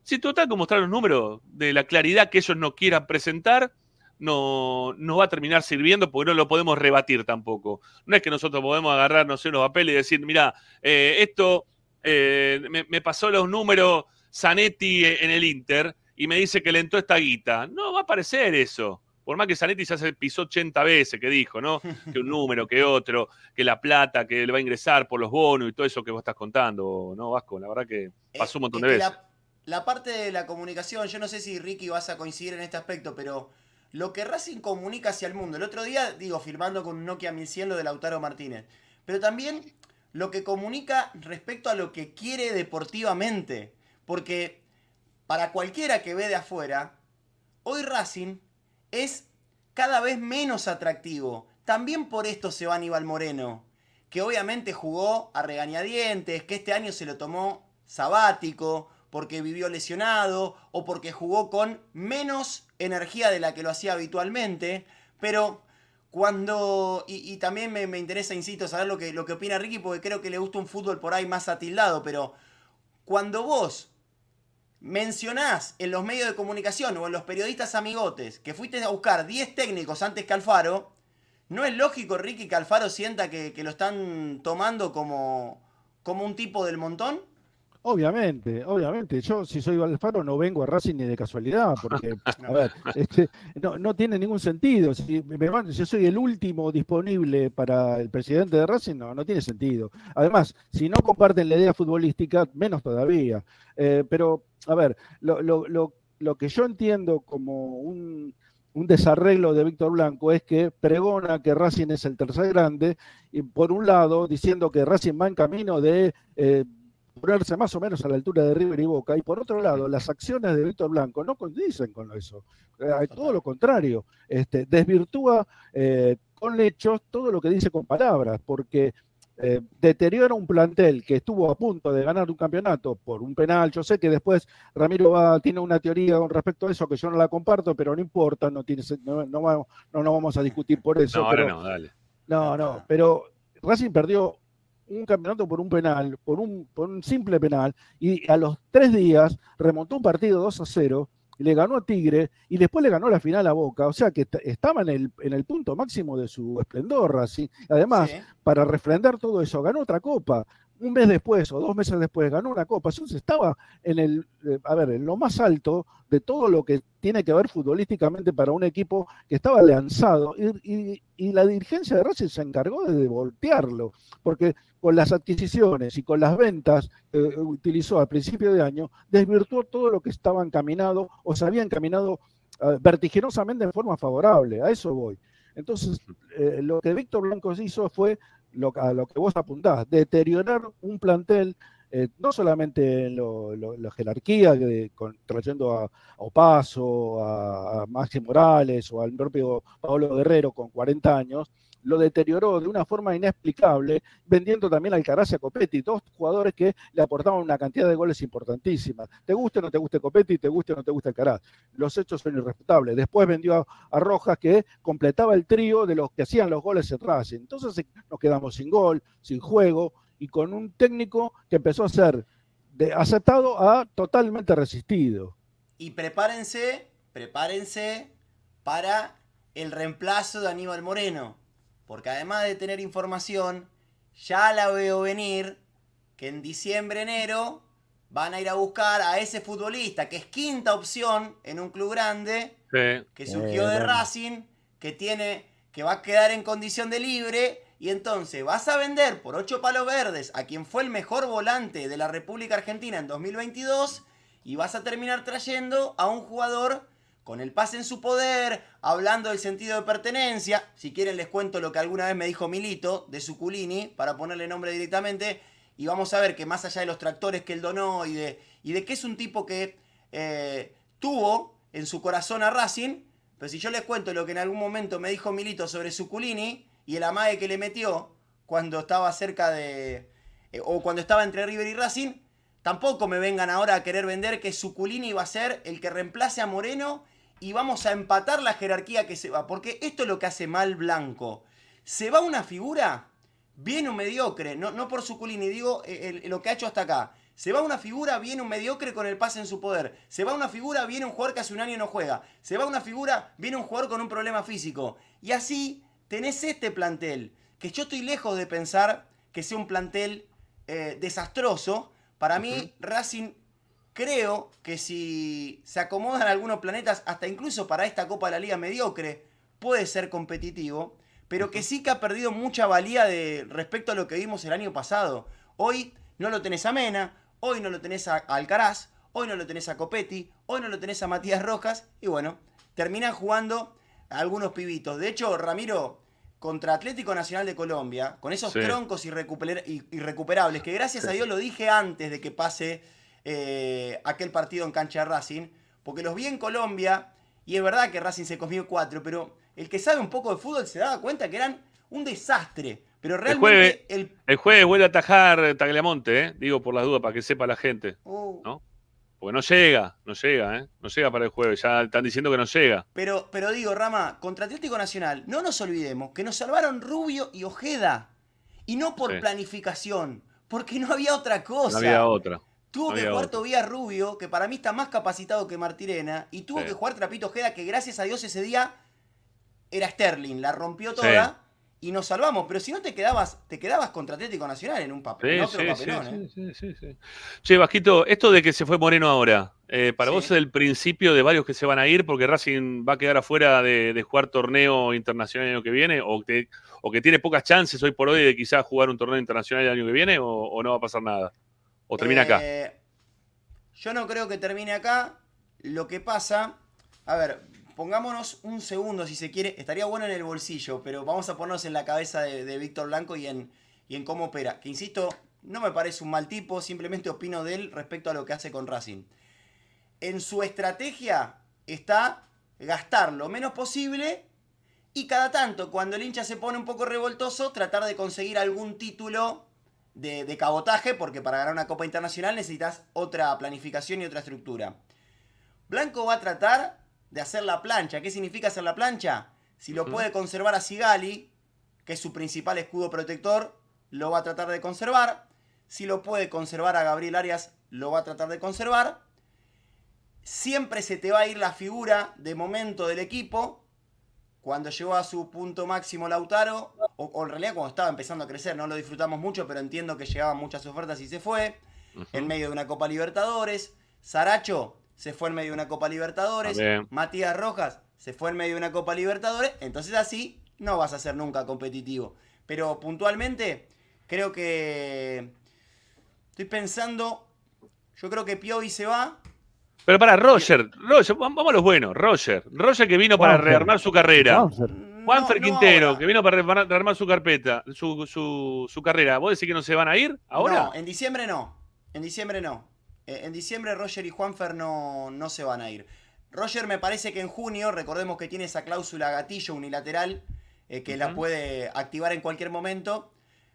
Si total, como mostrar los números de la claridad que ellos no quieran presentar, no, no va a terminar sirviendo porque no lo podemos rebatir tampoco. No es que nosotros podemos agarrar, no sé, unos papeles y decir, mira, eh, esto eh, me, me pasó los números Zanetti en el Inter y me dice que le entró esta guita. No va a aparecer eso. Por más que Zanetti ya se pisó 80 veces, que dijo, ¿no? *laughs* Que un número, que otro, que la plata que le va a ingresar por los bonos y todo eso que vos estás contando, ¿no, Vasco? La verdad que pasó un montón de veces. La, la parte de la comunicación, yo no sé si Ricky vas a coincidir en este aspecto, pero lo que Racing comunica hacia el mundo. El otro día, digo, firmando con un Nokia 1100 lo de Lautaro Martínez. Pero también lo que comunica respecto a lo que quiere deportivamente. Porque para cualquiera que ve de afuera, hoy Racing es cada vez menos atractivo. También por esto se va Aníbal Moreno, que obviamente jugó a regañadientes, que este año se lo tomó sabático, porque vivió lesionado o porque jugó con menos energía de la que lo hacía habitualmente. Pero cuando. Y, también me, me interesa, insisto, saber lo que, lo que opina Ricky, porque creo que le gusta un fútbol por ahí más atildado. Pero cuando vos mencionás en los medios de comunicación o en los periodistas amigotes que fuiste a buscar 10 técnicos antes que Alfaro, ¿no es lógico, Ricky, que Alfaro sienta que, que lo están tomando como, como un tipo del montón? Obviamente, obviamente. Yo, si soy Alfaro, no vengo a Racing ni de casualidad, porque, a ver, *laughs* este, no, no tiene ningún sentido. Si me van- si yo soy el último disponible para el presidente de Racing, no, no tiene sentido. Además, si no comparten la idea futbolística, menos todavía. Eh, pero, a ver, lo, lo- lo- lo que yo entiendo como un, un desarreglo de Víctor Blanco es que pregona que Racing es el tercer grande, y por un lado, diciendo que Racing va en camino de eh, ponerse más o menos a la altura de River y Boca, y por otro lado, las acciones de Víctor Blanco no condicen con eso. Eh, todo lo contrario, este, desvirtúa eh, con hechos todo lo que dice con palabras, porque eh, deteriora un plantel que estuvo a punto de ganar un campeonato por un penal. Yo sé que después Ramiro va, tiene una teoría con respecto a eso que yo no la comparto, pero no importa, no, tiene, sen- no, no vamos, no nos vamos a discutir por eso. No, ahora pero- no, dale. no, no, pero Racing perdió un campeonato por un penal, por un, por un simple penal, y a los tres días remontó un partido 2 a 0, y le ganó a Tigre y después le ganó la final a Boca. O sea que est- estaba en el, en el punto máximo de su esplendor, Racing. Además, para refrendar todo eso, ganó otra copa. Un mes después o dos meses después ganó una copa. Entonces estaba en el, eh, a ver, en lo más alto de todo lo que tiene que ver futbolísticamente para un equipo que estaba lanzado. Y, y- y la dirigencia de Racing se encargó de voltearlo, porque con las adquisiciones y con las ventas que utilizó al principio de año, desvirtuó todo lo que estaba encaminado o se había encaminado eh, vertiginosamente en forma favorable. A eso voy. Entonces, eh, lo que Víctor Blancos hizo fue lo, a lo que vos apuntás, deteriorar un plantel, eh, no solamente en lo- lo- la jerarquía, de- con- trayendo a, Opaso, a, a Maxi Morales o al propio Pablo Guerrero con 40 años, lo deterioró de una forma inexplicable, vendiendo también a Alcaraz y a Copetti, dos jugadores que le aportaban una cantidad de goles importantísima. Te guste o no te guste Copetti, te guste o no te guste Alcaraz. Los hechos son irrefutables. Después vendió a, a Rojas que completaba el trío de los que hacían los goles en Racing. Entonces eh, nos quedamos sin gol, sin juego y con un técnico que empezó a ser de aceptado a totalmente resistido. Y prepárense, prepárense para el reemplazo de Aníbal Moreno. Porque además de tener información, ya la veo venir que en diciembre, enero van a ir a buscar a ese futbolista que es quinta opción en un club grande, Sí. que surgió de Racing, que tiene que va a quedar en condición de libre y entonces vas a vender por 8 palos verdes a quien fue el mejor volante de la República Argentina en 2022 y vas a terminar trayendo a un jugador con el pase en su poder, hablando del sentido de pertenencia. Si quieren les cuento lo que alguna vez me dijo Milito de Suculini para ponerle nombre directamente y vamos a ver que más allá de los tractores que él donó y de, y de que es un tipo que eh, tuvo en su corazón a Racing, pero si yo les cuento lo que en algún momento me dijo Milito sobre Suculini y el amague que le metió cuando estaba cerca de eh, o cuando estaba entre River y Racing, tampoco me vengan ahora a querer vender que Suculini va a ser el que reemplace a Moreno y vamos a empatar la jerarquía que se va. Porque esto es lo que hace mal Blanco. Se va una figura, viene un mediocre, no, no por Suculini, digo eh, el- lo que ha hecho hasta acá. Se va una figura, viene un mediocre con el pase en su poder. Se va una figura, viene un jugador que hace un año no juega. Se va una figura, viene un jugador con un problema físico. Y así tenés este plantel, que yo estoy lejos de pensar que sea un plantel eh, desastroso. Para mí, Racing creo que si se acomodan algunos planetas, hasta incluso para esta Copa de la Liga mediocre, puede ser competitivo, pero que sí que ha perdido mucha valía de, respecto a lo que vimos el año pasado. Hoy no lo tenés a Mena, hoy no lo tenés a Alcaraz, hoy no lo tenés a Copetti, hoy no lo tenés a Matías Rojas, y bueno, terminan jugando algunos pibitos. De hecho, Ramiro, contra Atlético Nacional de Colombia, con esos Sí. troncos irrecuper- irrecuperables, que gracias a Dios lo dije antes de que pase eh, aquel partido en cancha de Racing, porque los vi en Colombia, y es verdad que Racing se comió cuatro, pero el que sabe un poco de fútbol se daba cuenta que eran un desastre. Pero El realmente jueves, el el jueves vuelve a atajar Tagliamonte, ¿eh? digo por las dudas, para que sepa la gente. Oh. ¿no? Porque no llega, no llega, ¿eh? No llega para el jueves. Ya están diciendo que no llega. Pero, pero digo, Rama, contra Atlético Nacional, no nos olvidemos que nos salvaron Rubio y Ojeda. Y no por Sí. planificación, porque no había otra cosa. No había otra. Tuvo No que jugar. Tobías Rubio, que para mí está más capacitado que Martirena, y tuvo Sí. que jugar Trapito Ojeda, que gracias a Dios ese día era Sterling, la rompió Sí. toda y nos salvamos. Pero si no te quedabas, te quedabas contra Atlético Nacional en un papel, Sí, en otro sí, papelón, sí, ¿eh? sí, sí. Che, Vasquito, esto de que se fue Moreno ahora, eh, ¿para vos es el principio de varios que se van a ir porque Racing va a quedar afuera de, de jugar torneo internacional el año que viene? ¿O que, o que tiene pocas chances hoy por hoy de quizás jugar un torneo internacional el año que viene? ¿O, o no va a pasar nada? ¿O termina acá? Eh, Yo no creo que termine acá. Lo que pasa, a ver, pongámonos un segundo si se quiere. Estaría bueno en el bolsillo, pero vamos a ponernos en la cabeza de, Víctor Blanco y en, y en cómo opera. Que insisto, no me parece un mal tipo, simplemente opino de él respecto a lo que hace con Racing. En su estrategia está gastar lo menos posible y cada tanto, cuando el hincha se pone un poco revoltoso, tratar de conseguir algún título de, de cabotaje, porque para ganar una Copa Internacional necesitas otra planificación y otra estructura. Blanco va a tratar de hacer la plancha. ¿Qué significa hacer la plancha? Si lo puede conservar a Sigali, que es su principal escudo protector, lo va a tratar de conservar. Si lo puede conservar a Gabriel Arias, lo va a tratar de conservar. Siempre se te va a ir la figura de momento del equipo. Cuando llegó a su punto máximo Lautaro, o, o en realidad cuando estaba empezando a crecer, no lo disfrutamos mucho, pero entiendo que llegaban muchas ofertas y se fue. En medio de una Copa Libertadores. Saracho se fue en medio de una Copa Libertadores. También. Matías Rojas se fue en medio de una Copa Libertadores. Entonces así no vas a ser nunca competitivo. Pero puntualmente, creo que. Estoy pensando. Yo creo que Piovi se va. Pero para Roger, Roger, vamos a los buenos. Roger, Roger que vino para Juanfer. rearmar su carrera. Juanfer. Juanfer no Quintero, que vino para rearmar, su carpeta, su, su, su carrera. ¿Vos decís que no se van a ir ahora? No, en diciembre no. En diciembre no. Eh, En diciembre Roger y Juanfer no, no se van a ir. Roger me parece que en junio, recordemos que tiene esa cláusula gatillo unilateral, eh, que la puede activar en cualquier momento,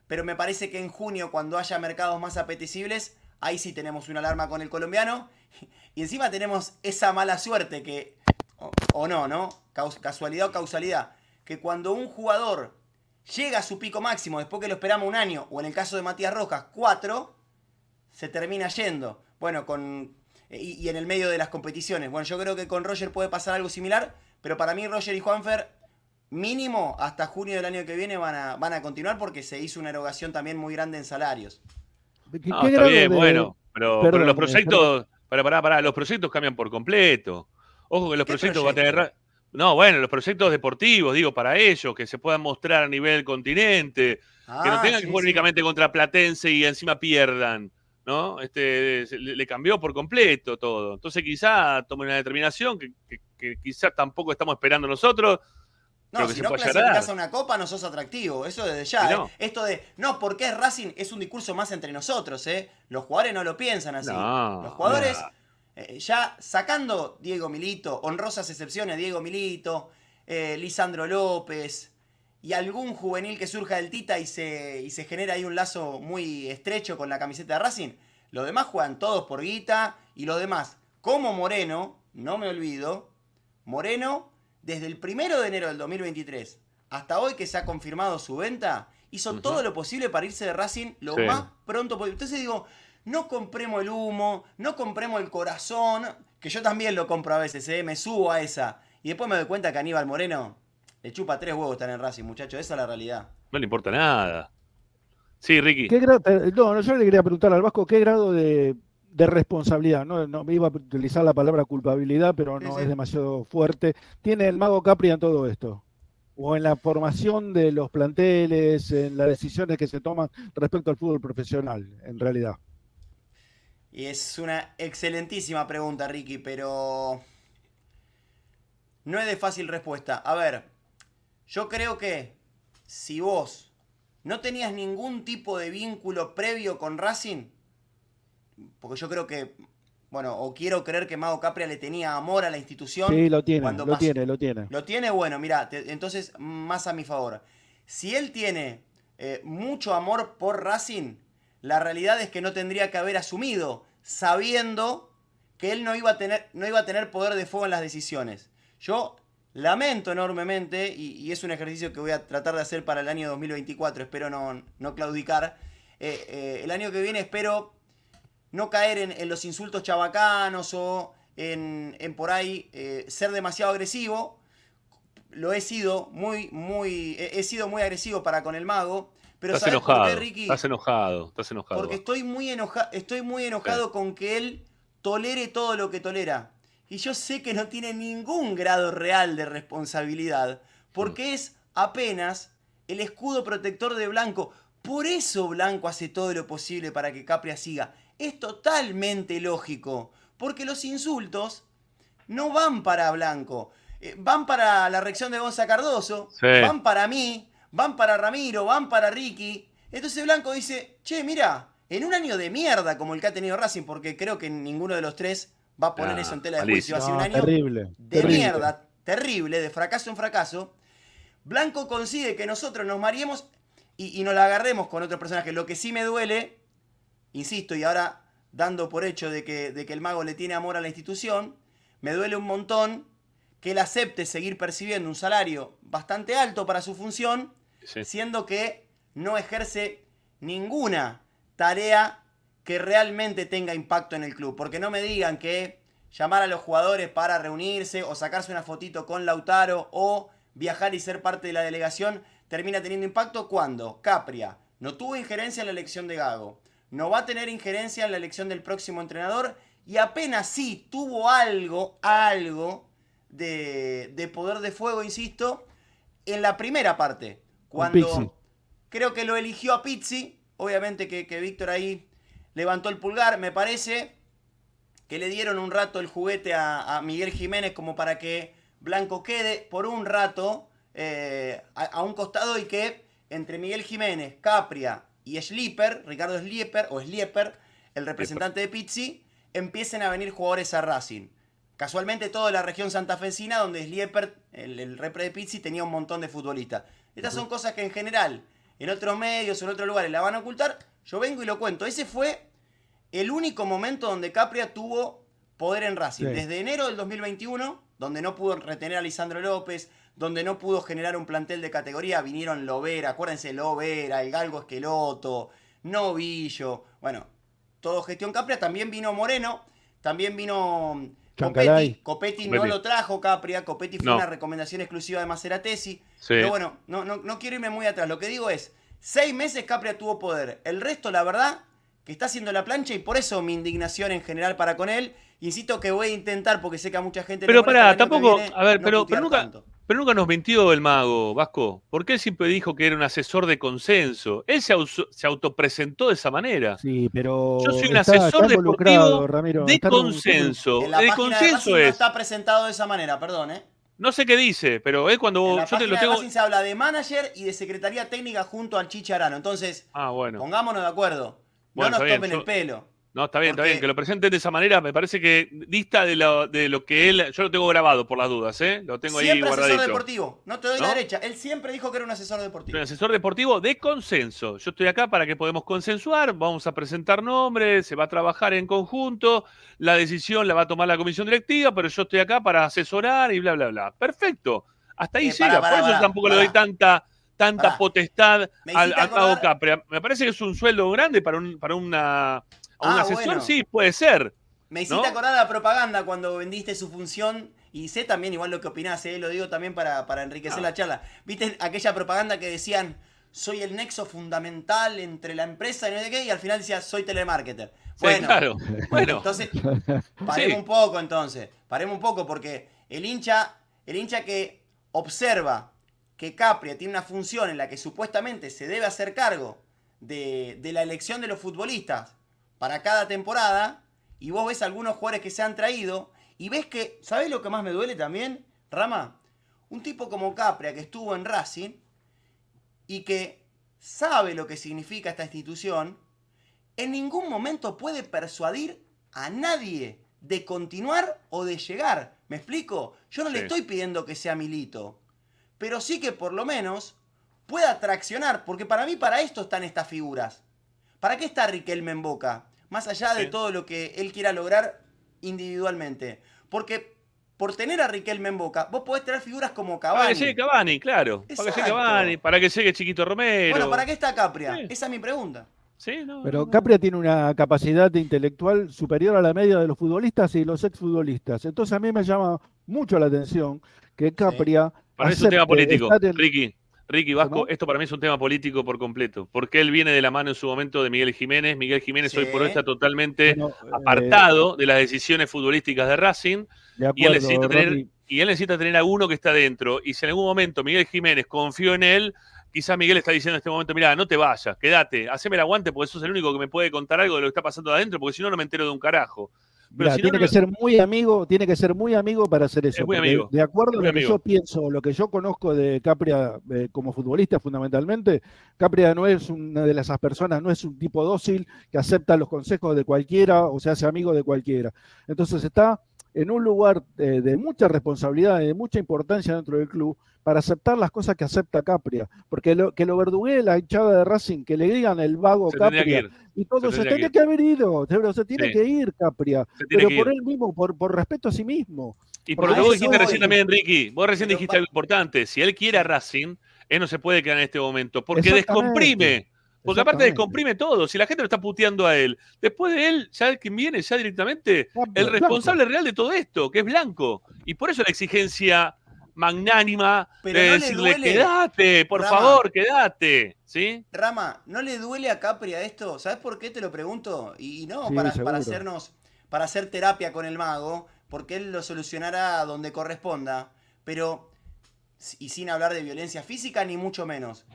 pero me parece que en junio, cuando haya mercados más apetecibles, ahí sí tenemos una alarma con el colombiano. *laughs* Y encima tenemos esa mala suerte que, o, o no, ¿no? Caus- casualidad o causalidad, que cuando un jugador llega a su pico máximo después que lo esperamos un año, o en el caso de Matías Rojas, cuatro, se termina yendo. Bueno, con. Y, y en el medio de las competiciones. Bueno, yo creo que con Roger puede pasar algo similar, pero para mí Roger y Juanfer, mínimo hasta junio del año que viene, van a, van a continuar porque se hizo una erogación también muy grande en salarios. ¿Qué- No, qué está bien, de- bueno. Pero, Perdón, pero los eh, proyectos. Para, para, para, los proyectos cambian por completo. Ojo que los ¿Qué proyectos va a tener. No, bueno, los proyectos deportivos, digo, para ellos, que se puedan mostrar a nivel continente, que no Ah, tengan sí, que jugar sí. únicamente contra Platense y encima pierdan, ¿no? Este, le cambió por completo todo. Entonces quizá tomen una determinación que, que- que quizá tampoco estamos esperando nosotros, No, pero si no clasificás a una copa no sos atractivo, eso desde ya. ¿eh? Esto de, no, porque es Racing es un discurso más entre nosotros, ¿eh? Los jugadores no lo piensan así. No, Los jugadores, no. eh, ya sacando Diego Milito, honrosas excepciones, Diego Milito, eh, Lisandro López y algún juvenil que surja del Tita y se, y se genera ahí un lazo muy estrecho con la camiseta de Racing, los demás juegan todos por guita y los demás, como Moreno, no me olvido, Moreno, desde el primero de enero del 2023 hasta hoy que se ha confirmado su venta, hizo todo lo posible para irse de Racing lo Sí. más pronto posible. Entonces digo, no compremos el humo, no compremos el corazón, que yo también lo compro a veces, ¿eh? me subo a esa. Y después me doy cuenta que Aníbal Moreno le chupa tres huevos estar en Racing, muchachos, esa es la realidad. No le importa nada. Sí, Ricky. ¿Qué gra- no, no, yo le quería preguntar al Vasco qué grado de, de responsabilidad, no, no me iba a utilizar la palabra culpabilidad, pero no es demasiado fuerte. ¿Tiene el mago Capri en todo esto? ¿O en la formación de los planteles, en las decisiones que se toman respecto al fútbol profesional, en realidad? Y es una excelentísima pregunta, Ricky, pero no es de fácil respuesta. A ver, yo creo que si vos no tenías ningún tipo de vínculo previo con Racing, porque yo creo que, bueno, o quiero creer que Mago Capria le tenía amor a la institución. Sí, lo tiene, cuando lo pasó- tiene, lo tiene. ¿Lo tiene? Bueno, mira, entonces más a mi favor. Si él tiene eh, mucho amor por Racing, la realidad es que no tendría que haber asumido, sabiendo que él no iba a tener, no iba a tener poder de fuego en las decisiones. Yo lamento enormemente, y, y es un ejercicio que voy a tratar de hacer para el año 2024, espero no, no claudicar. Eh, eh, el año que viene espero no caer en, en los insultos chabacanos o en, en por ahí eh, ser demasiado agresivo. Lo he sido muy, muy, he sido muy agresivo para con el mago. Pero estás ¿sabes por enojado. qué, Ricky? Estás enojado. Estás enojado. Porque estoy muy, enoja estoy muy enojado con que él tolere todo lo que tolera. Y yo sé que no tiene ningún grado real de responsabilidad, porque es apenas el escudo protector de Blanco. Por eso Blanco hace todo lo posible para que Capria siga. Es totalmente lógico, porque los insultos no van para Blanco, eh, van para la reacción de Gonza Cardoso, Sí. van para mí, van para Ramiro, van para Ricky. Entonces Blanco dice, che, mira, en un año de mierda como el que ha tenido Racing, porque creo que ninguno de los tres va a poner Ah, eso en tela de juicio, malísimo. ha sido un No, año terrible, de terrible. mierda, terrible, de fracaso en fracaso. Blanco consigue que nosotros nos mariemos y, y nos la agarremos con otro personaje. Lo que sí me duele, insisto, y ahora dando por hecho de que, de que el mago le tiene amor a la institución, me duele un montón que él acepte seguir percibiendo un salario bastante alto para su función, siendo que no ejerce ninguna tarea que realmente tenga impacto en el club. Porque no me digan que llamar a los jugadores para reunirse o sacarse una fotito con Lautaro o viajar y ser parte de la delegación termina teniendo impacto cuando Capria no tuvo injerencia en la elección de Gago, no va a tener injerencia en la elección del próximo entrenador y apenas sí tuvo algo, algo de, de poder de fuego, insisto, en la primera parte. Cuando creo que lo eligió a Pizzi, obviamente que, que Víctor ahí levantó el pulgar, me parece que le dieron un rato el juguete a, a Miguel Jiménez como para que Blanco quede por un rato eh, a, a un costado y que entre Miguel Jiménez, Capria y Schlieper, Ricardo Schlieper o Schlieper, el representante de Pizzi, empiecen a venir jugadores a Racing. Casualmente toda la región santafesina, donde Schlieper, el, el repre de Pizzi, tenía un montón de futbolistas. Estas son cosas que en general, en otros medios en otros lugares la van a ocultar. Yo vengo y lo cuento. Ese fue el único momento donde Capria tuvo poder en Racing. Sí. Desde enero del 2021, donde no pudo retener a Lisandro López, donde no pudo generar un plantel de categoría, vinieron Lovera, acuérdense, Lovera, el Galgo Esqueloto, Novillo, bueno, todo gestión Capria, también vino Moreno, también vino. Copetti, Copetti no lo trajo Capria, Copetti fue No. una recomendación exclusiva de Maceratesi, Sí. pero bueno, no, no, no quiero irme muy atrás, lo que digo es, seis meses Capria tuvo poder, el resto la verdad que está haciendo la plancha y por eso mi indignación en general para con él, insisto que voy a intentar porque sé que a mucha gente le Pero pará, tampoco. viene A ver, no pero, nunca. tanto. Pero nunca nos mintió el mago, Vasco. Porque él siempre dijo que era un asesor de consenso. Él se, se autopresentó de esa manera. Sí, pero. Yo soy un está- asesor está deportivo Ramiro, de consenso. En la El página de consenso no es. está presentado de esa manera, perdón, ¿eh? No sé qué dice, pero él cuando En la yo te lo de tengo. Racing se habla de manager y de secretaría técnica junto al Chichi Arano. Entonces, Ah, bueno. pongámonos de acuerdo. No nos yo- el pelo. No, está bien, está bien. Que lo presenten de esa manera me parece que dista de lo, de lo que él. Yo lo tengo grabado por las dudas, ¿eh? Lo tengo ahí Siempre asesor guardadito. deportivo. No te doy la derecha. Él siempre dijo que era un asesor deportivo. un asesor deportivo de consenso. Yo estoy acá para que podamos consensuar, vamos a presentar nombres, se va a trabajar en conjunto, la decisión la va a tomar la comisión directiva, pero yo estoy acá para asesorar y bla, bla, bla. Perfecto. Hasta ahí Eh, llega. Por eso tampoco le doy tanta, tanta potestad al, al acordar- Capria. Me parece que es un sueldo grande para un, para una, un Ah, asesor, bueno. sí, puede ser. Me hiciste ¿no? acordar la propaganda cuando vendiste su función. Y sé también igual lo que opinás, ¿eh? lo digo también para, para enriquecer Ah. la charla. ¿Viste aquella propaganda que decían, soy el nexo fundamental entre la empresa y no sé qué? Y al final decía, soy telemarketer. Sí, Bueno, claro. *laughs* Bueno. entonces, *laughs* paremos Sí. un poco entonces. Paremos un poco porque el hincha, el hincha que observa que Capria tiene una función en la que supuestamente se debe hacer cargo de, de la elección de los futbolistas para cada temporada, y vos ves algunos jugadores que se han traído, y ves que, ¿sabés lo que más me duele también, Rama? Un tipo como Capria que estuvo en Racing y que sabe lo que significa esta institución, en ningún momento puede persuadir a nadie de continuar o de llegar. ¿Me explico? Yo no le estoy pidiendo que sea Milito, pero sí que por lo menos pueda traccionar, porque para mí para esto están estas figuras. ¿Para qué está Riquelme en Boca? Más allá de todo lo que él quiera lograr individualmente. Porque por tener a Riquelme en Boca, vos podés tener figuras como Para Cavani. que llegue Cavani, claro. Para que llegue. Cavani, para que llegue Chiquito Romero. Bueno, ¿para qué está Capria? Sí. Esa es mi pregunta. Sí, no, Pero no, no. Capria tiene una capacidad intelectual superior a la media de los futbolistas y los exfutbolistas. Entonces a mí me llama mucho la atención que Capria Para mí es un tema político. en- Ricky, Ricky Vasco, ¿Cómo? esto para mí es un tema político por completo. Porque él viene de la mano en su momento de Miguel Jiménez. Miguel Jiménez hoy por hoy está totalmente Bueno, apartado de las decisiones futbolísticas de Racing. De Y él, necesita tener, Ronnie. y él necesita tener a uno que está dentro. Y si en algún momento Miguel Jiménez confió en él, quizás Miguel está diciendo en este momento, mira, no te vayas, quédate, haceme el aguante porque sos el único que me puede contar algo de lo que está pasando adentro, porque si no, no me entero de un carajo. Pero Mira, si no, tiene no que ser muy amigo, tiene que ser muy amigo para hacer eso. muy amigo, De acuerdo es a lo que amigo. yo pienso, lo que yo conozco de Capria eh, como futbolista fundamentalmente, Capria no es una de esas personas, no es un tipo dócil que acepta los consejos de cualquiera o se hace amigo de cualquiera. Entonces está en un lugar eh, de mucha responsabilidad, de mucha importancia dentro del club para aceptar las cosas que acepta Capria. Porque lo, que lo verduguee la hinchada de Racing, que le digan el vago Se Capria, y todo Se tenía que que haber ido, pero se tiene Sí. que ir Capria, tiene pero por ir. él mismo, por, por respeto a sí mismo. Y Por por lo que vos dijiste recién también, Ricky, vos recién Pero dijiste algo importante. Si él quiere a Racing, él no se puede quedar en este momento, porque descomprime. Porque aparte descomprime todo. Si la gente lo está puteando a él, después de él, ya quien viene, ya directamente, Blanco, el responsable real de todo esto, que es Blanco. Y por eso la exigencia magnánima Pero de no le decirle, duele, quédate, por Rama. favor, quédate. ¿Sí? Rama, ¿no le duele a Capria esto? ¿Sabes por qué te lo pregunto? Y no Sí, para, seguro. para hacernos, para hacer terapia con el mago, porque él lo solucionará donde corresponda, pero, y sin hablar de violencia física, ni mucho menos.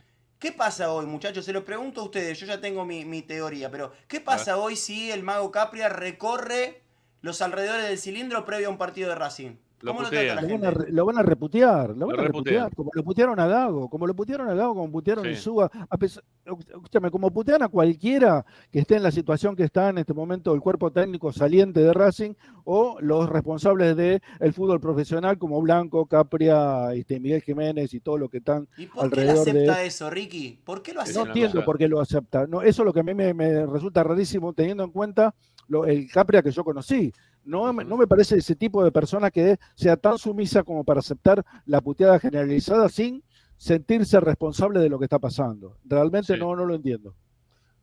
¿Qué pasa hoy, muchachos? Se lo pregunto a ustedes, yo ya tengo mi, mi teoría, pero ¿qué pasa hoy si el mago Capria recorre los alrededores del cilindro previo a un partido de Racing? Lo ¿Cómo lo putea. trata la Lo van, a, re- lo van a reputear, lo van Lo a reputean. reputear, como lo putearon a Gago, como lo putearon a Gago, como putearon a Sí. A pesar- escúchame, como putean a cualquiera que esté en la situación que está en este momento el cuerpo técnico saliente de Racing o los responsables del fútbol profesional como Blanco, Capria, este, Miguel Jiménez y todo lo que están ¿Y por qué alrededor de acepta eso, Ricky? ¿Por qué lo No acepta? una entiendo por qué lo acepta. No, eso es lo que a mí me, me resulta rarísimo teniendo en cuenta lo- el Capria que yo conocí. No, me- no me parece ese tipo de persona que sea tan sumisa como para aceptar la puteada generalizada sin sentirse responsable de lo que está pasando. Realmente Sí. no, no lo entiendo.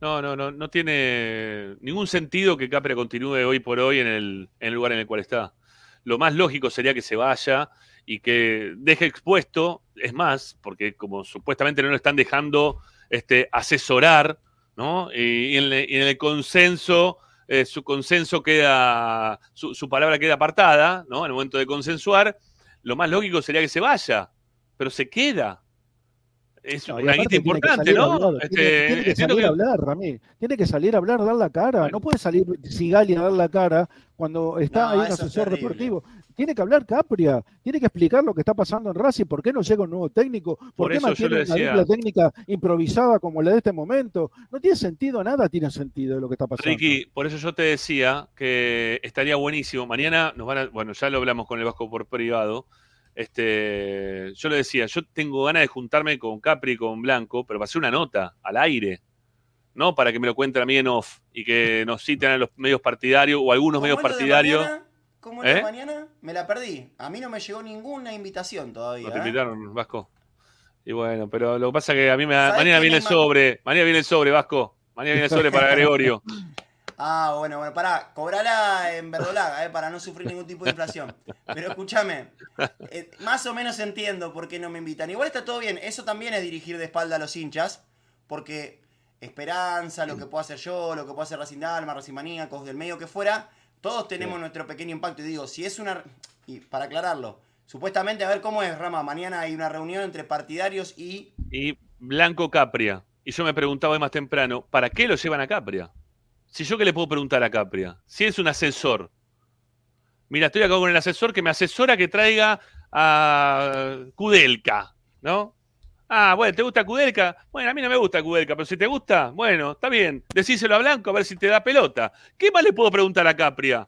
No, no, no, no tiene ningún sentido que Capria continúe hoy por hoy en el, en el lugar en el cual está. Lo más lógico sería que se vaya y que deje expuesto, es más, porque como supuestamente no lo están dejando este, asesorar, ¿no? Y, en, el, y en el consenso, eh, su consenso queda, su, su palabra queda apartada, ¿no? En el momento de consensuar, lo más lógico sería que se vaya, pero se queda. Es No, una guita importante, a ¿no? Este, tiene, que salir a que- hablar, Ramí. Tiene que salir a hablar, dar la cara. No puede salir Sigali a dar la cara cuando está No, ahí un eso es asesor deportivo. Tiene que hablar Capria, tiene que explicar lo que está pasando en Racing, por qué no llega un nuevo técnico, por, Por qué mantiene una decía- dupla técnica improvisada como la de este momento. No tiene sentido, nada tiene sentido de lo que está pasando. Ricky, por eso yo te decía que estaría buenísimo. Mañana nos van a, bueno, ya lo hablamos con el Vasco por privado. Este, yo le decía, yo tengo ganas de juntarme con Capri y con Blanco, pero para hacer una nota al aire, ¿no? Para que me lo cuenten a mí en off y que nos citen a los medios partidarios o algunos medios ¿Cómo es lo de partidarios. ¿Cómo es ¿Eh? mañana? Me la perdí. A mí no me llegó ninguna invitación todavía. No te ¿eh? invitaron, Vasco. Y bueno, pero lo que pasa es que a mí me da- ¿Sabés mañana viene el sobre, mañana viene el sobre, Vasco. Mañana viene el sobre para *laughs* Gregorio. Ah, bueno, bueno, pará, cobrala en verdolaga, eh, para no sufrir ningún tipo de inflación. Pero escúchame, eh, más o menos entiendo por qué no me invitan. Igual está todo bien, eso también es dirigir de espalda a los hinchas, porque esperanza, lo que puedo hacer yo, lo que puedo hacer Racing Racing Maníacos, del medio que fuera, todos tenemos nuestro pequeño impacto. Y digo, si es una... Y para aclararlo, supuestamente, a ver cómo es, Rama, mañana hay una reunión entre partidarios y... y Blanco Capria. Y yo me preguntaba hoy más temprano, ¿para qué lo llevan a Capria? Si yo qué le puedo preguntar a Capria, si es un asesor. Mira, estoy acá con el asesor que me asesora que traiga a Kudelka, ¿no? Ah, bueno, ¿te gusta Kudelka? Bueno, a mí no me gusta Kudelka, pero si te gusta, bueno, está bien. Decíselo a Blanco a ver si te da pelota. ¿Qué más le puedo preguntar a Capria?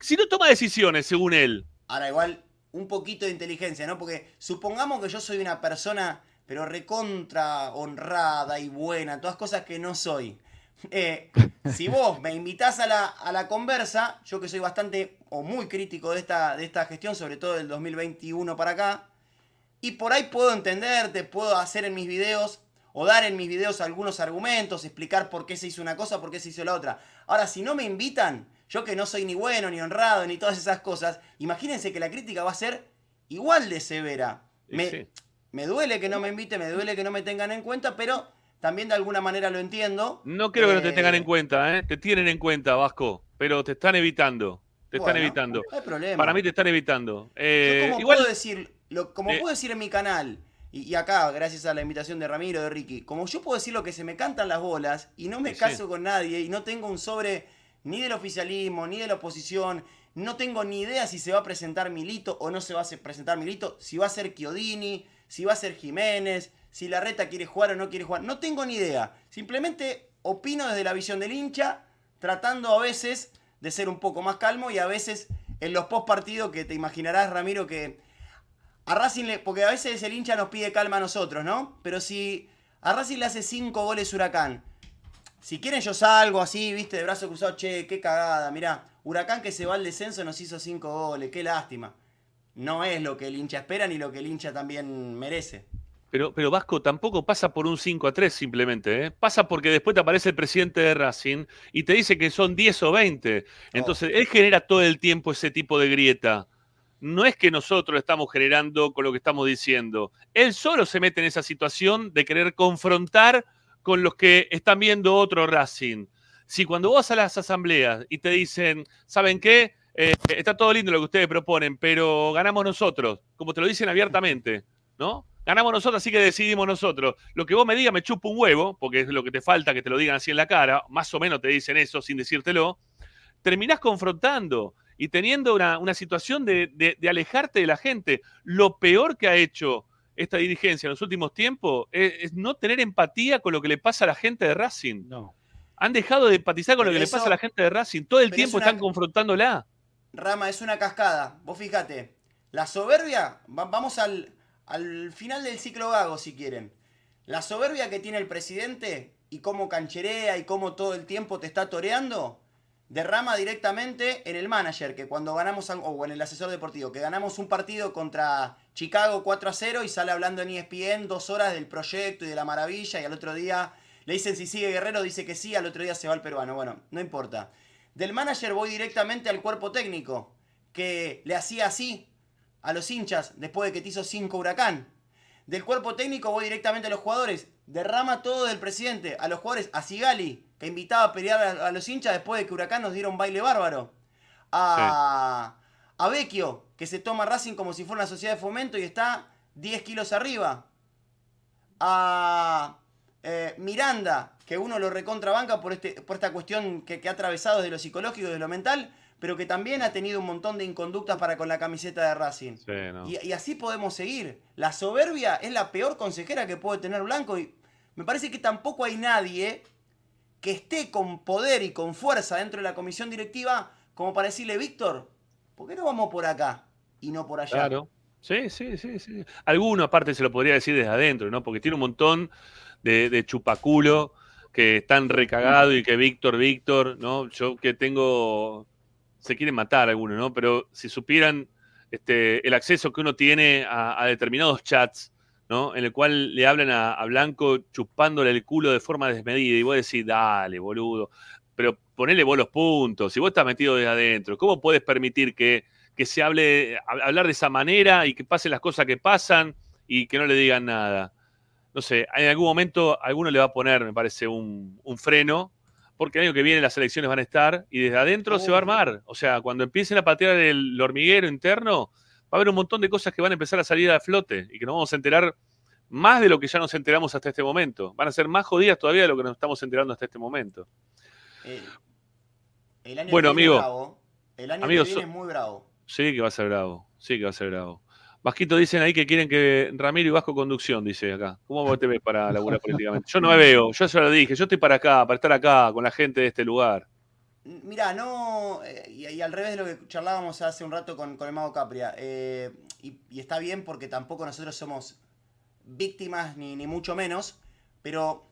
Si no toma decisiones, según él. Ahora, igual, un poquito de inteligencia, ¿no? Porque supongamos que yo soy una persona, pero recontra honrada y buena, todas cosas que no soy. Eh, si *laughs* vos me invitás a la, a la conversa, yo que soy bastante o muy crítico de esta, de esta gestión, sobre todo del 2021 para acá, y por ahí puedo entenderte, puedo hacer en mis videos o dar en mis videos algunos argumentos, explicar por qué se hizo una cosa, por qué se hizo la otra. Ahora, si no me invitan, yo que no soy ni bueno, ni honrado, ni todas esas cosas, imagínense que la crítica va a ser igual de severa. Me, sí. me duele que no me inviten, me duele que no me tengan en cuenta, pero también de alguna manera lo entiendo. No creo que no te Eh, tengan en cuenta, ¿eh? Te tienen en cuenta, Vasco, pero te están evitando. Te están evitando. no hay problema. Para mí te están evitando. Eh, Yo como igual, puedo decir, lo, como eh, puedo decir en mi canal, y, y acá, gracias a la invitación de Ramiro, de Ricky, como yo puedo decir lo que se me cantan las bolas y no me Sí. caso con nadie y no tengo un sobre ni del oficialismo, ni de la oposición, no tengo ni idea si se va a presentar Milito o no se va a se- presentar Milito, si va a ser Chiodini, si va a ser Jiménez, si la reta quiere jugar o no quiere jugar, no tengo ni idea. Simplemente opino desde la visión del hincha, tratando a veces de ser un poco más calmo y a veces en los post partidos que te imaginarás, Ramiro, que a Racing le. Porque a veces el hincha nos pide calma a nosotros, ¿no? Pero si a Racing le hace 5 goles Huracán, si quieren yo salgo así, viste, de brazo cruzado, che, qué cagada, mirá, Huracán que se va al descenso nos hizo 5 goles, qué lástima. No es lo que el hincha espera ni lo que el hincha también merece. Pero, pero Vasco tampoco pasa por un 5 a 3 simplemente. ¿eh? Pasa porque después te aparece el presidente de Racing y te dice que son 10 o 20. Entonces, él genera todo el tiempo ese tipo de grieta. No es que nosotros estamos generando con lo que estamos diciendo. Él solo se mete en esa situación de querer confrontar con los que están viendo otro Racing. Si cuando vos vas a las asambleas y te dicen, ¿saben qué? Eh, está todo lindo lo que ustedes proponen, pero ganamos nosotros, como te lo dicen abiertamente, ¿no? Ganamos nosotros, así que decidimos nosotros. Lo que vos me digas me chupa un huevo, porque es lo que te falta que te lo digan así en la cara, más o menos te dicen eso sin decírtelo. Terminás confrontando y teniendo una, una situación de, de- de alejarte de la gente. Lo peor que ha hecho esta dirigencia en los últimos tiempos es, es no tener empatía con lo que le pasa a la gente de Racing. No. Han dejado de empatizar con lo que eso- le pasa a la gente de Racing. Todo el tiempo es una- están confrontándola. Rama, es una cascada. Vos fíjate, la soberbia, va- vamos al, al final del ciclo gago si quieren. La soberbia que tiene el presidente y cómo cancherea y cómo todo el tiempo te está toreando, derrama directamente en el manager, que cuando ganamos, o en el asesor deportivo, que ganamos un partido contra Chicago 4 a 0 y sale hablando en ESPN dos horas del proyecto y de la maravilla y al otro día le dicen si sigue Guerrero, dice que sí, al otro día se va el peruano. Bueno, no importa. Del manager voy directamente al cuerpo técnico, que le hacía así a los hinchas después de que te hizo 5 huracán. Del cuerpo técnico voy directamente a los jugadores. Derrama todo del presidente. A los jugadores, a Sigali, que invitaba a pelear a, los hinchas después de que Huracán nos diera un baile bárbaro. A, a Vecchio, que se toma Racing como si fuera una sociedad de fomento y está 10 kilos arriba. a eh, Miranda, que uno lo recontrabanca por, este, por esta cuestión que, que ha atravesado de lo psicológico y de lo mental, pero que también ha tenido un montón de inconductas para con la camiseta de Racing. Sí, no. Y, y así podemos seguir. La soberbia es la peor consejera que puede tener Blanco y me parece que tampoco hay nadie que esté con poder y con fuerza dentro de la comisión directiva como para decirle, Víctor, ¿por qué no vamos por acá y no por allá? Claro. Sí, sí, sí, sí. Alguno aparte se lo podría decir desde adentro, ¿no? Porque tiene un montón de, de chupaculo que están recagados y que Víctor, Víctor, ¿no? Yo que tengo, se quieren matar algunos, ¿no? Pero si supieran este, el acceso que uno tiene a, determinados chats, ¿no? En el cual le hablan a, Blanco chupándole el culo de forma desmedida y vos decís, dale, boludo, pero ponele vos los puntos, si vos estás metido desde adentro, ¿cómo puedes permitir que, que se hable, hab- hablar de esa manera y que pasen las cosas que pasan y que no le digan nada? No sé, en algún momento alguno le va a poner, me parece, un freno, porque el año que viene las elecciones van a estar y desde adentro se va a armar. O sea, cuando empiecen a patear el hormiguero interno, va a haber un montón de cosas que van a empezar a salir a flote y que nos vamos a enterar más de lo que ya nos enteramos hasta este momento. Van a ser más jodidas todavía de lo que nos estamos enterando hasta este momento. El año Bueno, que viene amigo. bravo. El año Amigo, que viene es muy bravo. Sí, que va a ser bravo. Sí, que va a ser bravo. Vasquito dicen ahí que quieren que Ramiro y Vasco conducción, dice acá. ¿Cómo vos te ves para *laughs* laburar políticamente? Yo no me veo, yo ya lo dije, yo estoy para acá, para estar acá con la gente de este lugar. Mirá, no. eh, y, y al revés de lo que charlábamos hace un rato con, con el Mago Capria. eh, y, y está bien porque tampoco nosotros somos víctimas ni, ni mucho menos. Pero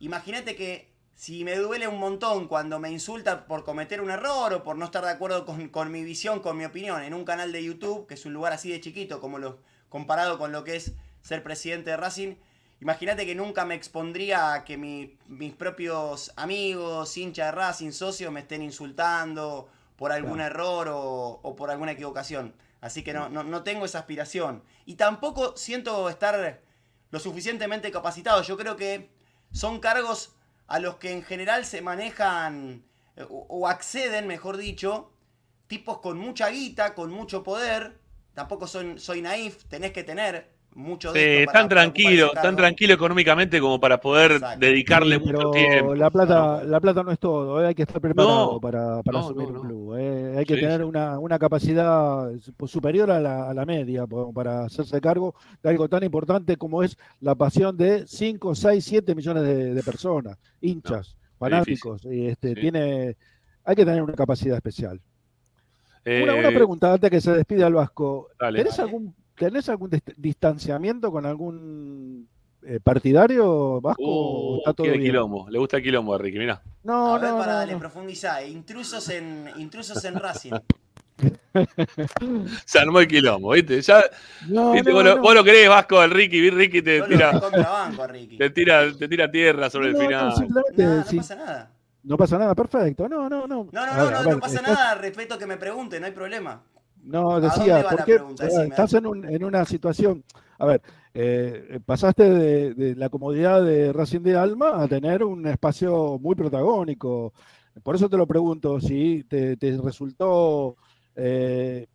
imagínate que si me duele un montón cuando me insulta por cometer un error o por no estar de acuerdo con, con mi visión, con mi opinión, en un canal de YouTube, que es un lugar así de chiquito, como lo, comparado con lo que es ser presidente de Racing, imagínate que nunca me expondría a que mi- mis propios amigos, hinchas de Racing, socios, me estén insultando por algún error o, o por alguna equivocación. Así que no, no, no tengo esa aspiración. Y tampoco siento estar lo suficientemente capacitado. Yo creo que son cargos a los que en general se manejan eh, o, acceden, mejor dicho, tipos con mucha guita, con mucho poder. Tampoco soy naif, tenés que tener mucho de Sí, esto tan tranquilo, tan tranquilo económicamente como para poder dedicarle Sí, mucho tiempo. La plata, la plata no es todo, eh, hay que estar preparado No, para, para no, asumir no, un club. eh, Hay que Sí, tener sí. una, una capacidad su- superior a la, a la media para hacerse cargo de algo tan importante como es la pasión de 5, 6, 7 millones de, de personas, hinchas, fanáticos. Y este, Sí. tiene, hay que tener una capacidad especial. Una, una Eh, pregunta antes que se despida el Vasco. Dale. ¿Tenés algún, ¿tenés algún dist- distanciamiento con algún eh, partidario Vasco? o Uh, está todo quiere bien? quilombo, le gusta el quilombo a Ricky, mirá. No, a ver, no, para no, darle no. profundizar. Intrusos en, intrusos en Racing. *laughs* Se armó el quilombo, ¿viste? Ya, No, ¿viste? no, vos, lo, no. vos lo querés, Vasco, al Ricky, vi Ricky te tira, Ricky. te tira, te tira tierra sobre No, el final. No, sí, pasa nada. no pasa nada, perfecto. No, no, no. No, no, A no, ver, no, a no ver, pasa estás- nada. Respeto que me pregunte, no hay problema. No, ¿A dónde decía, porque? Decime, estás en, un- en una situación, a ver, eh, pasaste de, de la comodidad de Racing de Alma a tener un espacio muy protagónico. Por eso te lo pregunto, si te, te resultó, eh,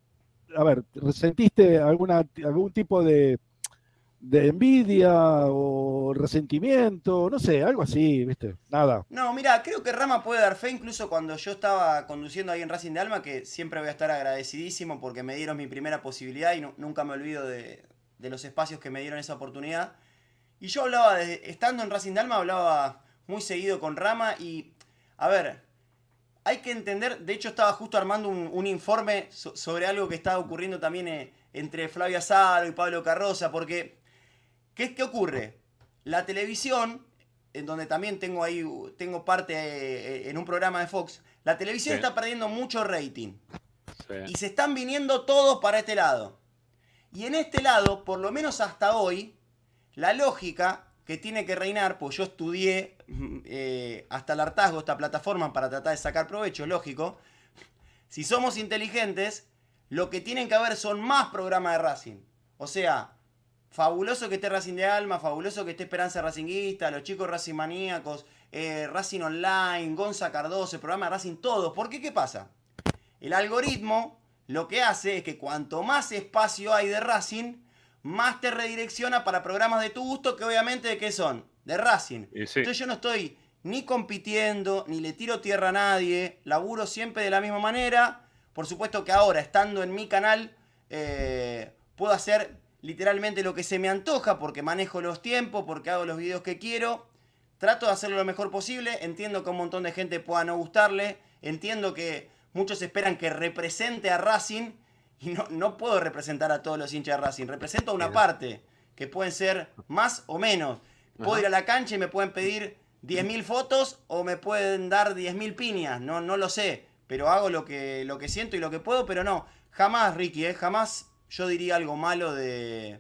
a ver, ¿sentiste alguna, algún tipo de, de envidia o resentimiento? No sé, algo así, ¿viste? Nada. No, mira, creo que Rama puede dar fe incluso cuando yo estaba conduciendo ahí en Racing de Alma, que siempre voy a estar agradecidísimo porque me dieron mi primera posibilidad y nu- nunca me olvido de, de los espacios que me dieron esa oportunidad. Y yo hablaba, estando en Racing de Alma, hablaba muy seguido con Rama y, a ver, hay que entender, de hecho estaba justo armando un, informe so- sobre algo que estaba ocurriendo también eh, entre Flavia Saro y Pablo Carroza, porque, ¿qué, qué ocurre? La televisión, en donde también tengo ahí, tengo parte eh, en un programa de Fox, la televisión Sí. está perdiendo mucho rating. Sí. Y se están viniendo todos para este lado. Y en este lado, por lo menos hasta hoy, la lógica que tiene que reinar, pues yo estudié mm, eh, hasta el hartazgo esta plataforma para tratar de sacar provecho, lógico. Si somos inteligentes, lo que tienen que haber son más programas de Racing. O sea, fabuloso que esté Racing de Alma, fabuloso que esté Esperanza Racinguista, los chicos Racing Maníacos, eh, Racing Online, Gonza Cardoso, el programa de Racing, todos. ¿Por qué? ¿Qué pasa? El algoritmo lo que hace es que cuanto más espacio hay de Racing, más te redirecciona para programas de tu gusto, que obviamente de qué son, de Racing. Sí. Entonces yo no estoy ni compitiendo, ni le tiro tierra a nadie, laburo siempre de la misma manera. Por supuesto que ahora, estando en mi canal, eh, puedo hacer literalmente lo que se me antoja, porque manejo los tiempos, porque hago los videos que quiero. Trato de hacerlo lo mejor posible. Entiendo que a un montón de gente pueda no gustarle. Entiendo que muchos esperan que represente a Racing. Y no, no puedo representar a todos los hinchas de Racing. Represento a una parte, que pueden ser más o menos. Puedo Ajá. ir a la cancha y me pueden pedir 10.000 fotos o me pueden dar 10.000 piñas. No, no lo sé. Pero hago lo que, lo que siento y lo que puedo. Pero no, jamás, Ricky, ¿eh? jamás yo diría algo malo de,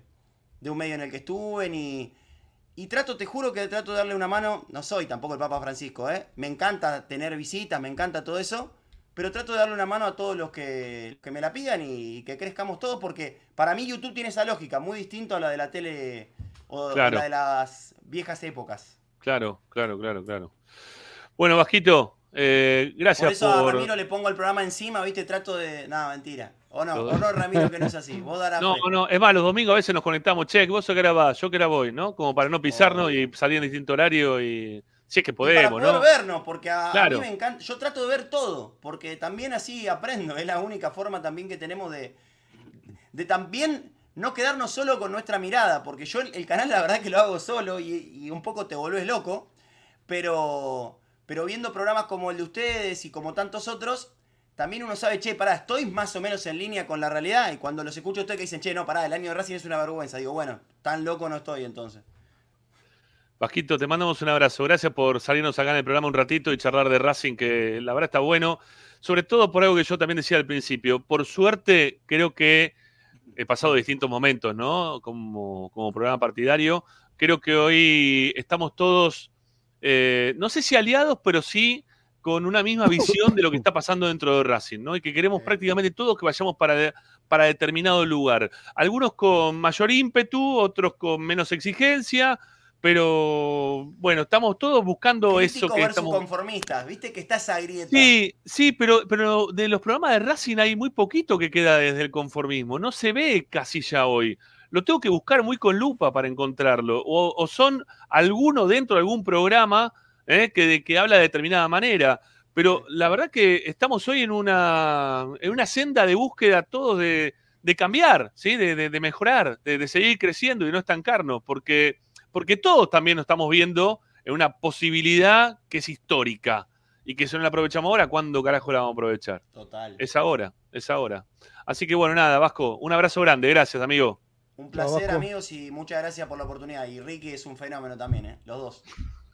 de un medio en el que estuve. Ni, y trato, te juro que trato de darle una mano. No soy tampoco el Papa Francisco, ¿eh? Me encanta tener visitas, me encanta todo eso. Pero trato de darle una mano a todos los que, que me la pidan y, que crezcamos todos. Porque para mí YouTube tiene esa lógica, muy distinto a la de la tele o Claro. la de las viejas épocas. Claro, claro, claro, claro. Bueno, Vasquito, eh, Por gracias eso por. a Ramiro le pongo el programa encima, ¿viste? Trato de. Nada, mentira. O no, o no, Ramiro, que no es *laughs* así. Vos darás No, fe. no, es más, los domingos a veces nos conectamos, che, vos que era vas, yo que era voy, ¿no? Como para no pisarnos y salir en distinto horario y. Si es que para podemos, poder ¿no? vernos, porque a, a Claro. mí me encanta. Yo trato de ver todo, porque también así aprendo. Es la única forma también que tenemos de, de también no quedarnos solo con nuestra mirada, porque yo el, el canal la verdad que lo hago solo y, y un poco te volvés loco, pero, pero viendo programas como el de ustedes y como tantos otros, también uno sabe, che, pará, estoy más o menos en línea con la realidad y cuando los escucho a ustedes que dicen, che, no, pará, el año de Racing es una vergüenza, digo, bueno, tan loco no estoy entonces. Vasquito, te mandamos un abrazo. Gracias por salirnos acá en el programa un ratito y charlar de Racing, que la verdad está bueno. Sobre todo por algo que yo también decía al principio. Por suerte, creo que he pasado distintos momentos, ¿no? Como, como programa partidario. Creo que hoy estamos todos, eh, no sé si aliados, pero sí con una misma visión de lo que está pasando dentro de Racing, ¿no? Y que queremos prácticamente todos que vayamos para, de- para determinado lugar. Algunos con mayor ímpetu, otros con menos exigencia, pero bueno, estamos todos buscando eso Crítico que versus estamos. conformistas, viste que está esa grieta. Sí, sí, pero, pero de los programas de Racing hay muy poquito que queda desde el conformismo. No se ve casi ya hoy. Lo tengo que buscar muy con lupa para encontrarlo. O, o son alguno dentro de algún programa eh, que, de- que habla de determinada manera. Pero la verdad que estamos hoy en una, en una senda de búsqueda todos de, de cambiar, ¿sí? de, de- de mejorar, de, de seguir creciendo y no estancarnos. Porque, porque todos también nos estamos viendo en una posibilidad que es histórica y que si no la aprovechamos ahora, ¿cuándo carajo la vamos a aprovechar? Total. Es ahora, es ahora. Así que bueno, nada, Vasco, un abrazo grande, gracias, amigo. Un placer, amigos, y muchas gracias por la oportunidad. Y Ricky es un fenómeno también, ¿eh? Los dos.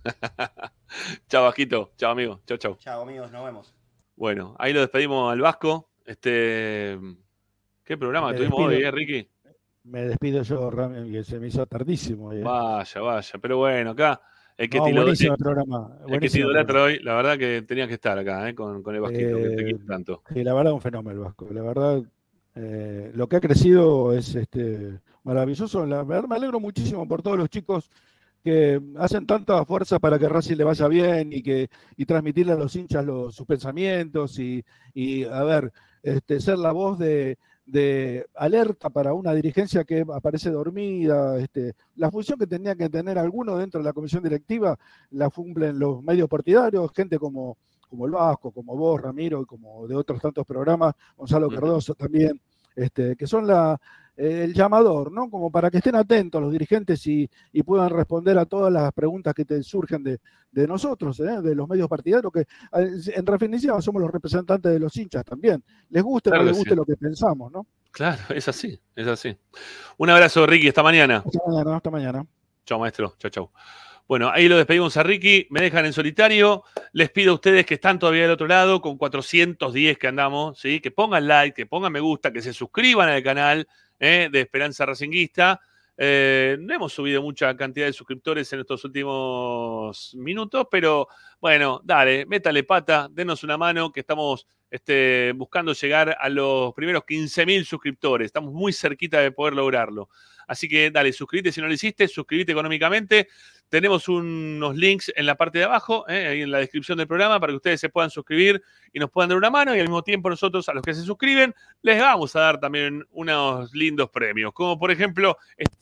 *laughs* chao, Vasquito, chao, amigo, chao, chao. Chao, amigos, nos vemos. Bueno, ahí lo despedimos al Vasco. Este, ¿Qué programa Me tuvimos despido. hoy, eh, Ricky? Me despido yo, Rami, que se me hizo tardísimo. eh. Vaya, vaya. Pero bueno, acá el que No, te, lo- buenísimo programa, el que te buenísimo idolatra hoy, la verdad que tenías que estar acá, eh, con, con el Vasquito, que te quiero tanto. Sí, la verdad, un fenómeno el Vasco. La verdad, eh, lo que ha crecido es este, maravilloso. Me alegro muchísimo por todos los chicos que hacen tanta fuerza para que Racing le vaya bien y que y transmitirle a los hinchas sus pensamientos y, a ver, este, ser la voz de, de alerta para una dirigencia que aparece dormida. Este, la función que tenía que tener alguno dentro de la comisión directiva la cumplen los medios partidarios, gente como como el Vasco, como vos, Ramiro, y como de otros tantos programas, Gonzalo. Cardoso también, este, que son la, eh, el llamador, ¿no? Como para que estén atentos los dirigentes y, y puedan responder a todas las preguntas que te surgen de, de nosotros, ¿eh? de los medios partidarios, que eh, en definitiva somos los representantes de los hinchas también. Les guste o Claro no les guste sí. lo que pensamos, ¿no? Claro, es así, es así. Un abrazo, Ricky, hasta mañana. Hasta mañana, hasta mañana. Chao, maestro. Chao, chao. Bueno, ahí lo despedimos a Ricky. Me dejan en solitario. Les pido a ustedes que están todavía del otro lado, con 410 que andamos, ¿sí? que pongan like, que pongan me gusta, que se suscriban al canal ¿eh? de Esperanza Racinguista. Eh, no hemos subido mucha cantidad de suscriptores en estos últimos minutos, pero bueno, dale, métale pata, denos una mano, que estamos este, buscando llegar a los primeros 15.000 suscriptores. Estamos muy cerquita de poder lograrlo. Así que dale, suscríbete si no lo hiciste, suscríbete económicamente. Tenemos unos links en la parte de abajo, ¿eh? ahí en la descripción del programa, para que ustedes se puedan suscribir y nos puedan dar una mano. Y al mismo tiempo nosotros, a los que se suscriben, les vamos a dar también unos lindos premios, como por ejemplo esta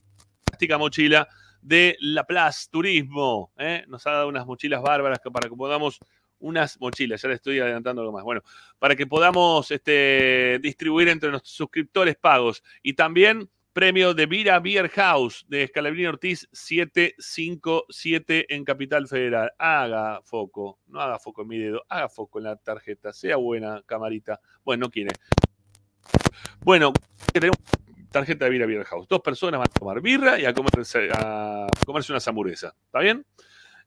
fantástica mochila de La Place Turismo. ¿eh? Nos ha dado unas mochilas bárbaras para que podamos unas mochilas, ya le estoy adelantando algo más. Bueno, para que podamos este, distribuir entre nuestros suscriptores pagos. Y también premio de Vira Beer House de Escalabrini Ortiz 757 en Capital Federal. Haga foco, no haga foco en mi dedo, haga foco en la tarjeta, sea buena, camarita. Bueno, no quiere. Bueno, tenemos tarjeta de Vira Beer House. Dos personas van a tomar birra y a comerse, a comerse una hamburguesa. ¿Está bien?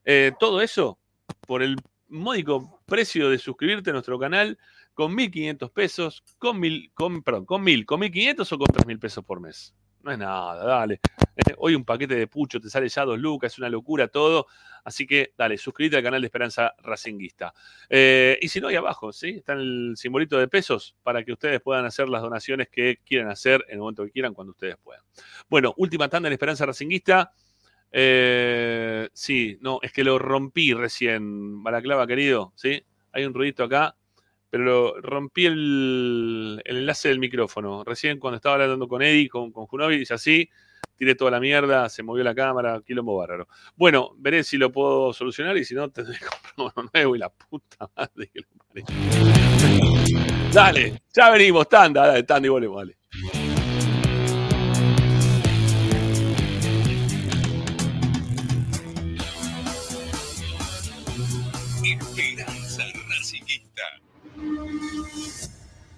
Eh, todo eso por el módico precio de suscribirte a nuestro canal con 1.500 pesos, con mil, con, perdón, con 1.000, con 1.500 o con 3.000 pesos por mes. No es nada, dale. Eh, hoy un paquete de pucho te sale ya dos lucas, es una locura todo. Así que dale, suscríbete al canal de Esperanza Racinguista. Eh, y si no, ahí abajo, ¿sí? Está el simbolito de pesos para que ustedes puedan hacer las donaciones que quieran hacer en el momento que quieran, cuando ustedes puedan. Bueno, última tanda en Esperanza Racinguista. Eh, sí, no, es que lo rompí recién, Balaclava querido, ¿sí? Hay un ruidito acá, pero rompí el, el enlace del micrófono. Recién cuando estaba hablando con Eddie, con, con Junovi, dice así, tiré toda la mierda, se movió la cámara, quilombo bárbaro. Bueno, veré si lo puedo solucionar y si no, *laughs* tendré que comprar uno nuevo y la puta madre que lo parió. Dale, ya venimos, tanda, dale, tanda y volvemos, dale.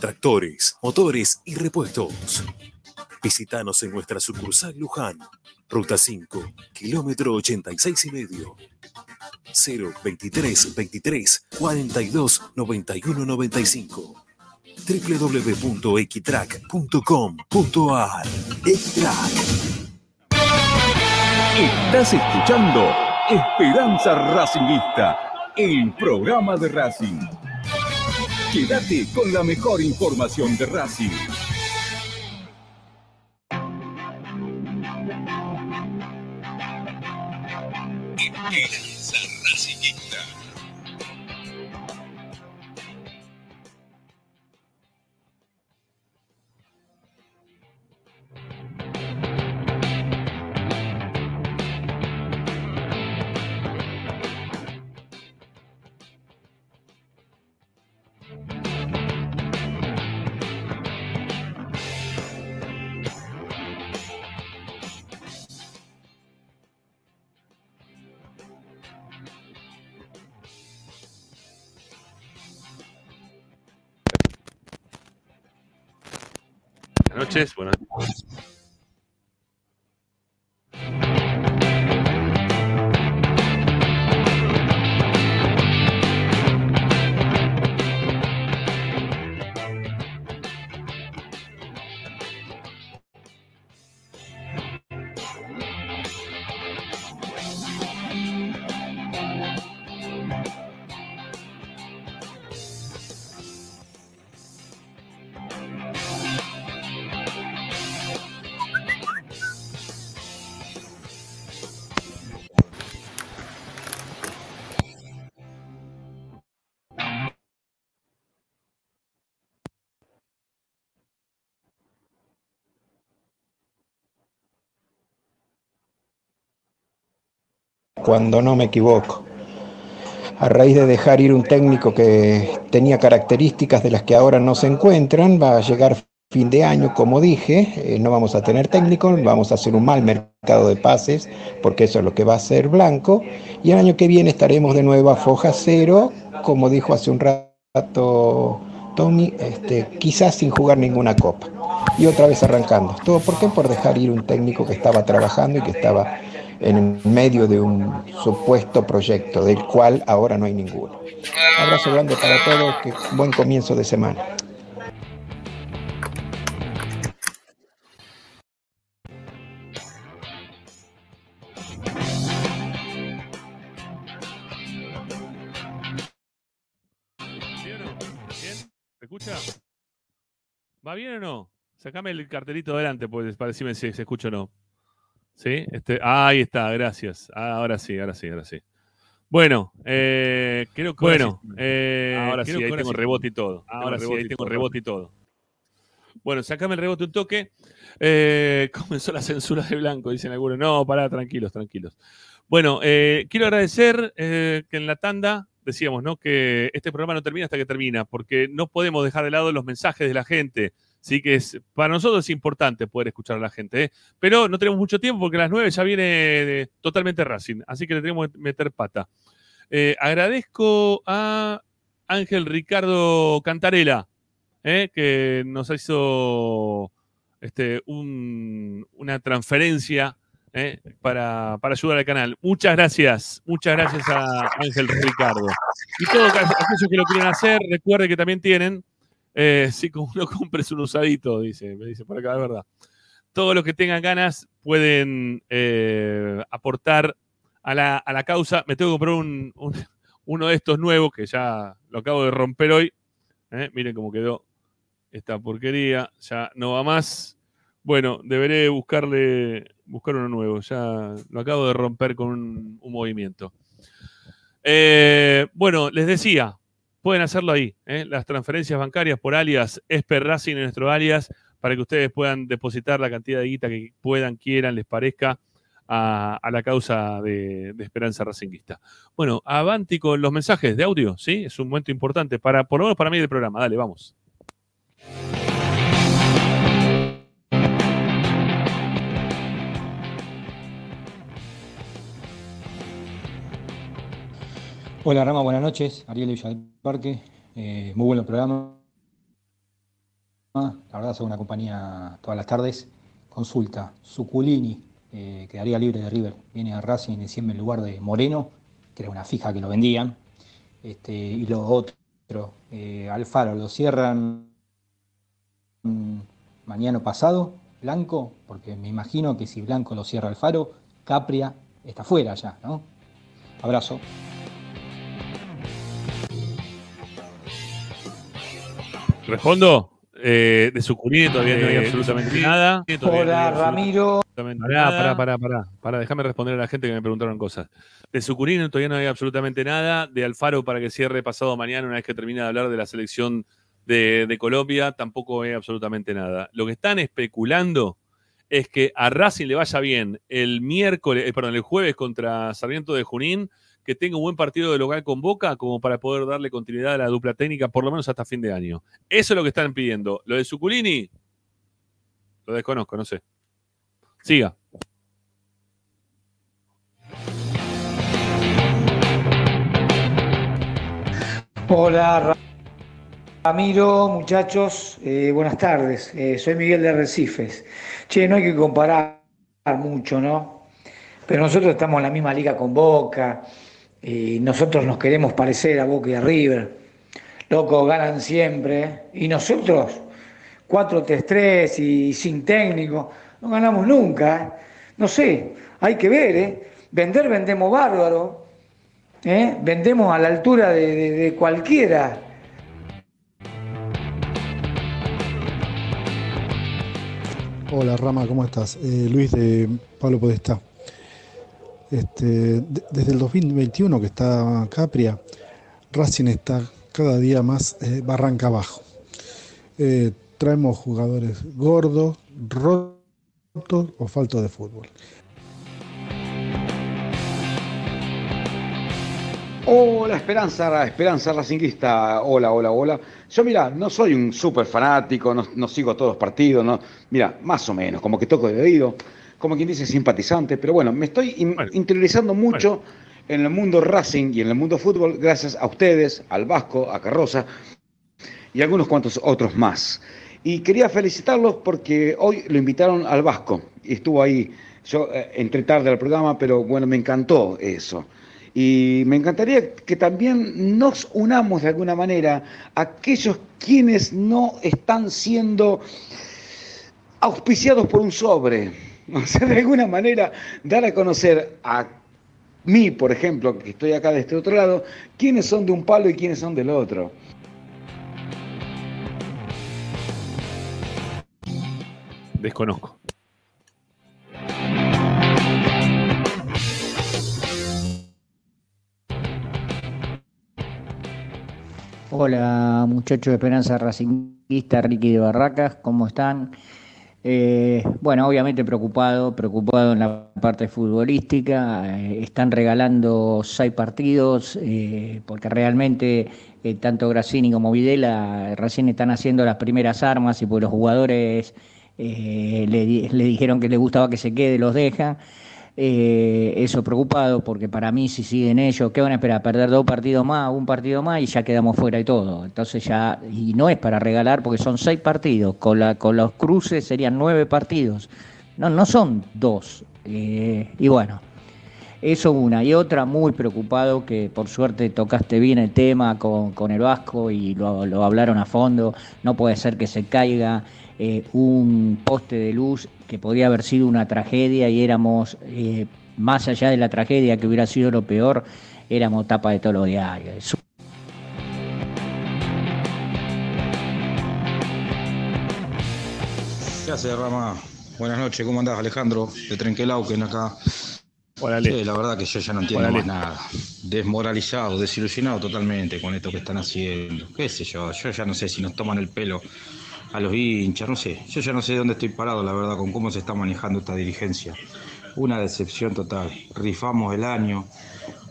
Tractores, motores y repuestos. Visítanos en nuestra sucursal Luján, ruta 5, kilómetro 86 y medio. 0 23 23 42 91 95 www.xtrack.com.ar X-Track Estás escuchando Esperanza Racingista, el programa de Racing. Quédate con la mejor información de Racing. Buenas noches. Cuando no me equivoco. A raíz de dejar ir un técnico que tenía características de las que ahora no se encuentran, va a llegar fin de año, como dije, eh, no vamos a tener técnico, vamos a hacer un mal mercado de pases, porque eso es lo que va a hacer Blanco, y el año que viene estaremos de nuevo a foja cero, como dijo hace un rato Tommy, este, quizás sin jugar ninguna copa. Y otra vez arrancando. ¿Todo por qué? Por dejar ir un técnico que estaba trabajando y que estaba en medio de un supuesto proyecto, del cual ahora no hay ninguno. Abrazo grande para todos, buen comienzo de semana. ¿Va bien o no? Sacame el cartelito adelante, pues, para decirme si se escucha o no. ¿Sí? Este, ah, ahí está, gracias. Ah, ahora sí, ahora sí, ahora sí. Bueno, eh, creo que bueno, eh, ahora sí, ahí tengo rebote y todo. Ahora sí, ahí tengo rebote y todo. Bueno, sacame el rebote un toque. Eh, *laughs* comenzó la censura de Blanco, dicen algunos. No, pará, tranquilos, tranquilos. Bueno, eh, quiero agradecer que en la tanda decíamos, ¿no? Que este programa no termina hasta que termina, porque no podemos dejar de lado los mensajes de la gente. Sí que es, para nosotros es importante poder escuchar a la gente, ¿eh? pero no tenemos mucho tiempo porque a las 9 ya viene de- totalmente Racing, así que le tenemos que meter pata. Eh, agradezco a Ángel Ricardo Cantarela, ¿eh? que nos hizo este, un- una transferencia ¿eh? para, para ayudar al canal. Muchas gracias, muchas gracias a Ángel Ricardo. Y todos aquellos que lo quieren hacer, recuerde que también tienen, eh, si como no *laughs* compres un usadito, dice, me dice por acá, es verdad. Todos los que tengan ganas pueden eh, aportar a la, a la causa. Me tengo que comprar un- un- uno de estos nuevos que ya lo acabo de romper hoy. ¿eh? Miren cómo quedó esta porquería. Ya no va más. Bueno, deberé buscarle, buscar uno nuevo. Ya lo acabo de romper con un, un movimiento. Eh, bueno, les decía, pueden hacerlo ahí. ¿eh? Las transferencias bancarias por alias Esper Racing en nuestro alias para que ustedes puedan depositar la cantidad de guita que puedan, quieran, les parezca a, la causa de, Esperanza Racinguista. Bueno, avanti con los mensajes de audio, ¿sí? Es un momento importante, para, por lo menos para mí del programa. Dale, vamos. Hola Rama, buenas noches. Ariel de Villa del Parque. Eh, muy buen programa. La verdad, soy una compañía todas las tardes. Consulta. Suculini eh, quedaría libre de River. Viene a Racing y siempre en lugar de Moreno, que era una fija que lo vendían. Este, y lo otro, eh, Alfaro, lo cierran mañana pasado, Blanco, porque me imagino que si Blanco lo cierra Alfaro, Capria está fuera ya, ¿no? Abrazo. Respondo. Eh, de Sucurini todavía no hay Eh, absolutamente nada. Hola, Ramiro. Pará, pará, pará, pará, pará, déjame responder a la gente que me preguntaron cosas. De Sucurini todavía no hay absolutamente nada. De Alfaro para que cierre pasado mañana, una vez que termine de hablar de la selección de, de Colombia, tampoco hay absolutamente nada. Lo que están especulando es que a Racing le vaya bien el miércoles, eh, perdón, el jueves contra Sarmiento de Junín, que tenga un buen partido de local con Boca, como para poder darle continuidad a la dupla técnica, por lo menos hasta fin de año. Eso es lo que están pidiendo. Lo de Suculini, lo desconozco, no sé. Siga. Hola Ra- Ramiro, muchachos, eh, buenas tardes. Eh, soy Miguel de Recifes. Che, no hay que comparar mucho, ¿no? Pero nosotros estamos en la misma liga con Boca y nosotros nos queremos parecer a Boca y a River. Locos ganan siempre. ¿eh? Y nosotros, 4-3-3 y sin técnico, no ganamos nunca. ¿eh? No sé, hay que ver, ¿eh? Vender, vendemos bárbaro. ¿eh? Vendemos a la altura de, de- cualquiera. Hola Rama, ¿cómo estás? Eh, Luis de Pablo Podestá. Este, de- desde el 2021 que está Capria, Racing está cada día más eh, barranca abajo. Eh, traemos jugadores gordos, rotos o faltos de fútbol. Hola Esperanza, Esperanza Racinguista, hola, hola, hola. Yo mira, no soy un súper fanático, no, no sigo todos los partidos, mira, más o menos, como que toco de oído, como quien dice simpatizante, pero bueno, me estoy in- interiorizando mucho en el mundo Racing y en el mundo fútbol gracias a ustedes, al Vasco, a Carroza y algunos cuantos otros más. Y quería felicitarlos porque hoy lo invitaron al Vasco y estuvo ahí, yo eh, entré tarde al programa, pero bueno, me encantó eso. Y me encantaría que también nos unamos de alguna manera a aquellos quienes no están siendo auspiciados por un sobre. *laughs* O sea, de alguna manera dar a conocer a mí, por ejemplo, que estoy acá de este otro lado, quiénes son de un palo y quiénes son del otro. Desconozco. Hola muchachos de Esperanza Racinguista, Ricky de Barracas, ¿cómo están? Eh, bueno, obviamente preocupado, preocupado en la parte futbolística. eh, están regalando seis partidos eh, porque realmente eh, tanto Grassini como Videla recién están haciendo las primeras armas y pues los jugadores le, di- le dijeron que les gustaba que se quede, los dejan. Eh, eso preocupado porque para mí si siguen ellos, ¿qué van a esperar? Perder dos partidos más, un partido más y ya quedamos fuera y todo. Entonces ya, y no es para regalar porque son seis partidos, con, la, con los cruces serían nueve partidos. No, no son dos. Eh, y bueno, eso una. Y otra, muy preocupado, que por suerte tocaste bien el tema con, con el Vasco y lo, lo hablaron a fondo. No puede ser que se caiga eh, un poste de luz que podría haber sido una tragedia y éramos, eh, más allá de la tragedia que hubiera sido lo peor, éramos tapa de todos los diarios. ¿Qué hace, Rama? Buenas noches, ¿cómo andás, Alejandro? De Trenquelauquen acá. Hola, Sí, la verdad que yo ya no entiendo Hola, más Ale. nada. desmoralizado, desilusionado totalmente con esto que están haciendo. ¿Qué sé yo? Yo ya no sé si nos toman el pelo a los hinchas, no sé. Yo ya no sé dónde estoy parado, la verdad, con cómo se está manejando esta dirigencia. Una decepción total. Rifamos el año.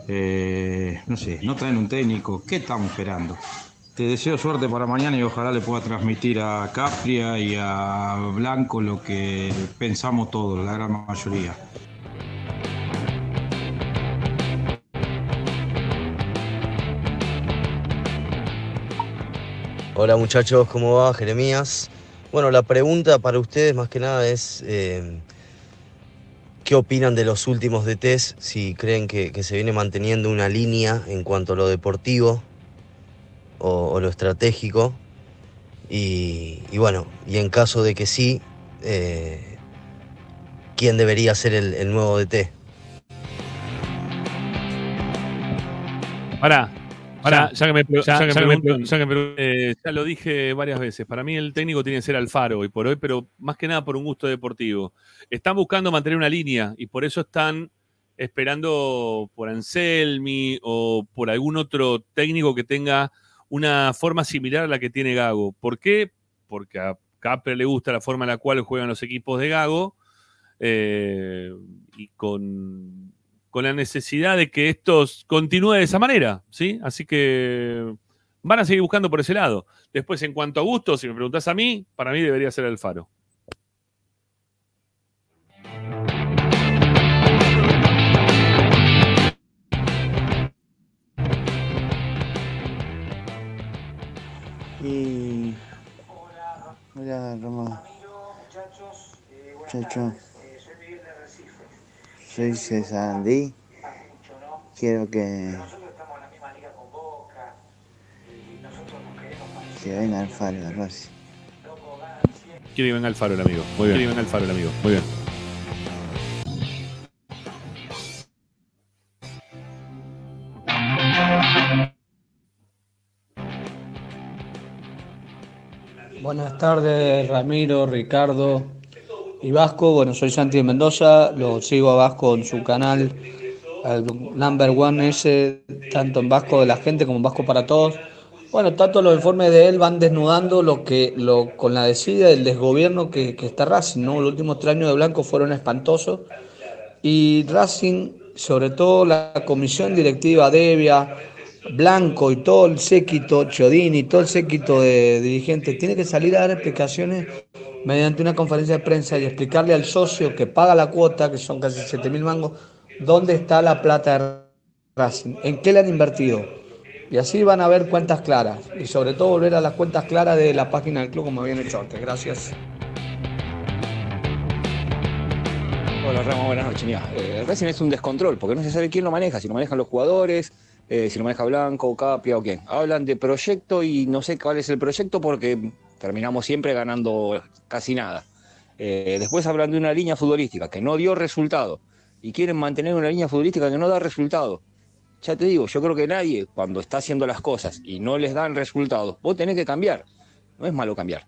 eh, no sé, no traen un técnico. ¿Qué estamos esperando? Te deseo suerte para mañana y ojalá le pueda transmitir a Capria y a Blanco lo que pensamos todos, la gran mayoría. Hola muchachos, ¿cómo va? Jeremías. Bueno, la pregunta para ustedes más que nada es, eh, ¿qué opinan de los últimos DTs? Si creen que, se viene manteniendo una línea en cuanto a lo deportivo o, lo estratégico. Y, bueno, y en caso de que sí, eh, ¿quién debería ser el, el nuevo DT? Pará, pará, Ya, que me, ya lo dije varias veces. Para mí el técnico tiene que ser Alfaro hoy por hoy, pero más que nada por un gusto deportivo. Están buscando mantener una línea y por eso están esperando por Anselmi o por algún otro técnico que tenga una forma similar a la que tiene Gago. ¿Por qué? Porque a Capre le gusta la forma en la cual juegan los equipos de Gago eh, y con, con la necesidad de que esto continúe de esa manera, ¿sí? Así que van a seguir buscando por ese lado. Después, en cuanto a gusto, si me preguntas a mí, para mí debería ser Alfaro. Y. Hola, Roma. Muchacho. Soy César Andí. Quiero que. Que venga Alfaro de Rossi. Quiere que venga Alfaro el amigo. Muy bien. Quiere que venga Alfaro el amigo. Muy bien. Buenas tardes, Ramiro, Ricardo y Vasco. Bueno, soy Santi de Mendoza, lo sigo a Vasco en su canal, el number one ese, tanto en Vasco de la gente como en Vasco para todos. Bueno, tanto los informes de él van desnudando lo que, lo, con la desidia del desgobierno que, que está Racing, ¿no? Los últimos tres años de Blanco fueron espantosos. Y Racing, sobre todo la comisión directiva Devia, Blanco y todo el séquito, Chiodini, todo el séquito de dirigentes, tiene que salir a dar explicaciones mediante una conferencia de prensa y explicarle al socio que paga la cuota, que son casi 7 mil mangos, dónde está la plata de Racing, en qué le han invertido. Y así van a ver cuentas claras. Y sobre todo volver a las cuentas claras de la página del club como habían hecho antes. Gracias. Hola Ramos, buenas noches. Mira, eh, Racing es un descontrol porque no se sabe quién lo maneja, si lo manejan los jugadores, eh, si lo maneja Blanco, Capia o quién. Hablan de proyecto y no sé cuál es el proyecto porque terminamos siempre ganando casi nada. Eh, después hablan de una línea futbolística que no dio resultado y quieren mantener una línea futbolística que no da resultado. Ya te digo, yo creo que nadie cuando está haciendo las cosas y no les dan resultados, vos tenés que cambiar. No es malo cambiar.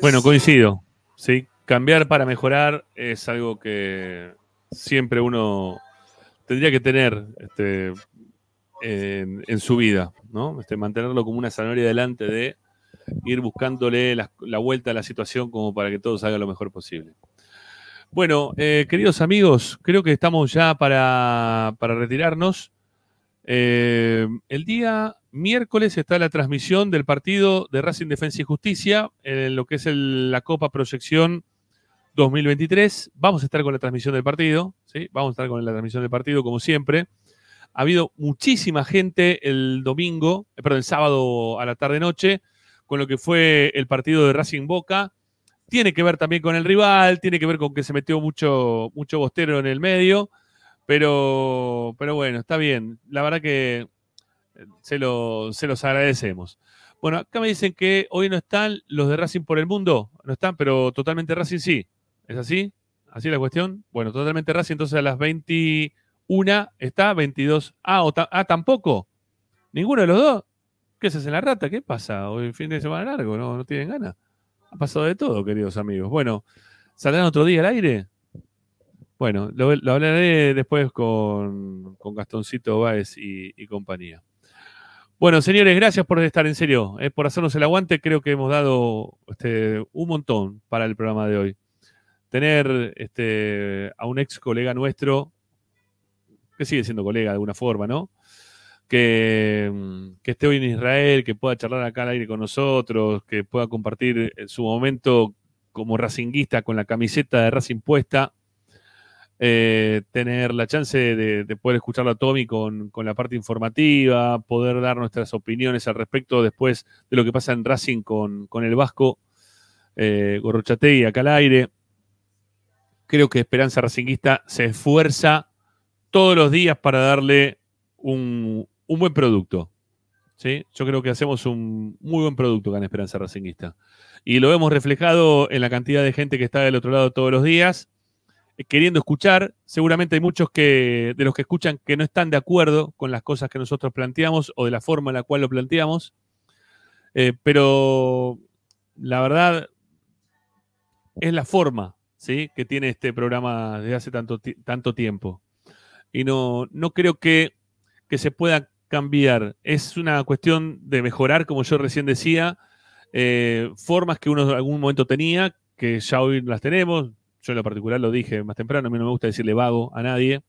Bueno, coincido. Sí, cambiar para mejorar es algo que siempre uno tendría que tener este, en, su vida, ¿no? Este, mantenerlo como una zanahoria delante de ir buscándole la, vuelta a la situación como para que todo salga lo mejor posible. Bueno, eh, queridos amigos, creo que estamos ya para, para retirarnos. Eh, el día miércoles está la transmisión del partido de Racing Defensa y Justicia en lo que es la Copa Proyección 2023. Vamos a estar con la transmisión del partido, ¿sí? Vamos a estar con la transmisión del partido como siempre. Ha habido muchísima gente el domingo, eh, perdón, el sábado a la tarde-noche, con lo que fue el partido de Racing Boca. Tiene que ver también con el rival, tiene que ver con que se metió mucho, mucho bostero en el medio, pero, pero bueno, está bien. La verdad que eh, se, lo- se los agradecemos. Bueno, acá me dicen que hoy no están los de Racing por el mundo, no están, pero totalmente Racing sí. ¿Es así? ¿Así la cuestión? Bueno, totalmente Racing, entonces a las 21 está, 22. Ah, ah, tampoco. ¿Ninguno de los dos? ¿Qué se hace en la rata? ¿Qué pasa? Hoy fin de semana largo, ¿no? ¿No tienen ganas? Ha pasado de todo, queridos amigos. Bueno, ¿Saldrán otro día al aire? Bueno, lo, hablaré después con, con Gastoncito Báez y, y compañía. Bueno, señores, gracias por estar en serio, eh, por hacernos el aguante. Creo que hemos dado este, un montón para el programa de hoy. Tener este, a un ex colega nuestro, que sigue siendo colega de alguna forma, ¿no? Que, esté hoy en Israel, que pueda charlar acá al aire con nosotros, que pueda compartir su momento como racinguista con la camiseta de Racing puesta, eh, tener la chance de, de poder escucharlo a Tommy con, la parte informativa, poder dar nuestras opiniones al respecto después de lo que pasa en Racing con, con el Vasco, eh, Gorrochategui acá al aire. Creo que Esperanza Racinguista se esfuerza todos los días para darle un, un buen producto. ¿sí? Yo creo que hacemos un muy buen producto con Esperanza Racinguista. Y lo hemos reflejado en la cantidad de gente que está del otro lado todos los días, eh, queriendo escuchar. Seguramente hay muchos que, de los que escuchan que no están de acuerdo con las cosas que nosotros planteamos o de la forma en la cual lo planteamos. Eh, pero la verdad es la forma ¿sí? que tiene este programa desde hace tanto, tanto tiempo. Y no, no creo que, que se pueda cambiar. Es una cuestión de mejorar, como yo recién decía, eh, formas que uno en algún momento tenía, que ya hoy las tenemos. Yo en lo particular lo dije más temprano, a mí no me gusta decirle vago a nadie,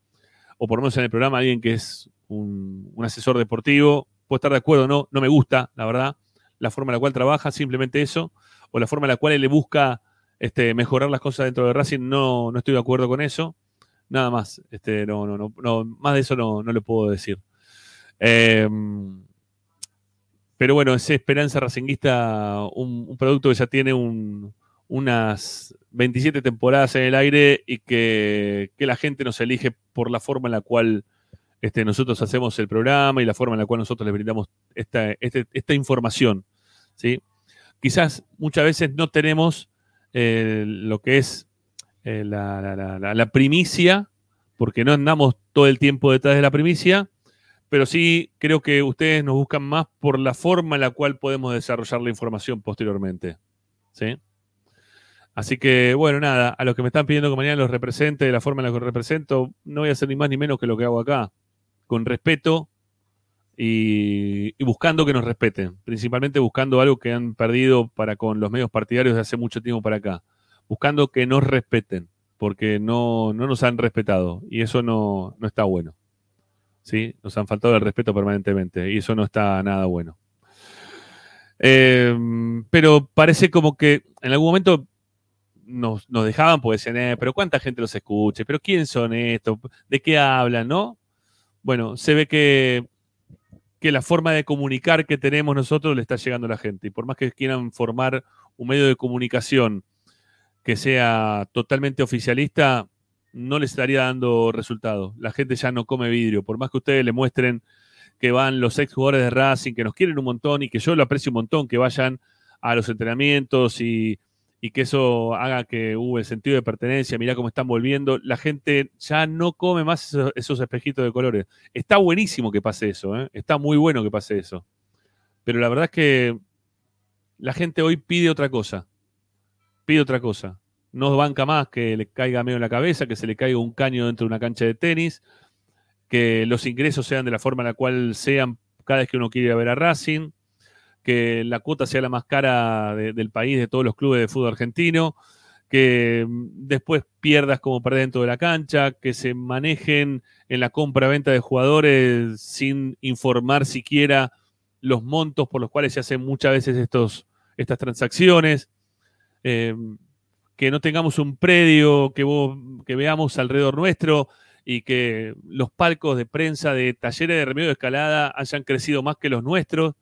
o por lo menos en el programa alguien que es un, un asesor deportivo, puedo estar de acuerdo o no, no me gusta, la verdad, la forma en la cual trabaja, simplemente eso, o la forma en la cual él le busca este, mejorar las cosas dentro de Racing, no, no estoy de acuerdo con eso. Nada más, este, no, no, no, más de eso no, no le puedo decir. Eh, pero bueno, es Esperanza Racinguista, un, un, producto que ya tiene un, unas 27 temporadas en el aire y que, que, la gente nos elige por la forma en la cual este, nosotros hacemos el programa y la forma en la cual nosotros les brindamos esta, este, esta información. ¿sí? Quizás muchas veces no tenemos eh, lo que es eh, la, la, la, la primicia, porque no andamos todo el tiempo detrás de la primicia, pero sí creo que ustedes nos buscan más por la forma en la cual podemos desarrollar la información posteriormente. ¿Sí? Así que, bueno, nada, a los que me están pidiendo que mañana los represente de la forma en la que represento, no voy a hacer ni más ni menos que lo que hago acá, con respeto y, y buscando que nos respeten, principalmente buscando algo que han perdido para con los medios partidarios de hace mucho tiempo para acá, buscando que nos respeten, porque no, no nos han respetado y eso no, no está bueno. ¿sí? Nos han faltado el respeto permanentemente y eso no está nada bueno. Eh, pero parece como que en algún momento nos, nos dejaban, pues decían, eh, pero ¿cuánta gente los escucha? ¿Pero quién son estos? ¿De qué hablan? ¿No? Bueno, se ve que, que la forma de comunicar que tenemos nosotros le está llegando a la gente. Y por más que quieran formar un medio de comunicación que sea totalmente oficialista, no les estaría dando resultado. La gente ya no come vidrio. Por más que ustedes le muestren que van los ex jugadores de Racing, que nos quieren un montón y que yo lo aprecio un montón, que vayan a los entrenamientos y, que eso haga que hubo el sentido de pertenencia, mirá cómo están volviendo, la gente ya no come más esos, esos espejitos de colores. Está buenísimo que pase eso, ¿eh? está muy bueno que pase eso. Pero la verdad es que la gente hoy pide otra cosa, pide otra cosa no banca más que le caiga medio en la cabeza, que se le caiga un caño dentro de una cancha de tenis, que los ingresos sean de la forma en la cual sean cada vez que uno quiere ir a ver a Racing, que la cuota sea la más cara de, del país de todos los clubes de fútbol argentino, que después pierdas como perdés dentro de la cancha, que se manejen en la compra-venta de jugadores sin informar siquiera los montos por los cuales se hacen muchas veces estas transacciones. Eh, que no tengamos un predio que, veamos alrededor nuestro y que los palcos de prensa de talleres de remedio de escalada hayan crecido más que los nuestros,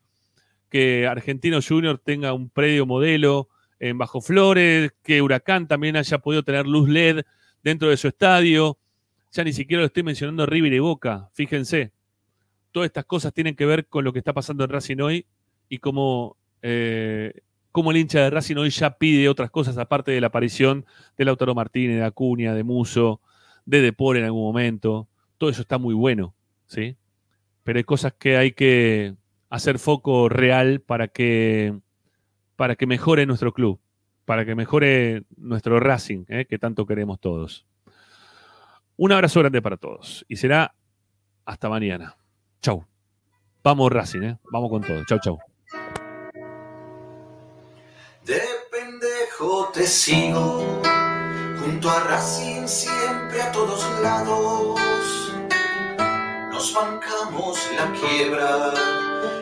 que Argentino Junior tenga un predio modelo en Bajo Flores, que Huracán también haya podido tener luz LED dentro de su estadio. Ya ni siquiera lo estoy mencionando River y Boca, fíjense. Todas estas cosas tienen que ver con lo que está pasando en Racing hoy y cómo eh, como el hincha de Racing hoy ya pide otras cosas aparte de la aparición de Lautaro Martínez, de Acuña, de Muso, de Depor en algún momento. Todo eso está muy bueno, ¿sí? Pero hay cosas que hay que hacer foco real para que, para que mejore nuestro club, para que mejore nuestro Racing, ¿eh? que tanto queremos todos. Un abrazo grande para todos y será hasta mañana. Chau. Vamos Racing, ¿eh? vamos con todo. Chau, chau. De pendejo te sigo, junto a Racing siempre a todos lados. Nos bancamos la quiebra,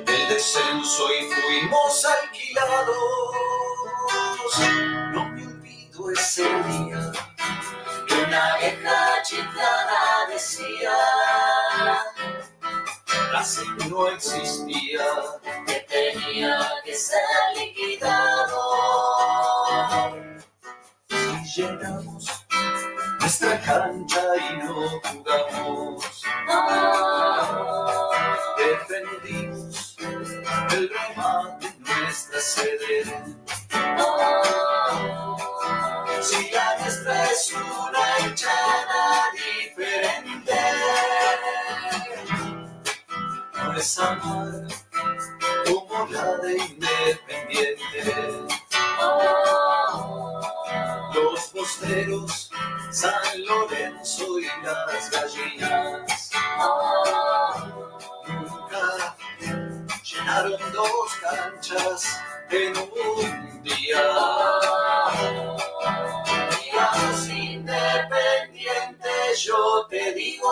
el descenso y fuimos alquilados. No me olvido ese día que una vieja chicana decía. Racing no existía, que tenía que ser liquidado. Si llenamos nuestra cancha y no jugamos, defendimos el remate en nuestra sede. Si la nuestra es una hinchada como la de Independiente. Los posteros, San Lorenzo y las gallinas nunca llenaron dos canchas en un día. Digamos independiente, yo te digo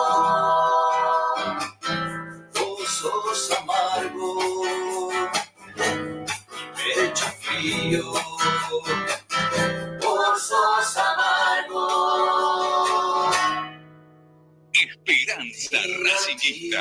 sos amargo, me echa frío, vos sos amargo. Esperanza Racingista.